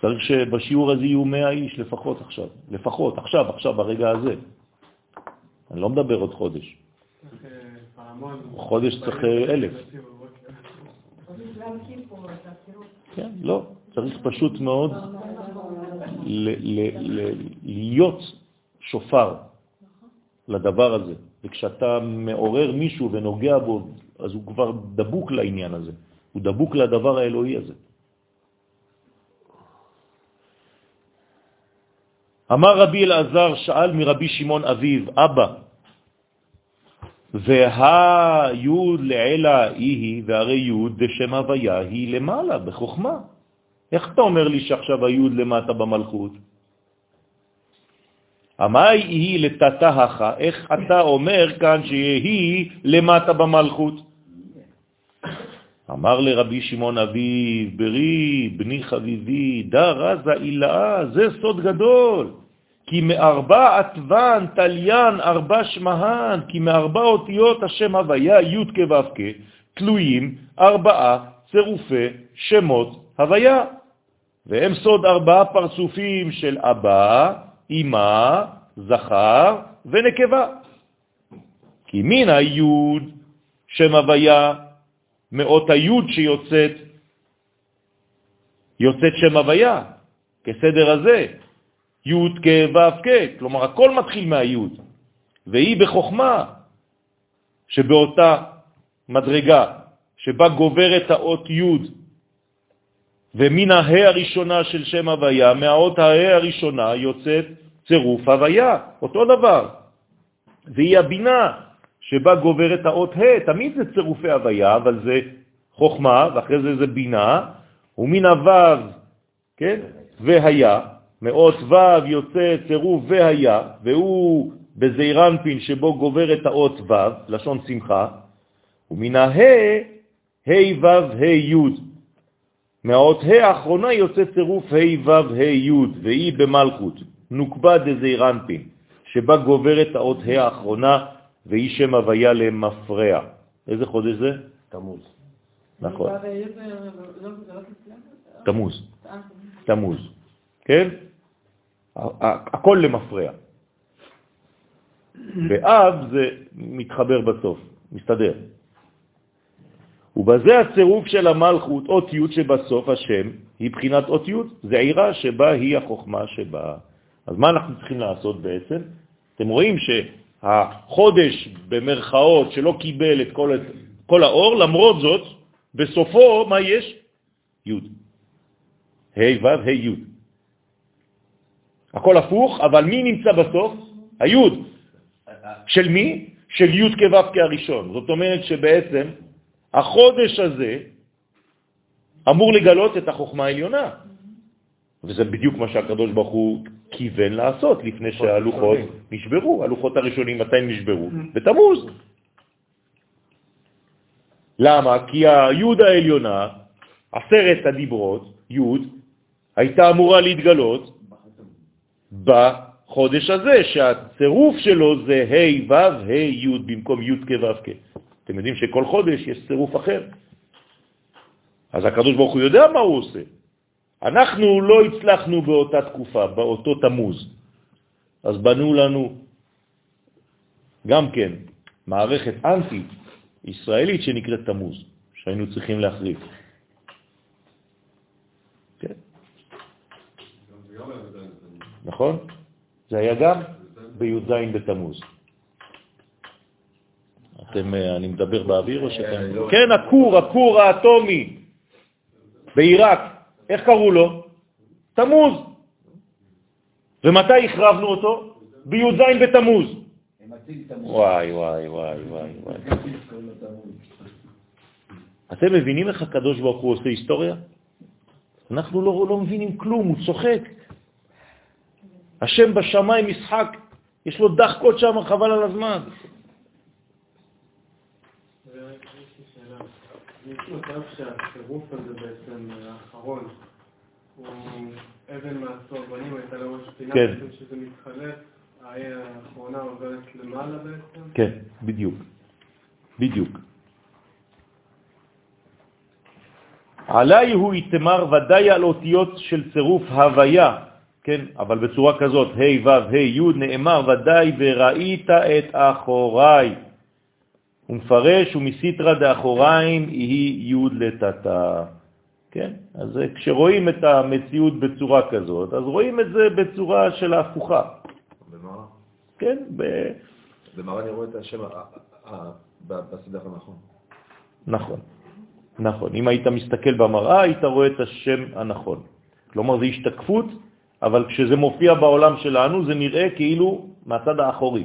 צריך שבשיעור הזה יהיו 100 איש לפחות עכשיו, לפחות, עכשיו, עכשיו, ברגע הזה. אני לא מדבר עוד חודש. חודש צריך אלף. כן, לא, צריך פשוט מאוד להיות שופר לדבר הזה. וכשאתה מעורר מישהו ונוגע בו, אז הוא כבר דבוק לעניין הזה, הוא דבוק לדבר האלוהי הזה. אמר רבי אלעזר, שאל מרבי שמעון אביו, אבא, והיוד לעילה היא, והרי יוד בשם הוויה היא למעלה, בחוכמה. איך אתה אומר לי שעכשיו היוד למטה במלכות? המאי היא לתתהך, איך אתה אומר כאן שהיא למטה במלכות? אמר לרבי שמעון אביב, ברי, בני חביבי, דה רזה אילאה, זה סוד גדול. כי מארבע עטוון, תליין, ארבע שמהן, כי מארבע אותיות השם הוויה, י' כו' תלויים ארבעה צירופי שמות הוויה. והם סוד ארבעה פרצופים של אבא, אמא, זכר ונקבה. כי מן היוד שם הוויה מאות היוד שיוצאת, יוצאת שם הוויה, כסדר הזה, יוד כו' כ', כלומר הכל מתחיל מהיוד, והיא בחוכמה שבאותה מדרגה שבה גוברת האות יוד, ומן ההא הראשונה של שם הוויה, מהאות ההא הראשונה יוצאת צירוף הוויה, אותו דבר. והיא הבינה שבה גוברת האות ה', תמיד זה צירופי הוויה, אבל זה חוכמה, ואחרי זה זה בינה, ומן הוו, כן, והיה, מאות וו יוצא צירוף והיה, והוא בזעירנפין שבו גוברת האות וו, לשון שמחה, ומן הה, ה' וו ה' י'. מהאות ה' האחרונה יוצא צירוף ה' וו ה' י', והיא במלכות, נוקבה דזעירנפין, שבה גוברת האות ה' האחרונה, והיא שם הוויה למפרע. איזה חודש זה? תמוז. נכון. תמוז. תמוז. כן? הכל למפרע. באב זה מתחבר בסוף, מסתדר. ובזה הצירוף של המלכות, אות י' שבסוף השם, היא בחינת אות י', זה עירה שבה היא החוכמה שבה. אז מה אנחנו צריכים לעשות בעצם? אתם רואים שהחודש במרכאות שלא קיבל את כל, כל האור, למרות זאת, בסופו מה יש? י'. ה' ו' ה' י'. הכל הפוך, אבל מי נמצא בסוף? היוד. של מי? של י' כו' כהראשון. זאת אומרת שבעצם החודש הזה אמור לגלות את החוכמה העליונה. וזה בדיוק מה שהקדוש ברוך הוא כיוון לעשות לפני שהלוחות נשברו. הלוחות הראשונים מתי נשברו? בתמוז. למה? כי היוד העליונה, עשרת הדיברות, יוד, הייתה אמורה להתגלות בחודש הזה, שהצירוף שלו זה ה' ו' ה' י' במקום י' כ' ו' כ'. אתם יודעים שכל חודש יש צירוף אחר. אז הקדוש ברוך הוא יודע מה הוא עושה. אנחנו לא הצלחנו באותה תקופה, באותו תמוז. אז בנו לנו גם כן מערכת אנטי ישראלית שנקראת תמוז, שהיינו צריכים להחריף. כן. נכון? זה היה גם בי"ז בתמוז. אתם, אה, אני מדבר באוויר או שאתם... לא. כן, הכור, הכור האטומי בעיראק, איך קראו לו? תמוז. ומתי הכרבנו אותו? בי"ז בתמוז. וואי, וואי, וואי, וואי, וואי. אתם מבינים איך הקדוש ברוך הוא עושה היסטוריה? אנחנו לא, לא מבינים כלום, הוא צוחק. השם בשמיים משחק, יש לו דחקות שם, חבל על הזמן. יש מצב שהצירוף הזה בעצם האחרון הוא אבן מהצהרבנים, הייתה לו פינה, כן. שזה מתחלף, האי האחרונה עוברת למעלה בעצם. כן, בדיוק. בדיוק. עליי הוא יתמר ודאי על אותיות של צירוף הוויה, כן, אבל בצורה כזאת, ה' ו' ה' י' נאמר ודאי וראית את אחוריי. הוא מפרש ומסיתרא דאחוריים היא י' לטאטא. כן? אז כשרואים את המציאות בצורה כזאת, אז רואים את זה בצורה של ההפוכה. במראה. כן? ב... במראה אני רואה את השם בסדר הנכון. נכון, נכון. אם היית מסתכל במראה, היית רואה את השם הנכון. כלומר, זה השתקפות, אבל כשזה מופיע בעולם שלנו, זה נראה כאילו מהצד האחורי.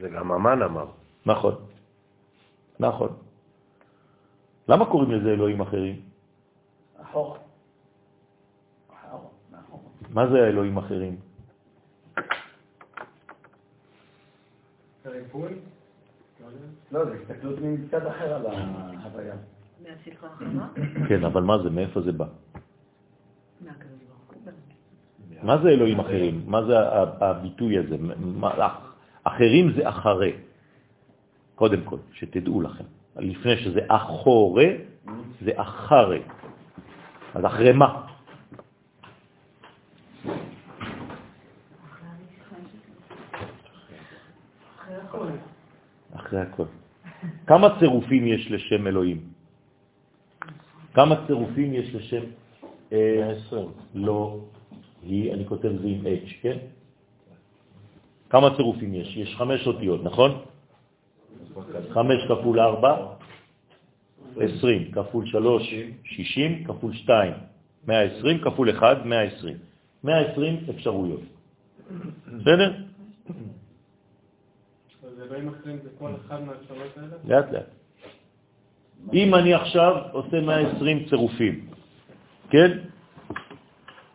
זה גם אמן אמר. נכון, נכון. למה קוראים לזה אלוהים אחרים? אחורה, מאחורה. מה זה האלוהים אחרים? לא, זה הסתכלות מצד אחר על ההוויה. מהספרה האחרונה? כן, אבל מה זה? מאיפה זה בא? מה זה אלוהים אחרים? מה זה הביטוי הזה? אחרים זה אחרי. קודם כל, שתדעו לכם. לפני שזה אחורה, זה אחרי. אז אחרי מה? אחרי הכל. כמה צירופים יש לשם אלוהים? כמה צירופים יש לשם? אה, 120. לא, היא, אני כותב זה עם H, כן? כמה צירופים יש? יש חמש אותיות, נכון? חמש כפול ארבע, עשרים, כפול שלוש, שישים, כפול שתיים, מאה עשרים, כפול אחד, מאה עשרים. מאה עשרים אפשרויות. בסדר? אז אלוהים אחרים זה כל אחד מהאפשרויות האלה? לאט לאט. אם אני עכשיו עושה 120 צירופים, כן?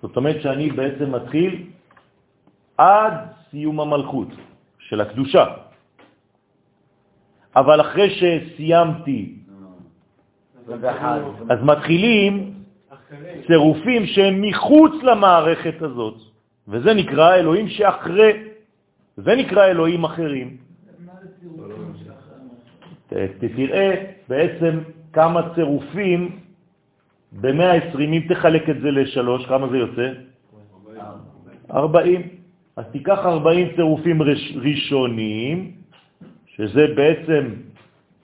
זאת אומרת שאני בעצם מתחיל עד סיום המלכות של הקדושה. אבל אחרי שסיימתי, 21. אז מתחילים. צירופים שהם מחוץ למערכת הזאת, וזה נקרא אלוהים שאחרי, זה נקרא אלוהים אחרים. תראה בעצם כמה צירופים ב-120, אם תחלק את זה לשלוש, כמה זה יוצא? 40. אז תיקח 40 צירופים ראשוניים, שזה בעצם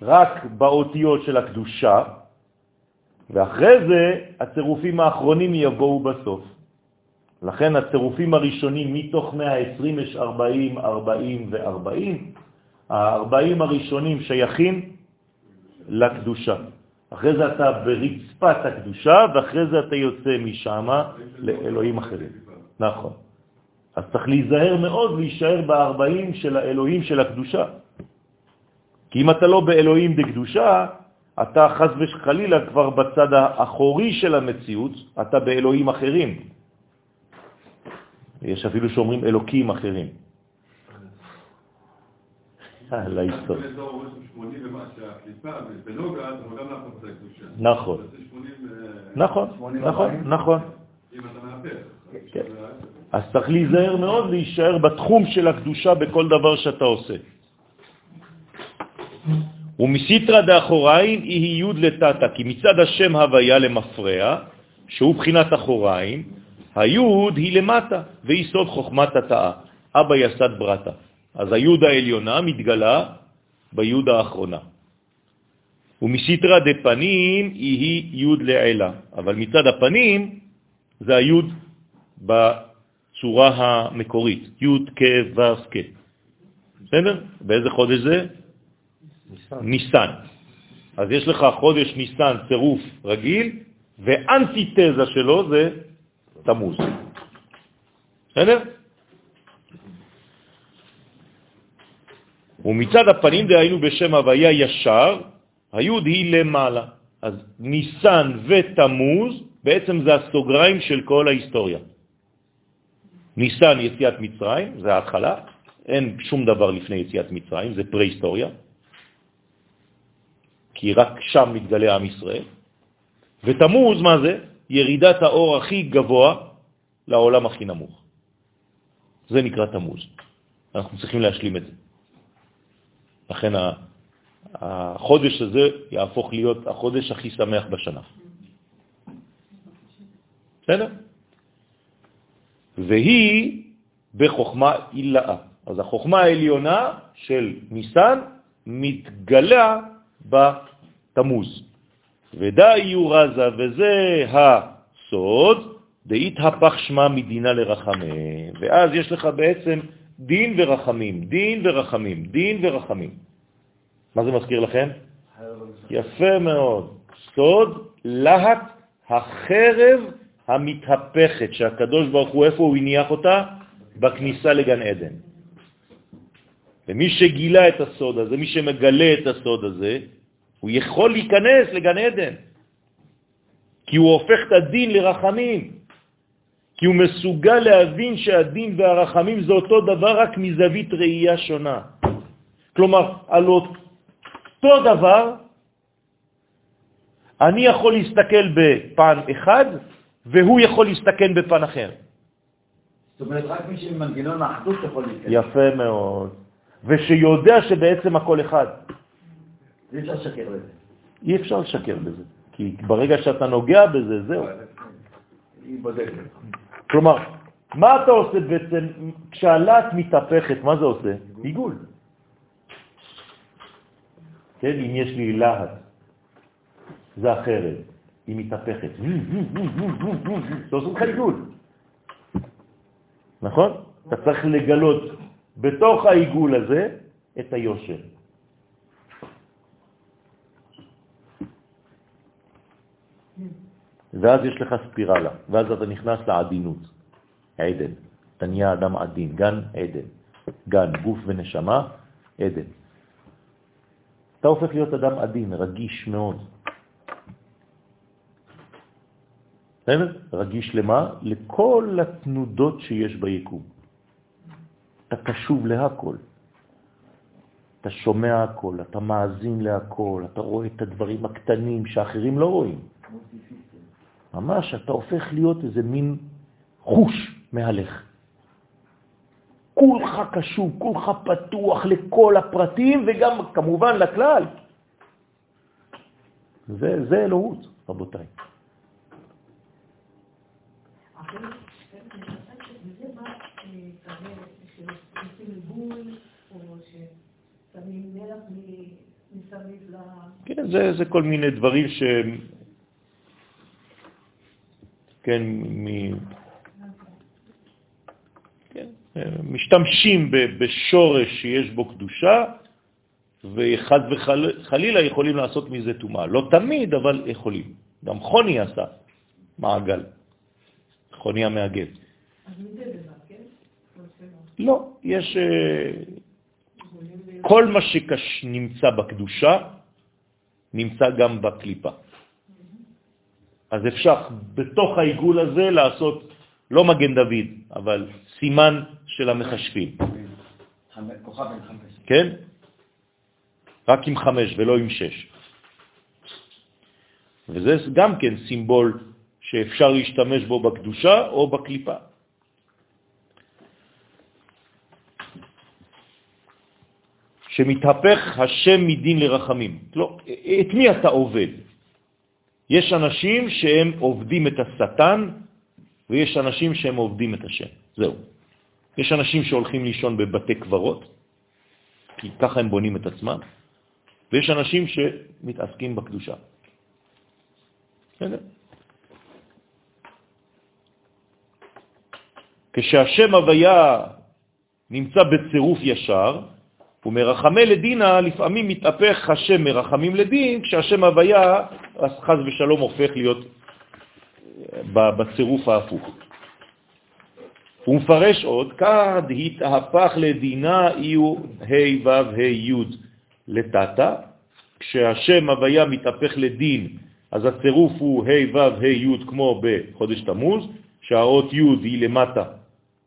רק באותיות של הקדושה, ואחרי זה הצירופים האחרונים יבואו בסוף. לכן הצירופים הראשונים מתוך 120 יש 40, 40 ו-40. ה-40 הראשונים שייכים לקדושה. אחרי זה אתה ברצפת הקדושה, ואחרי זה אתה יוצא משם לאלוהים אחרים. נכון. אז צריך להיזהר מאוד להישאר ב-40 של האלוהים של הקדושה. כי אם אתה לא באלוהים דקדושה, אתה חז וחלילה כבר בצד האחורי של המציאות, אתה באלוהים אחרים. יש אפילו שאומרים אלוקים אחרים. על ההיסטוריה. באזור אומרים 80 ומה, שהקליפה בנוגה, זה גם להפוך את הקדושה. נכון. זה 80, אה, נכון, נכון, נכון. כן. אז צריך להיזהר מאוד להישאר בתחום של הקדושה בכל דבר שאתה עושה. ומסיתרא דאחוריים היא י' לטאטא, כי מצד השם הוויה למפרע, שהוא בחינת אחוריים, היוד היא למטה, והיא סוד חוכמת התאה, אבא יסד ברטה. אז היוד העליונה מתגלה ביוד האחרונה. ומסיתרא דפנים היא יוד לעילה, אבל מצד הפנים זה היוד בצורה המקורית, יוד כ' ו' כ'. בסדר? באיזה חודש זה? ניסן. אז יש לך חודש ניסן צירוף רגיל, ואנטיתזה שלו זה תמוז. בסדר? ומצד הפנים דהיינו בשם הוויה ישר, היוד היא למעלה. אז ניסן ותמוז בעצם זה הסוגריים של כל ההיסטוריה. ניסן יציאת מצרים, זה ההתחלה, אין שום דבר לפני יציאת מצרים, זה פרה-היסטוריה, כי רק שם מתגלה עם ישראל. ותמוז, מה זה? ירידת האור הכי גבוה לעולם הכי נמוך. זה נקרא תמוז. אנחנו צריכים להשלים את זה. לכן החודש הזה יהפוך להיות החודש הכי שמח בשנה. בסדר? והיא בחוכמה אילאה. אז החוכמה העליונה של ניסן מתגלה בתמוז. ודאי רזה, וזה הסוד, דהתהפך שמה מדינה לרחמים. ואז יש לך בעצם דין ורחמים, דין ורחמים, דין ורחמים. מה זה מזכיר לכם? יפה מאוד. סוד להט החרב המתהפכת, שהקדוש ברוך הוא, איפה הוא הניח אותה? בכניסה לגן עדן. ומי שגילה את הסוד הזה, מי שמגלה את הסוד הזה, הוא יכול להיכנס לגן עדן, כי הוא הופך את הדין לרחמים, כי הוא מסוגל להבין שהדין והרחמים זה אותו דבר רק מזווית ראייה שונה. כלומר, על אותו דבר, אני יכול להסתכל בפן אחד, והוא יכול להסתכל בפן אחר. זאת אומרת, רק מי שמנגנון האחדות יכול להסתכל. יפה מאוד. ושיודע שבעצם הכל אחד. אי אפשר לשקר בזה. אי אפשר לשקר בזה, כי ברגע שאתה נוגע בזה, זהו. כלומר, מה אתה עושה בעצם, כשהלט מתהפכת, מה זה עושה? עיגול. כן, אם יש לי להט, זה אחרת, היא מתהפכת. זה עושה לך עיגול. נכון? אתה צריך לגלות בתוך העיגול הזה את היושר. ואז יש לך ספירלה, ואז אתה נכנס לעדינות, עדן. אתה נהיה אדם עדין, גן עדן. גן, גוף ונשמה, עדן. אתה הופך להיות אדם עדין, רגיש מאוד. רגיש למה? לכל התנודות שיש ביקום. אתה קשוב להכל. אתה שומע הכל, אתה מאזין להכל, אתה רואה את הדברים הקטנים שאחרים לא רואים. ממש אתה הופך להיות איזה מין חוש מהלך. כולך קשוב, כולך פתוח לכל הפרטים וגם כמובן לכלל. זה, זה אלוהות, רבותיי. כן, זה, זה כל מיני דברים שהם כן, מ... כן, משתמשים בשורש שיש בו קדושה, וחד וחלילה יכולים לעשות מזה טומאה. לא תמיד, אבל יכולים. גם חוני עשה מעגל, חוני המעגל. כן? לא, יש... אה, כל מה שנמצא בקדושה נמצא גם בקליפה. אז אפשר בתוך העיגול הזה לעשות לא מגן דוד, אבל סימן של המחשבים. כן? רק עם חמש ולא עם שש. וזה גם כן סימבול שאפשר להשתמש בו בקדושה או בקליפה. שמתהפך השם מדין לרחמים. לא, את מי אתה עובד? יש אנשים שהם עובדים את השטן, ויש אנשים שהם עובדים את השם. זהו. יש אנשים שהולכים לישון בבתי קברות, כי ככה הם בונים את עצמם, ויש אנשים שמתעסקים בקדושה. כשהשם הוויה נמצא בצירוף ישר, ומרחמי לדינה לפעמים מתהפך השם מרחמים לדין, כשהשם הוויה, אז חז ושלום הופך להיות אה, בצירוף ההפוך. הוא מפרש עוד, כד התהפך לדינה יהיו ה' ו' ה' י' לטאטה, כשהשם הוויה מתהפך לדין אז הצירוף הוא ה' ו' ה' י' כמו בחודש תמוז, שהאות י' היא למטה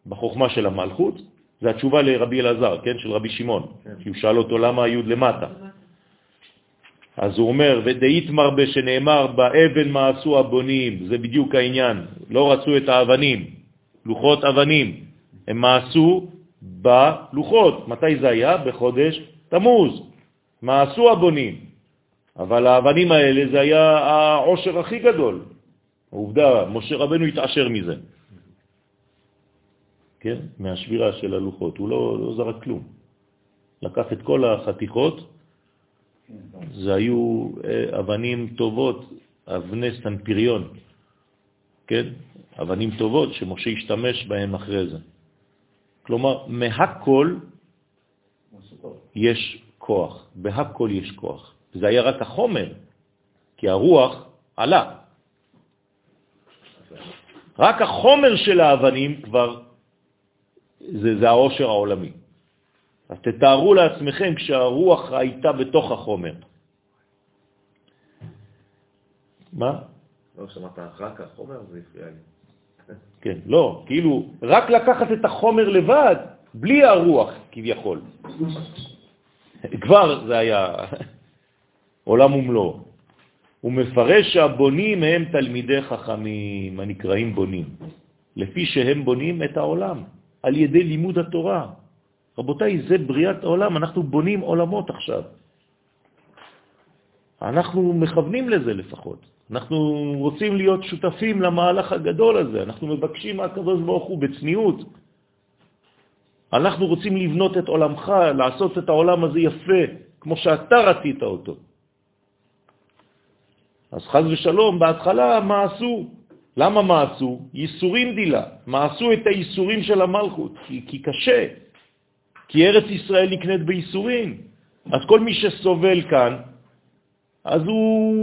בחוכמה של המלכות, זה התשובה לרבי אלעזר, כן, של רבי שמעון, כי הוא שאל אותו למה י' למטה. אז הוא אומר, ודאית מרבה שנאמר באבן מה עשו הבונים, זה בדיוק העניין, לא רצו את האבנים, לוחות אבנים, הם מה עשו בלוחות. מתי זה היה? בחודש תמוז. מה עשו הבונים? אבל האבנים האלה זה היה העושר הכי גדול. העובדה, משה רבנו התעשר מזה. כן? מהשבירה של הלוחות. הוא לא, לא זרק כלום. לקח את כל החתיכות, זה היו אה, אבנים טובות, אבני סנפיריון, כן? אבנים טובות שמשה השתמש בהן אחרי זה. כלומר, מהכל יש כוח, בהכל יש כוח. זה היה רק החומר, כי הרוח עלה. רק החומר של האבנים כבר, זה, זה העושר העולמי. אז תתארו לעצמכם כשהרוח הייתה בתוך החומר. מה? לא שמעת רק החומר, זה הפריע לי. כן, לא, כאילו, רק לקחת את החומר לבד, בלי הרוח כביכול. כבר זה היה עולם ומלואו. הוא מפרש שהבונים הם תלמידי חכמים, הנקראים בונים, לפי שהם בונים את העולם, על ידי לימוד התורה. רבותיי, זה בריאת העולם, אנחנו בונים עולמות עכשיו. אנחנו מכוונים לזה לפחות. אנחנו רוצים להיות שותפים למהלך הגדול הזה, אנחנו מבקשים מהקדוש ברוך הוא בצניעות. אנחנו רוצים לבנות את עולמך, לעשות את העולם הזה יפה, כמו שאתה רצית אותו. אז חז ושלום, בהתחלה מה עשו? למה מה עשו? ייסורים דילה. מה עשו את הייסורים של המלכות? כי, כי קשה. כי ארץ ישראל נקנית בייסורים. אז כל מי שסובל כאן, אז הוא,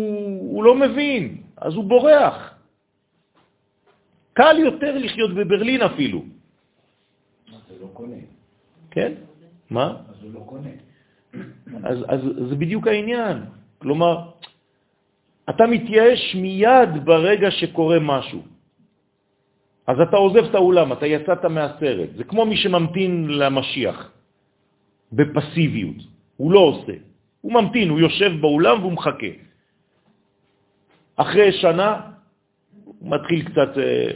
הוא לא מבין, אז הוא בורח. קל יותר לחיות בברלין אפילו. זה לא קונה. כן? מה? אז הוא לא קונה. אז, אז זה בדיוק העניין. כלומר, אתה מתייאש מיד ברגע שקורה משהו. אז אתה עוזב את האולם, אתה יצאת מהסרט. זה כמו מי שממתין למשיח, בפסיביות. הוא לא עושה. הוא ממתין, הוא יושב באולם והוא מחכה. אחרי שנה הוא מתחיל קצת אה,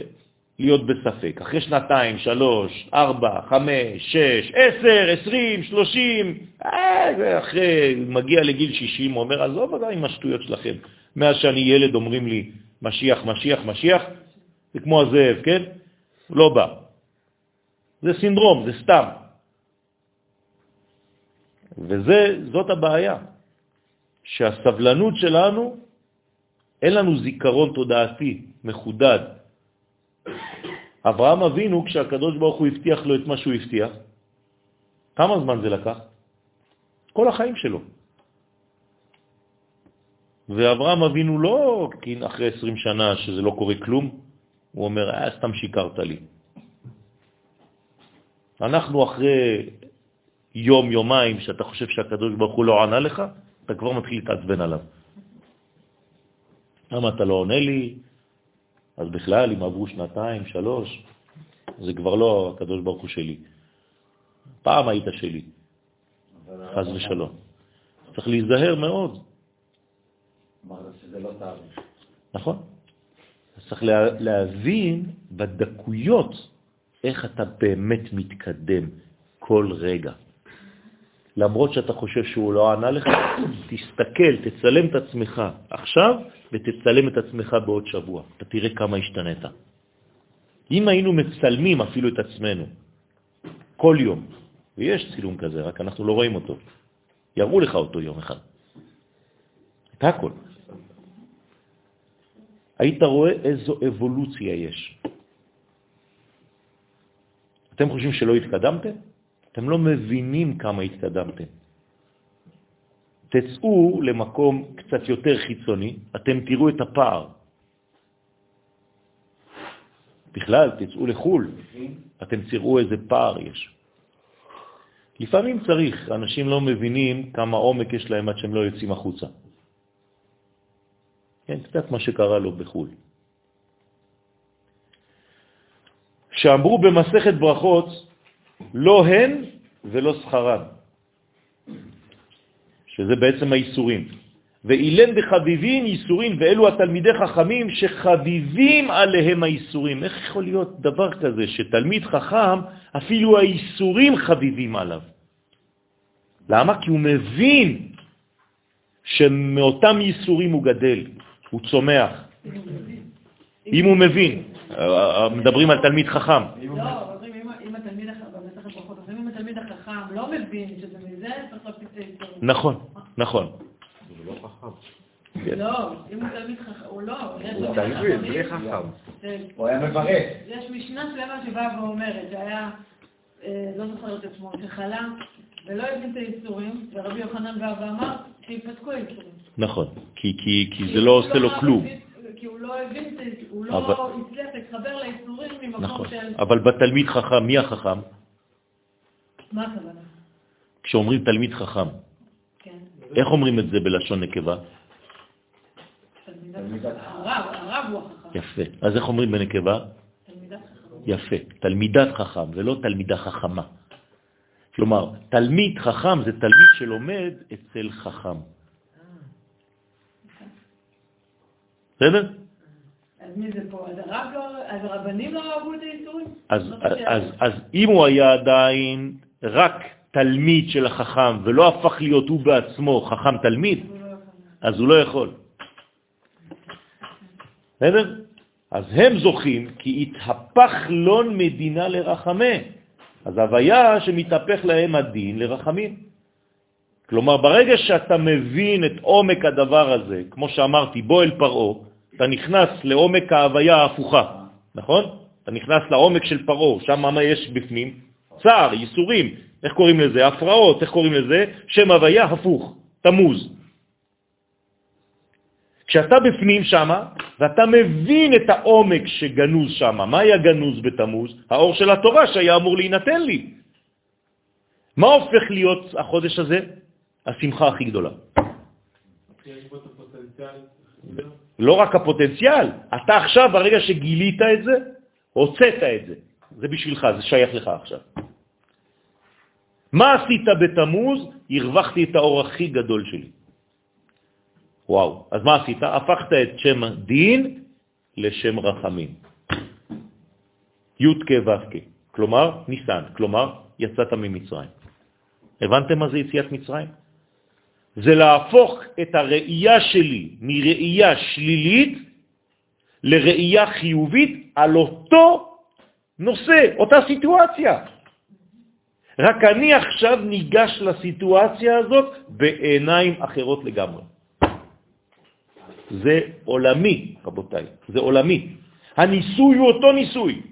להיות בספק. אחרי שנתיים, שלוש, ארבע, חמש, שש, עשר, עשרים, שלושים, אה, אחרי, מגיע לגיל שישים, אומר, עזוב עדיין עם השטויות שלכם. מאז שאני ילד אומרים לי, משיח, משיח, משיח, זה כמו הזאב, כן? לא בא. זה סינדרום, זה סתם. וזאת הבעיה, שהסבלנות שלנו, אין לנו זיכרון תודעתי מחודד. אברהם אבינו, כשהקדוש ברוך הוא הבטיח לו את מה שהוא הבטיח, כמה זמן זה לקח? כל החיים שלו. ואברהם אבינו לא אחרי 20 שנה שזה לא קורה כלום, הוא אומר, אה, סתם שיקרת לי. אנחנו אחרי יום, יומיים, שאתה חושב שהקדוש ברוך הוא לא ענה לך, אתה כבר מתחיל להתעצבן עליו. למה אתה לא עונה לי? אז בכלל, אם עברו שנתיים, שלוש, זה כבר לא הקדוש ברוך הוא שלי. פעם היית שלי, חז ושלום. צריך להיזהר מאוד. לא תאריך. נכון. אז צריך להבין בדקויות איך אתה באמת מתקדם כל רגע. למרות שאתה חושב שהוא לא ענה לך, תסתכל, תצלם את עצמך עכשיו ותצלם את עצמך בעוד שבוע. אתה תראה כמה השתנית. אם היינו מצלמים אפילו את עצמנו כל יום, ויש צילום כזה, רק אנחנו לא רואים אותו, יראו לך אותו יום אחד. את הכל. היית רואה איזו אבולוציה יש. אתם חושבים שלא התקדמתם? אתם לא מבינים כמה התקדמתם. תצאו למקום קצת יותר חיצוני, אתם תראו את הפער. בכלל, תצאו לחו"ל, אתם תראו איזה פער יש. לפעמים צריך, אנשים לא מבינים כמה עומק יש להם עד שהם לא יוצאים החוצה. כן, קצת מה שקרה לו בחו"ל. שאמרו במסכת ברכות, לא הן ולא שכרן, שזה בעצם האיסורים. ואילן בחביבין איסורים, ואלו התלמידי חכמים שחביבים עליהם האיסורים. איך יכול להיות דבר כזה שתלמיד חכם, אפילו האיסורים חביבים עליו? למה? כי הוא מבין שמאותם איסורים הוא גדל, הוא צומח. אם הוא מבין, מדברים על תלמיד חכם. לא, אומרים, אם התלמיד במסכת ברכות, אם התלמיד החכם לא מבין שזה מזה, צריך להפסיק את. נכון, נכון. הוא לא חכם. לא, אם הוא תלמיד חכם, הוא לא. הוא תלמיד. בלי חכם. כן. הוא היה מברך. יש משנה שלמה שבאה ואומרת שהיה, אה, לא זוכרת את שמו, שחלה ולא הבין את האיסורים, ורבי יוחנן בא ואמר שיפסקו האיסורים. נכון, כי, כי, כי זה לא עושה לו כלום. כי הוא לא הבין, הוא לא הצליח להתחבר לאיסורים ממקום נכון. של... אבל בתלמיד חכם, מי החכם? מה הכוונה? כשאומרים תלמיד חכם, כן. איך אומרים את זה בלשון נקבה? יפה. אז איך אומרים בנקבה? יפה. תלמידת חכם, ולא תלמידה חכמה. כלומר, תלמיד חכם זה תלמיד שלומד אצל חכם. בסדר? אז מי זה פה? אז לא... אז הרבנים לא אהבו את האיסורים? אז, אז אם הוא היה עדיין רק תלמיד של החכם ולא הפך להיות הוא בעצמו חכם תלמיד. אז הוא לא יכול. בסדר? אז הם זוכים כי התהפך לון מדינה לרחמה. אז הוויה שמתהפך להם הדין לרחמים. כלומר, ברגע שאתה מבין את עומק הדבר הזה, כמו שאמרתי, בוא אל פרעו, אתה נכנס לעומק ההוויה ההפוכה, נכון? אתה נכנס לעומק של פרעו, שם מה יש בפנים? צער, ייסורים, איך קוראים לזה? הפרעות, איך קוראים לזה? שם הוויה הפוך, תמוז. כשאתה בפנים שם, ואתה מבין את העומק שגנוז שם, מה היה גנוז בתמוז? האור של התורה שהיה אמור להינתן לי. מה הופך להיות החודש הזה? השמחה הכי גדולה. לא רק הפוטנציאל, אתה עכשיו, ברגע שגילית את זה, הוצאת את זה. זה בשבילך, זה שייך לך עכשיו. מה עשית בתמוז? הרווחתי את האור הכי גדול שלי. וואו, אז מה עשית? הפכת את שם דין לשם רחמים. י' כ' ו' כלומר ניסן, כלומר יצאת ממצרים. הבנתם מה זה יציאת מצרים? זה להפוך את הראייה שלי מראייה שלילית לראייה חיובית על אותו נושא, אותה סיטואציה. רק אני עכשיו ניגש לסיטואציה הזאת בעיניים אחרות לגמרי. זה עולמי, רבותיי, זה עולמי. הניסוי הוא אותו ניסוי.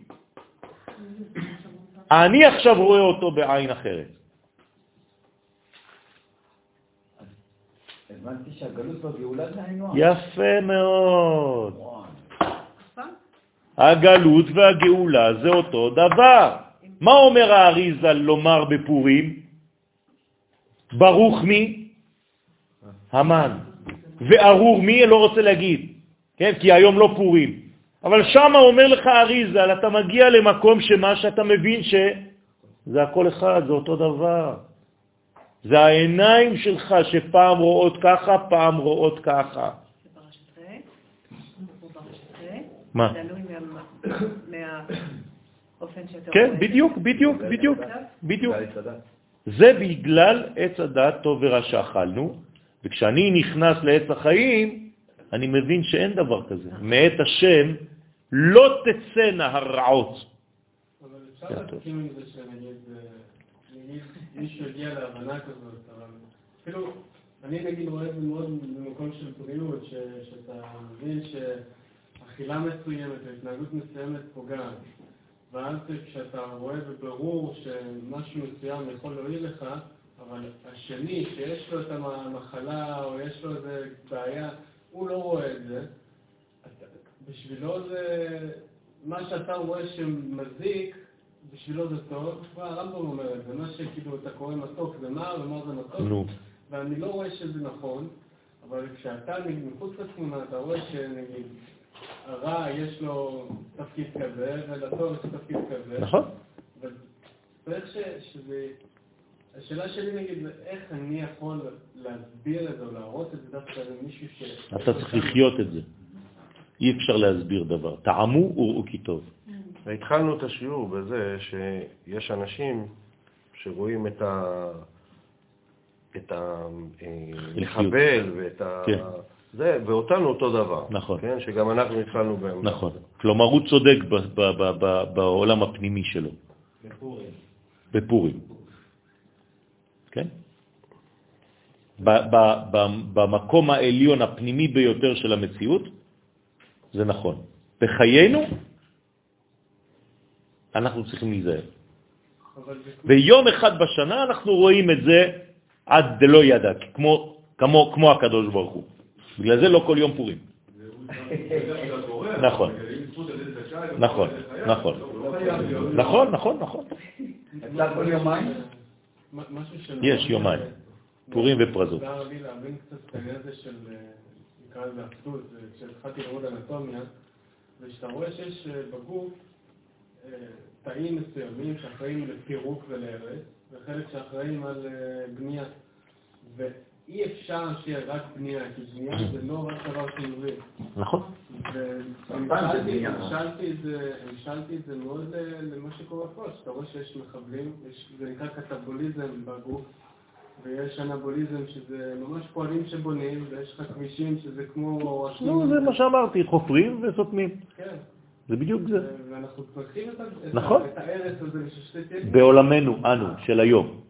אני עכשיו רואה אותו בעין אחרת. הבנתי שהגלות והגאולה זה היינו הך. יפה מאוד. וואי. הגלות והגאולה זה אותו דבר. מה אומר האריזה לומר בפורים? ברוך מי? המן. וארור מי? לא רוצה להגיד, כן? כי היום לא פורים. אבל שם אומר לך אריזה, אתה מגיע למקום שמה שאתה מבין שזה הכל אחד, זה אותו דבר. זה העיניים שלך שפעם רואות ככה, פעם רואות ככה. מה? כן, בדיוק, בדיוק, בדיוק, בדיוק. זה בגלל עץ הדת טוב ורע שאכלנו, וכשאני נכנס לעץ החיים, אני מבין שאין דבר כזה. מאת השם לא תצאנה הרעות. אבל אפשר. להסכים עם זה שנגיד, אה, מישהו הגיע להבנה כזאת, אבל אפילו, אני נגיד רואה את זה מאוד במקום של בריאות, שאתה מבין שאכילה מסוימת והתנהגות מסוימת פוגעת. ואז כשאתה רואה בבירור שמשהו מסוים יכול להועיל לך, אבל השני שיש לו את המחלה או יש לו איזה בעיה, הוא לא רואה את זה, בשבילו זה, מה שאתה רואה שמזיק, בשבילו זה טוב, כבר הרמב"ם אומר את זה, מה שכאילו אתה קורא מתוק זה מר ומר זה מתוק, נו, ואני לא רואה שזה נכון, אבל כשאתה מחוץ לתמונה, אתה רואה שנגיד, הרע יש לו תפקיד כזה, ולטוב יש תפקיד כזה. נכון. וצריך ש- שזה... השאלה שלי נגיד, איך אני יכול להסביר את זה או להראות את זה דווקא למישהו ש... אתה צריך לחיות את זה. אי אפשר להסביר דבר. טעמו וראו כי טוב. והתחלנו את השיעור בזה שיש אנשים שרואים את ה... את המחבל ואת ה... זה, ואותנו אותו דבר. נכון. כן, שגם אנחנו התחלנו בהם. נכון. כלומר, הוא צודק ב- ב- ב- ב- בעולם הפנימי שלו, בפורים. בפורים. כן? ב- ב- ב- במקום העליון הפנימי ביותר של המציאות, זה נכון. בחיינו, אנחנו צריכים להיזהר. ויום אחד בשנה אנחנו רואים את זה עד דלא ידע, כמו, כמו, כמו הקדוש ברוך הוא. בגלל זה לא כל יום פורים. נכון. נכון, נכון. נכון, נכון, נכון. יש יומיים. פורים ופרזות. עזר לי להבין קצת את העניין הזה של, נקרא לזה אחדות, זה כשהתחלתי ללמוד אנטומיה, זה שאתה רואה שיש בגוף אה, תאים מסוימים שאחראים לפירוק ולהרס, וחלק שאחראים על אה, בנייה. ואי אפשר שיהיה רק בנייה, כי בנייה זה לא רק דבר חיובי. נכון. המשלתי את זה, המשלתי את זה מאוד ל- למה שקורה פה, שאתה רואה שיש מחבלים, יש- זה נקרא קטבוליזם בגוף, ויש אנבוליזם שזה ממש פועלים שבונים, ויש לך כבישים שזה כמו... נו, זה מה שאמרתי, חופרים וסותמים. כן, זה בדיוק זה. ואנחנו צריכים את ה- את ה- נכון. את הארץ הזה בשביל שתהיה... בעולמנו, אנו, של היום.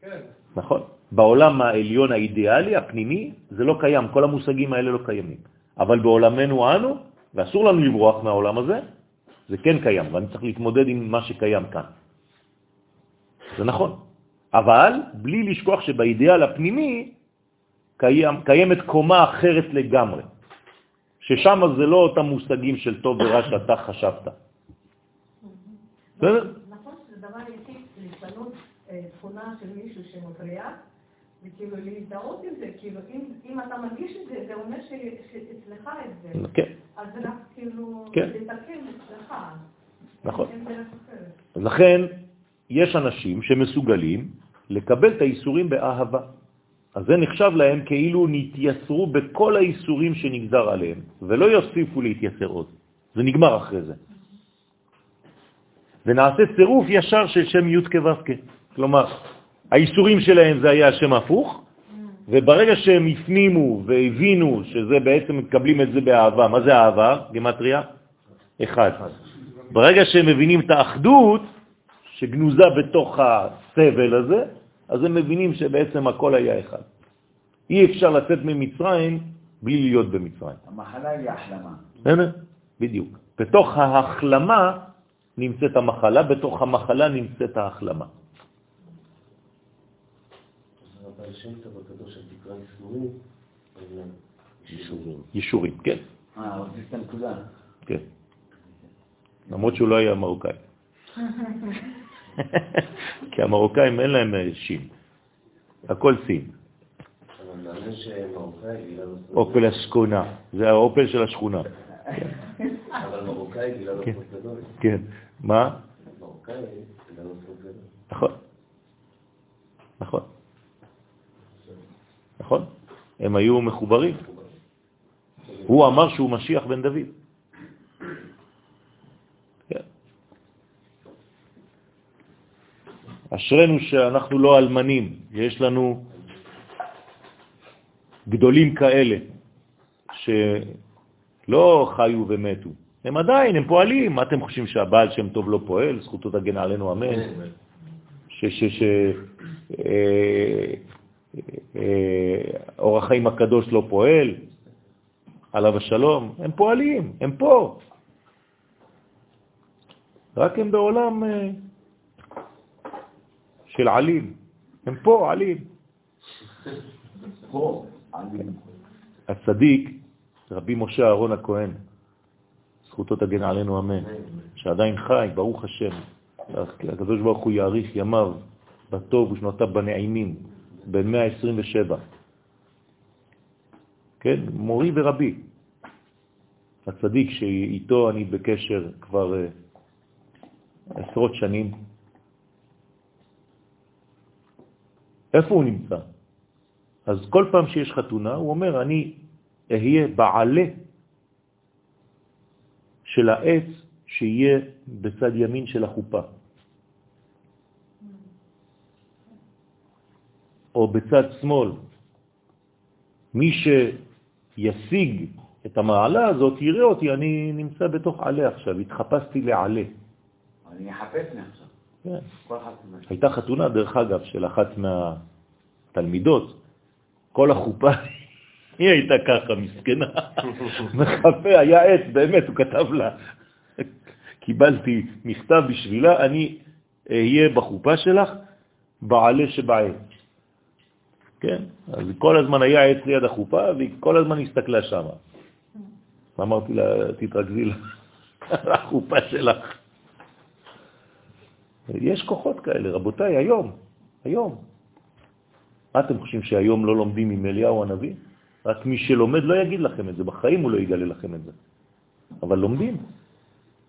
כן, נכון? בעולם העליון האידיאלי, הפנימי, זה לא קיים, כל המושגים האלה לא קיימים. אבל בעולמנו אנו, ואסור לנו לברוח מהעולם הזה, זה כן קיים, ואני צריך להתמודד עם מה שקיים כאן. זה נכון. אבל בלי לשכוח שבאידיאל הפנימי קיים, קיימת קומה אחרת לגמרי, ששם זה לא אותם מושגים של טוב ורע שאתה חשבת. נכון שזה דבר יחיד לשנות אה, תכונה של מישהו שמפריע, וכאילו להזדהות עם זה, כאילו אם, אתה מרגיש את זה, זה אומר שאצלך את זה. כן, אז זה רק כאילו כן. לתקן אצלך. נכון. לכן, יש אנשים שמסוגלים לקבל את האיסורים באהבה. אז זה נחשב להם כאילו נתייסרו בכל האיסורים שנגזר עליהם, ולא יוסיפו להתייסר עוד. זה נגמר אחרי זה. ונעשה צירוף ישר של שם י' כו' כלומר, האיסורים שלהם זה היה שם הפוך, וברגע שהם הפנימו והבינו שזה בעצם מקבלים את זה באהבה, מה זה אהבה? גמטריה? אחד. ברגע שהם מבינים את האחדות שגנוזה בתוך הסבל הזה, אז הם מבינים שבעצם הכל היה אחד. אי אפשר לצאת ממצרים בלי להיות במצרים. המחלה היא החלמה. בסדר? בדיוק. בתוך ההחלמה נמצאת המחלה, בתוך המחלה נמצאת ההחלמה. אבל שם טוב הקדוש על תקרא איסורים, כן, אה, רצית את הנקודה. כן. למרות שהוא לא היה מרוקאי. כי המרוקאים אין להם אה, שין. הכל סין. אופל השכונה. זה האופל של השכונה. אבל מרוקאי גילה כן. סוד גדול. כן. מה? מרוקאי גילה סוד גדול. נכון. נכון. נכון. הם היו מחוברים. הוא אמר שהוא משיח בן דוד. כן. אשרנו שאנחנו לא אלמנים, יש לנו גדולים כאלה שלא חיו ומתו. הם עדיין, הם פועלים. מה אתם חושבים שהבעל שם טוב לא פועל? זכותו תגן עלינו, אמן. ש... ש... ש... אה, אור החיים הקדוש לא פועל, עליו השלום, הם פועלים, הם פה. רק הם בעולם אה, של עלים. הם פה, עלים. פה, עלים. הצדיק, רבי משה אהרון הכהן, זכותו תגן עלינו אמן, שעדיין חי, ברוך השם, הקדוש ברוך הוא יאריך ימיו בטוב ושנותיו בנעימים, בן 127. כן, מורי ורבי. הצדיק שאיתו אני בקשר כבר אה, עשרות שנים. איפה הוא נמצא? אז כל פעם שיש חתונה, הוא אומר, אני אהיה בעלה של העץ שיהיה בצד ימין של החופה. או בצד שמאל. מי שישיג את המעלה הזאת, יראה אותי, אני נמצא בתוך עלה עכשיו, התחפשתי לעלה. אני אחפש מעכשיו. כן. הייתה חתונה, דרך אגב, של אחת מהתלמידות. כל החופה, היא הייתה ככה, מסכנה. מחפה, היה עץ, באמת, הוא כתב לה. קיבלתי מכתב בשבילה, אני אהיה בחופה שלך בעלה שבעץ. כן? אז כל הזמן היה עץ ליד החופה, והיא כל הזמן הסתכלה שם. אמרתי לה, תתרכזי לחופה שלך. יש כוחות כאלה, רבותיי, היום, היום. מה אתם חושבים שהיום לא לומדים עם אליהו הנביא? רק מי שלומד לא יגיד לכם את זה, בחיים הוא לא יגלה לכם את זה. אבל לומדים.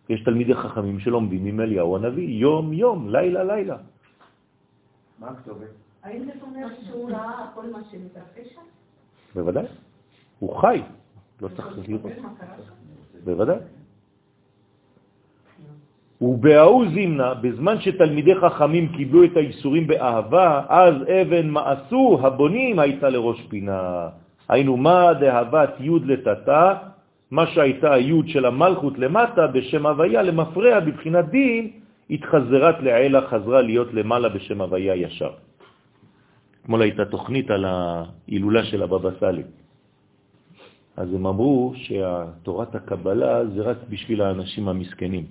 יש תלמידי חכמים שלומדים עם אליהו הנביא, יום יום, לילה לילה. מה הכתובת? האם זה אומר שהוא ראה כל מה שמתרחש שם? בוודאי. הוא חי, לא צריך לראות. בוודאי. ובהאו זימנה, בזמן שתלמידי חכמים קיבלו את האיסורים באהבה, אז אבן מעשו הבונים הייתה לראש פינה. היינו מה דהבת י' לתתה, מה שהייתה הי' של המלכות למטה בשם הוויה למפרע בבחינת דין, התחזרת לעילה, חזרה להיות למעלה בשם הוויה ישר. אתמול הייתה תוכנית על ההילולה של הבבא סאלי. אז הם אמרו שהתורת הקבלה זה רק בשביל האנשים המסכנים,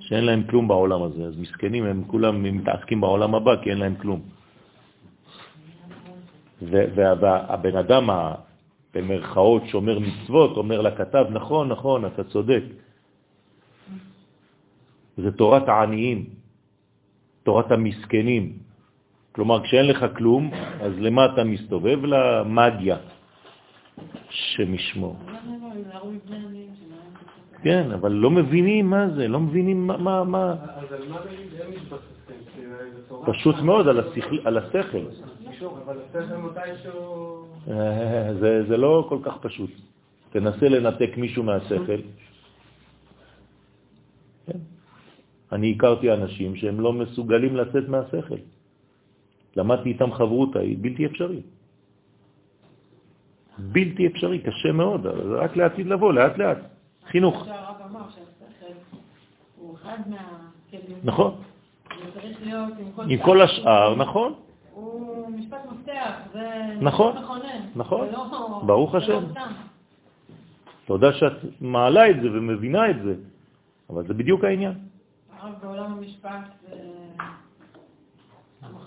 שאין להם כלום בעולם הזה. אז מסכנים הם כולם מתעסקים בעולם הבא כי אין להם כלום. והבן אדם, במרכאות, שומר מצוות, אומר לכתב, נכון, נכון, אתה צודק. זה תורת העניים, תורת המסכנים. כלומר, כשאין לך כלום, אז למה אתה מסתובב? למגיה, שמשמור. כן, אבל לא מבינים מה זה, לא מבינים מה... אז על מה הם מתבססים? פשוט מאוד, על השכל. אבל השכל זה, זה לא כל כך פשוט. תנסה לנתק מישהו מהשכל. כן. אני הכרתי אנשים שהם לא מסוגלים לצאת מהשכל. למדתי איתם חברותה, היא בלתי אפשרי. בלתי אפשרי, קשה מאוד, אבל זה רק לעתיד לבוא, לאט לאט. חינוך. נכון. עם כל השאר, נכון, הוא משפט מפתח, זה נכון. נכון. לא- ברוך לא השם. תודה שאת מעלה את זה ומבינה את זה, אבל זה בדיוק העניין. הרב בעולם המשפט זה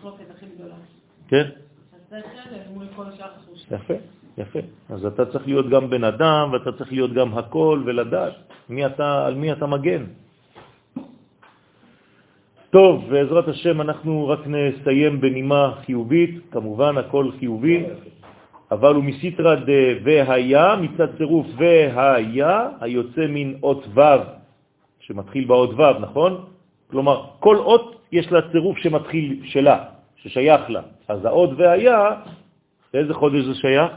המחלוקת הכי גדולה. כן? יפה, יפה. אז אתה צריך להיות גם בן אדם, ואתה צריך להיות גם הכל, ולדעת מי אתה, על מי אתה מגן. טוב, בעזרת השם אנחנו רק נסיים בנימה חיובית, כמובן הכל חיובי, אבל הוא מסיטרא ד והיה, מצד צירוף והיה, היוצא מן אות ו', שמתחיל באות ו', נכון? כלומר, כל אות יש לה צירוף שמתחיל שלה, ששייך לה. אז האות והיה, לאיזה חודש זה שייך?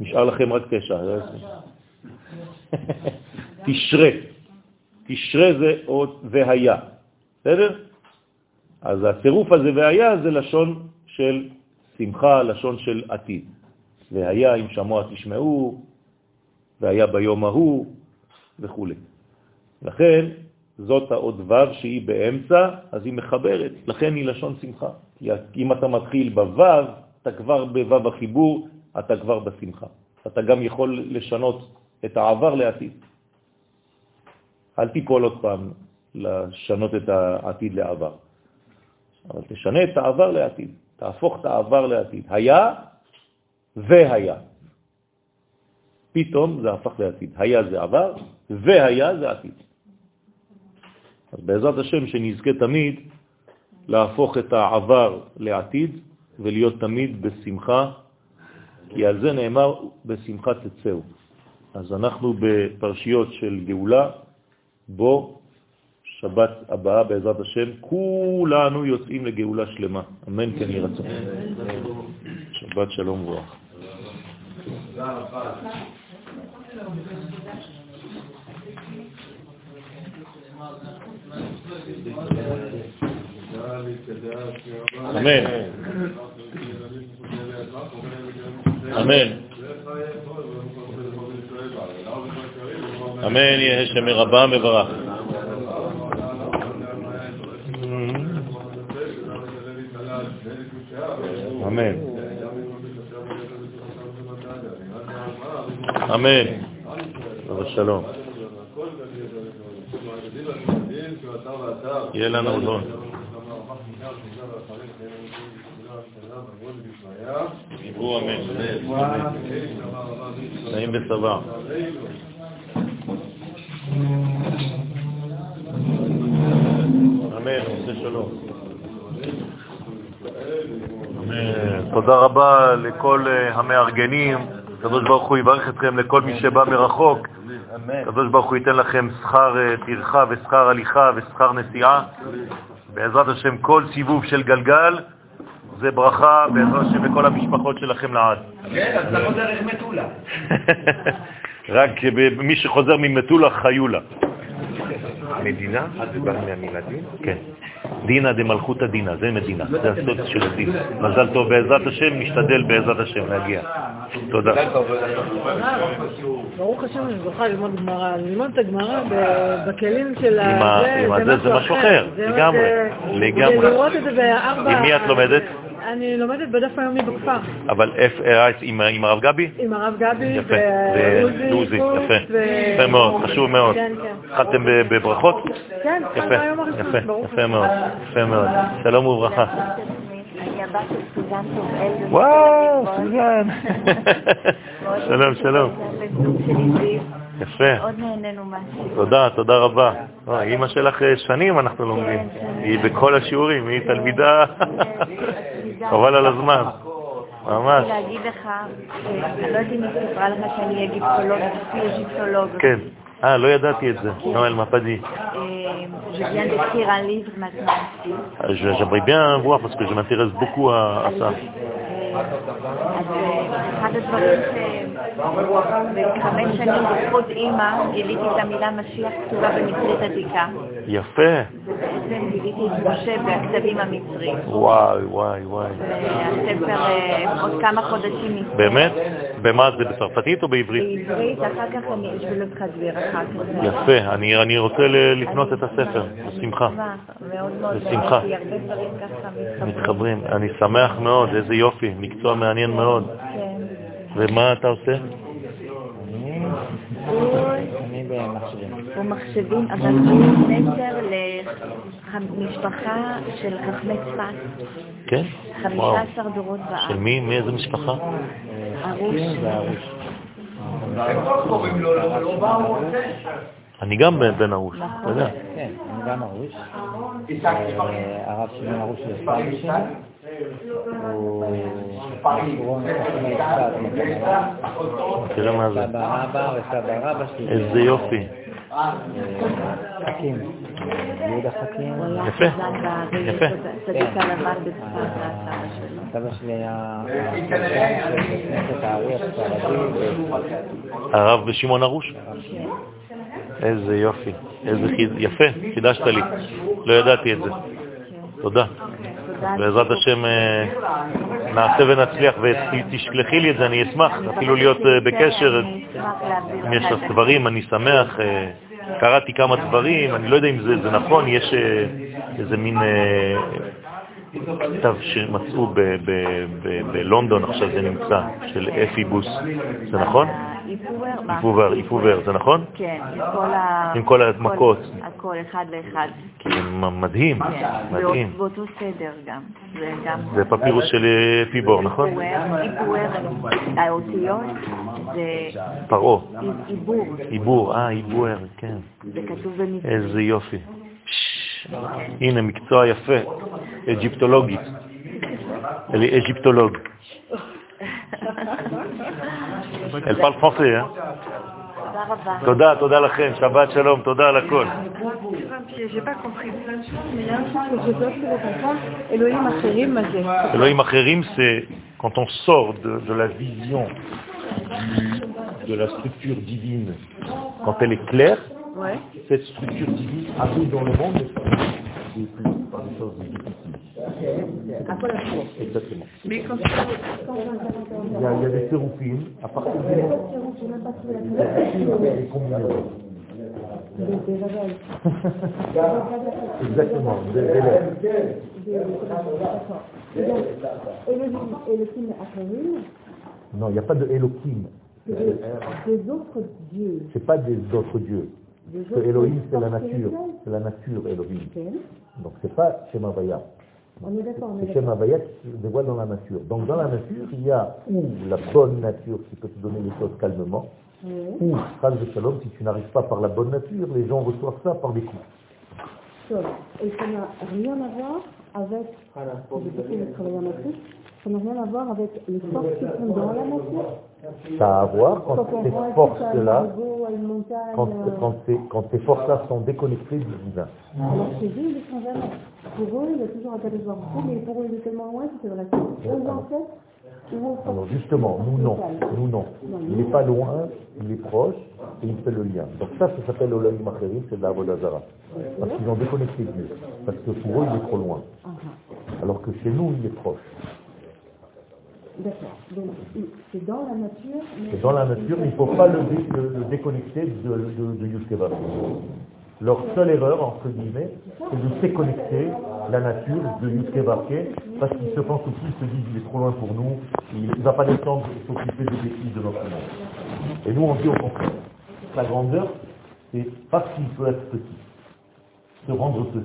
נשאר לכם רק תשע. לא תשרה. תשרה זה אות והיה. בסדר? אז הצירוף הזה והיה זה לשון של שמחה, לשון של עתיד. והיה אם שמוע תשמעו, והיה ביום ההוא, וכו'. לכן, זאת העוד ו' שהיא באמצע, אז היא מחברת, לכן היא לשון שמחה. כי אם אתה מתחיל בו', אתה כבר בו' החיבור, אתה כבר בשמחה. אתה גם יכול לשנות את העבר לעתיד. אל תיפול עוד פעם לשנות את העתיד לעבר. אבל תשנה את העבר לעתיד, תהפוך את העבר לעתיד. היה והיה. פתאום זה הפך לעתיד. היה זה עבר, והיה זה עתיד. אז בעזרת השם שנזכה תמיד להפוך את העבר לעתיד ולהיות תמיד בשמחה, כי על זה נאמר בשמחה תצאו. אז אנחנו בפרשיות של גאולה, בו שבת הבאה בעזרת השם, כולנו יוצאים לגאולה שלמה. אמן כן יהי רצון. שבת שלום וברוך. אמן. אמן. אמן יהיה שם מרבה מברך. אמן. אמן. אבל שלום. יהיה לנו אוזון. דיברו אמן. נעים בסבא. אמן, עושה שלום. תודה רבה לכל אה, המארגנים. הקדוש ברוך הוא יברך אתכם לכל מי שבא מרחוק. הקדוש ברוך הוא ייתן לכם שכר אה, טרחה ושכר הליכה ושכר נסיעה. בעזרת השם, כל סיבוב של גלגל זה ברכה בעזרת השם לכל המשפחות שלכם לעד. כן, אז אתה איך מטולה. רק מי שחוזר ממטולה חיולה. מדינה? זה בא מהמילה דין? כן. דינא דמלכותא דינא, זה מדינה, זה הסוד של הדין. מזל טוב בעזרת השם, נשתדל בעזרת השם להגיע. תודה. ברוך השם, אני זוכה ללמוד גמרא. ללמוד את הגמרא בכלים של ה- זה- זה משהו אחר, לגמרי, זה- לגמרי. כדי לראות את זה בארבע... עם מי את לומדת? אני לומדת בדף היומי בכפר. אבל איפה, אה, עם עם הרב גבי? עם הרב גבי ועוזי קוץ יפה. מאוד, חשוב מאוד. כן, כן. התחלתם בברכות? כן, יפה, התחלנו היום הראשון, יפה, ברוך מאוד, יפה מאוד. שלום וברכה. וואו, סוזן. שלום, שלום. יפה. מאוד נהנינו מהשיעור. תודה, תודה רבה. אה, אימא שלך אה, שנים אנחנו לומדים. היא בכל השיעורים, היא תלמידה, חבל על הזמן. ממש. להגיד לך, אה, אני לא יודעת אם היא סיפרה לך שאני suis égyptologue. כן. אה, לא ידעתי את זה. נואל מפדי. Je viens d'écrire un livre maintenant. Je- J'aimerais bien voir parce que je m'intéresse beaucoup à, à ça. אז אה, אחד הדברים שבחמש שנים בזכות אימא גיליתי את המילה משיח כתובה במצרית עתיקה. יפה. ובעצם גיליתי את משה בכתבים המצריים. וואי, וואי, וואי. והספר אה, עוד כמה חודשים. באמת? במה זה, בצרפתית או בעברית? בעברית, אחר כך אני אשביל אותך דבר אחר כך. יפה. אני אני רוצה ל- לקנות את הספר, בשמחה. בשמחה. מתחברים. אני שמח מאוד, איזה יופי. מקצוע מעניין מאוד. כן. ומה אתה עושה? במחשבים. במחשבים, אבל הוא מסר למשפחה של חכמי צפת, כן? וואו. 15 דורות של בארץ. מי? מאיזה משפחה? ארוש. לא לא. אני גם בן ארוש, אתה יודע. כן, אני גם ארוש. אה, הרב שמעון ארוש זה סבא מגמרא. תראה מה זה. איזה יופי. אה, חכים. יהודה חכים. הוא היה יפה. יפה. סבא שלי היה. הרב שמעון ארוש? כן. איזה יופי. איזה. יפה, חידשת לי. לא ידעתי את זה. תודה. בעזרת השם אה, נעשה ונצליח ותשלחי לי את זה, אני אשמח אפילו להיות אה, בקשר. אם יש לך דברים, אני שמח. אה, קראתי כמה דברים, אני לא יודע אם זה, נכון, יש איזה מין כתב שמצאו ב- ב- ב- בלונדון, עכשיו זה נמצא, של אפיבוס. זה נכון? איפובר? איפובר, זה נכון? כן, עם כל ה... עם כל המכות. הכל, אחד לאחד. מ- מדהים, כן, מדהים. באות- באותו סדר גם. זה פפירוס של אפיבור, נכון? איפובר, האותיות זה פרעה, עיבור, עיבור, אה, עיבור, כן. זה כתוב במצרים. איזה יופי. פש, הנה, מקצוע יפה, אג'יפטולוגית. Elle est égyptologue. Elle parle français, hein תודה רבה. תודה, תודה לכם, שבת שלום, תודה על הכל. J'ai pas compris plein de choses, mais il y a un truc que je dois faire comprendre. Elohim Acherim, מה זה? Elohim Acherim, c'est quand on sort de, de la vision du- de la structure divine, quand elle est claire, Ouais. cette structure divine arrive dans le monde et plus par des choses difficiles. Exactement. Mais quand Il y a, il y a des sérophines, à partir du moment. Exactement, Non, il n'y a pas de Elohim. c'est des, des autres dieux. C'est pas des autres dieux. Que Elohim, c'est la nature. C'est la nature, Elohim. Ok. Donc c'est pas Shem Havaya. On est d'accord, on est C'est Shem d'accord. Havaya qui se dévoile dans la nature. Donc dans la nature, il y a ou la bonne nature qui peut te donner les choses calmement, ou, phrase de shalom, si tu n'arrives pas par la bonne nature, les gens reçoivent ça par des coups. Et ça n'a rien à voir avec, de travailler en Afrique, ça n'a rien à voir avec les forces qui sont dans la nature. Ça a à voir quand ces forces-là, quand, euh, quand ces, quand ces forces-là sont déconnectées du divin. alors chez eux, ils ne sont jamais. Pour eux, il y a toujours un cas de voir mais pour eux, il est tellement loin que c'est vrai. Aux ancêtres Alors justement, nous non, nous non. Il n'est pas loin, il est proche et il fait le lien. Donc ça, ça s'appelle Olam Acherim, c'est de la. Parce qu'ils ont déconnecté Dieu. Parce que pour eux, il est trop loin. Ah, ah. Alors que chez nous, il est proche. D'accord. Donc, c'est dans la nature. mais- Et dans la nature, il ne faut pas le, dé- le- le déconnecter de, de, de. Leur seule erreur, entre guillemets, c'est de déconnecter la nature de Yuskevake parce qu'ils se pensent aussi, ils se disent il est trop loin pour nous, il ne va pas descendre s'occuper des bêtises de notre monde. Et nous, on dit au contraire. La grandeur, c'est parce qu'il peut être petit, se rendre petit,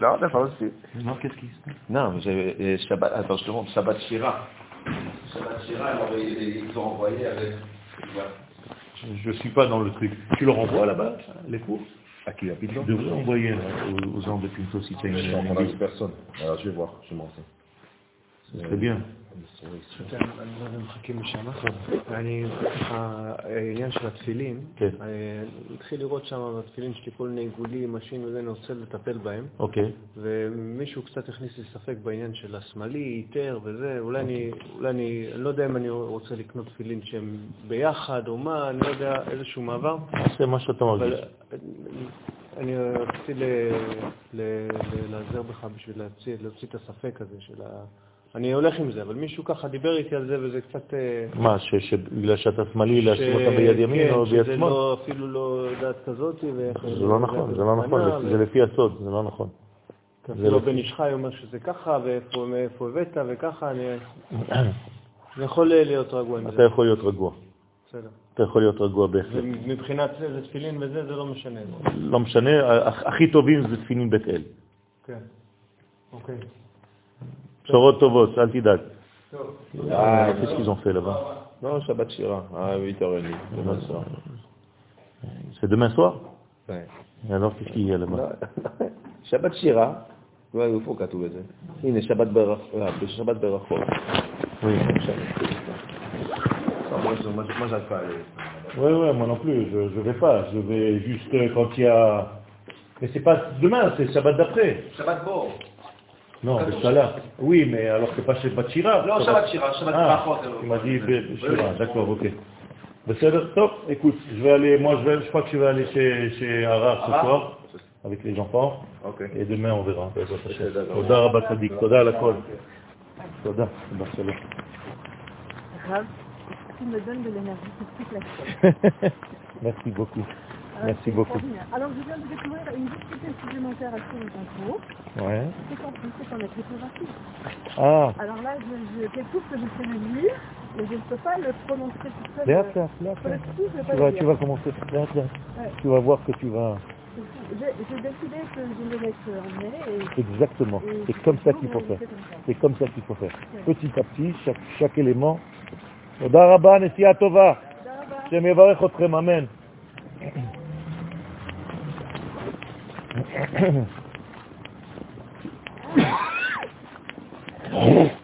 Non, d'accord, aussi. Non, qu'est-ce qui se passe? Non, mais j'avais euh, Shabbat, attends, je te montre, Shabbat Shira. Shabbat Shira, alors, ils ils ont envoyé avec. voilà. Je ne suis pas dans le truc. Tu leur envoies là-bas, les cours? À qui? À Piton devrais envoyer euh, aux, gens de Pinto si tu as Je suis en une contact idée. avec personne. Alors, je vais voir, je vais m'en Ce serait bien. אני מחכים לשם. ככה, העניין של התפילין, כן. אה, התחיל לראות שם בתפילין שלי כל מיני עיגולים, משים וזה, אני רוצה לטפל בהם. אוקיי. ומישהו קצת הכניס לי ספק בעניין של השמאלי, איתר וזה, אולי אני, אולי אני, אני לא יודע אם אני רוצה לקנות תפילין שהם ביחד או מה, אני לא יודע, איזשהו מעבר. תעשה מה שאתה מרגיש. אני רציתי להיעזר בך בשביל להוציא את הספק הזה של ה... אני הולך עם זה, אבל מישהו ככה דיבר איתי על זה וזה קצת... אה, מה, שבגלל שאתה שמאלי, להשאיר אותה ביד ימין כן, או ביד שזה שמאל? לא, אפילו לא דת כזאת. זה לא נכון, זה לא נכון, ו- זה לפי הסוד, זה לא נכון. זה לא- בן איש חי אומר שזה ככה, ואיפה הבאת, וככה, אני אני יכול להיות רגוע עם אתה זה. יכול להיות רגוע. בסדר. אתה יכול להיות רגוע בהחלט. ומבחינת זה, תפילין וזה, זה לא משנה. לא משנה, הכ- הכי טובים זה תפילין בית אל. כן. אוקיי. Sorot Tovos, Altidag. Ah, qu'est-ce qu'ils ont fait là-bas? Non, Shabbat Shira, ah, à 8h30. Demain soir. C'est demain soir? Ouais. Alors, qu'est-ce qu'il y a là-bas? Shabbat Shira. Ouais, il faut qu'à tout baiser. Il est Shabbat Berachot. Euh, Shabbat Berachot. Oui. Moi, j'arrive pas à aller. Oui, oui, moi non plus, je ne vais pas. Je vais juste euh, quand il y a... Mais c'est pas demain, c'est Shabbat d'après. Shabbat Bor. Non, Bessallah. Oui, mais alors que pas chez Batshira. Non, Shabbat Shira, Shabbat Brachot. Il m'a dit Shira, d'accord, ok. Top, écoute, je moi je, crois que je vais aller chez, chez Arar ce soir, avec les enfants. Et demain on verra. Tu me donnes de l'énergie la Merci beaucoup. Merci beaucoup. extraordinaire. Alors, je viens de découvrir une difficulté supplémentaire à sur le concours. Ouais. C'est qu'en plus, c'est en écriture Ah, Alors là, je, je, quelque chose que je sais le lire, mais je ne peux pas le prononcer tout seul. Léa, euh, Léa, Léa, sur le petit, je ne vais pas tu le vas, lire. tu vas commencer. Léa, Léa. Ouais. Tu vas voir que tu vas... J'ai j'ai décidé que je vais mettre en mai et Exactement. Et C'est comme ça qu'il faut toujours, faire. c'est comme ça. C'est comme ça qu'il faut faire. Petit à petit, chaque, chaque élément. תודה רבה, נסיעה טובה. השם יברך אתכם, אמן. Oh.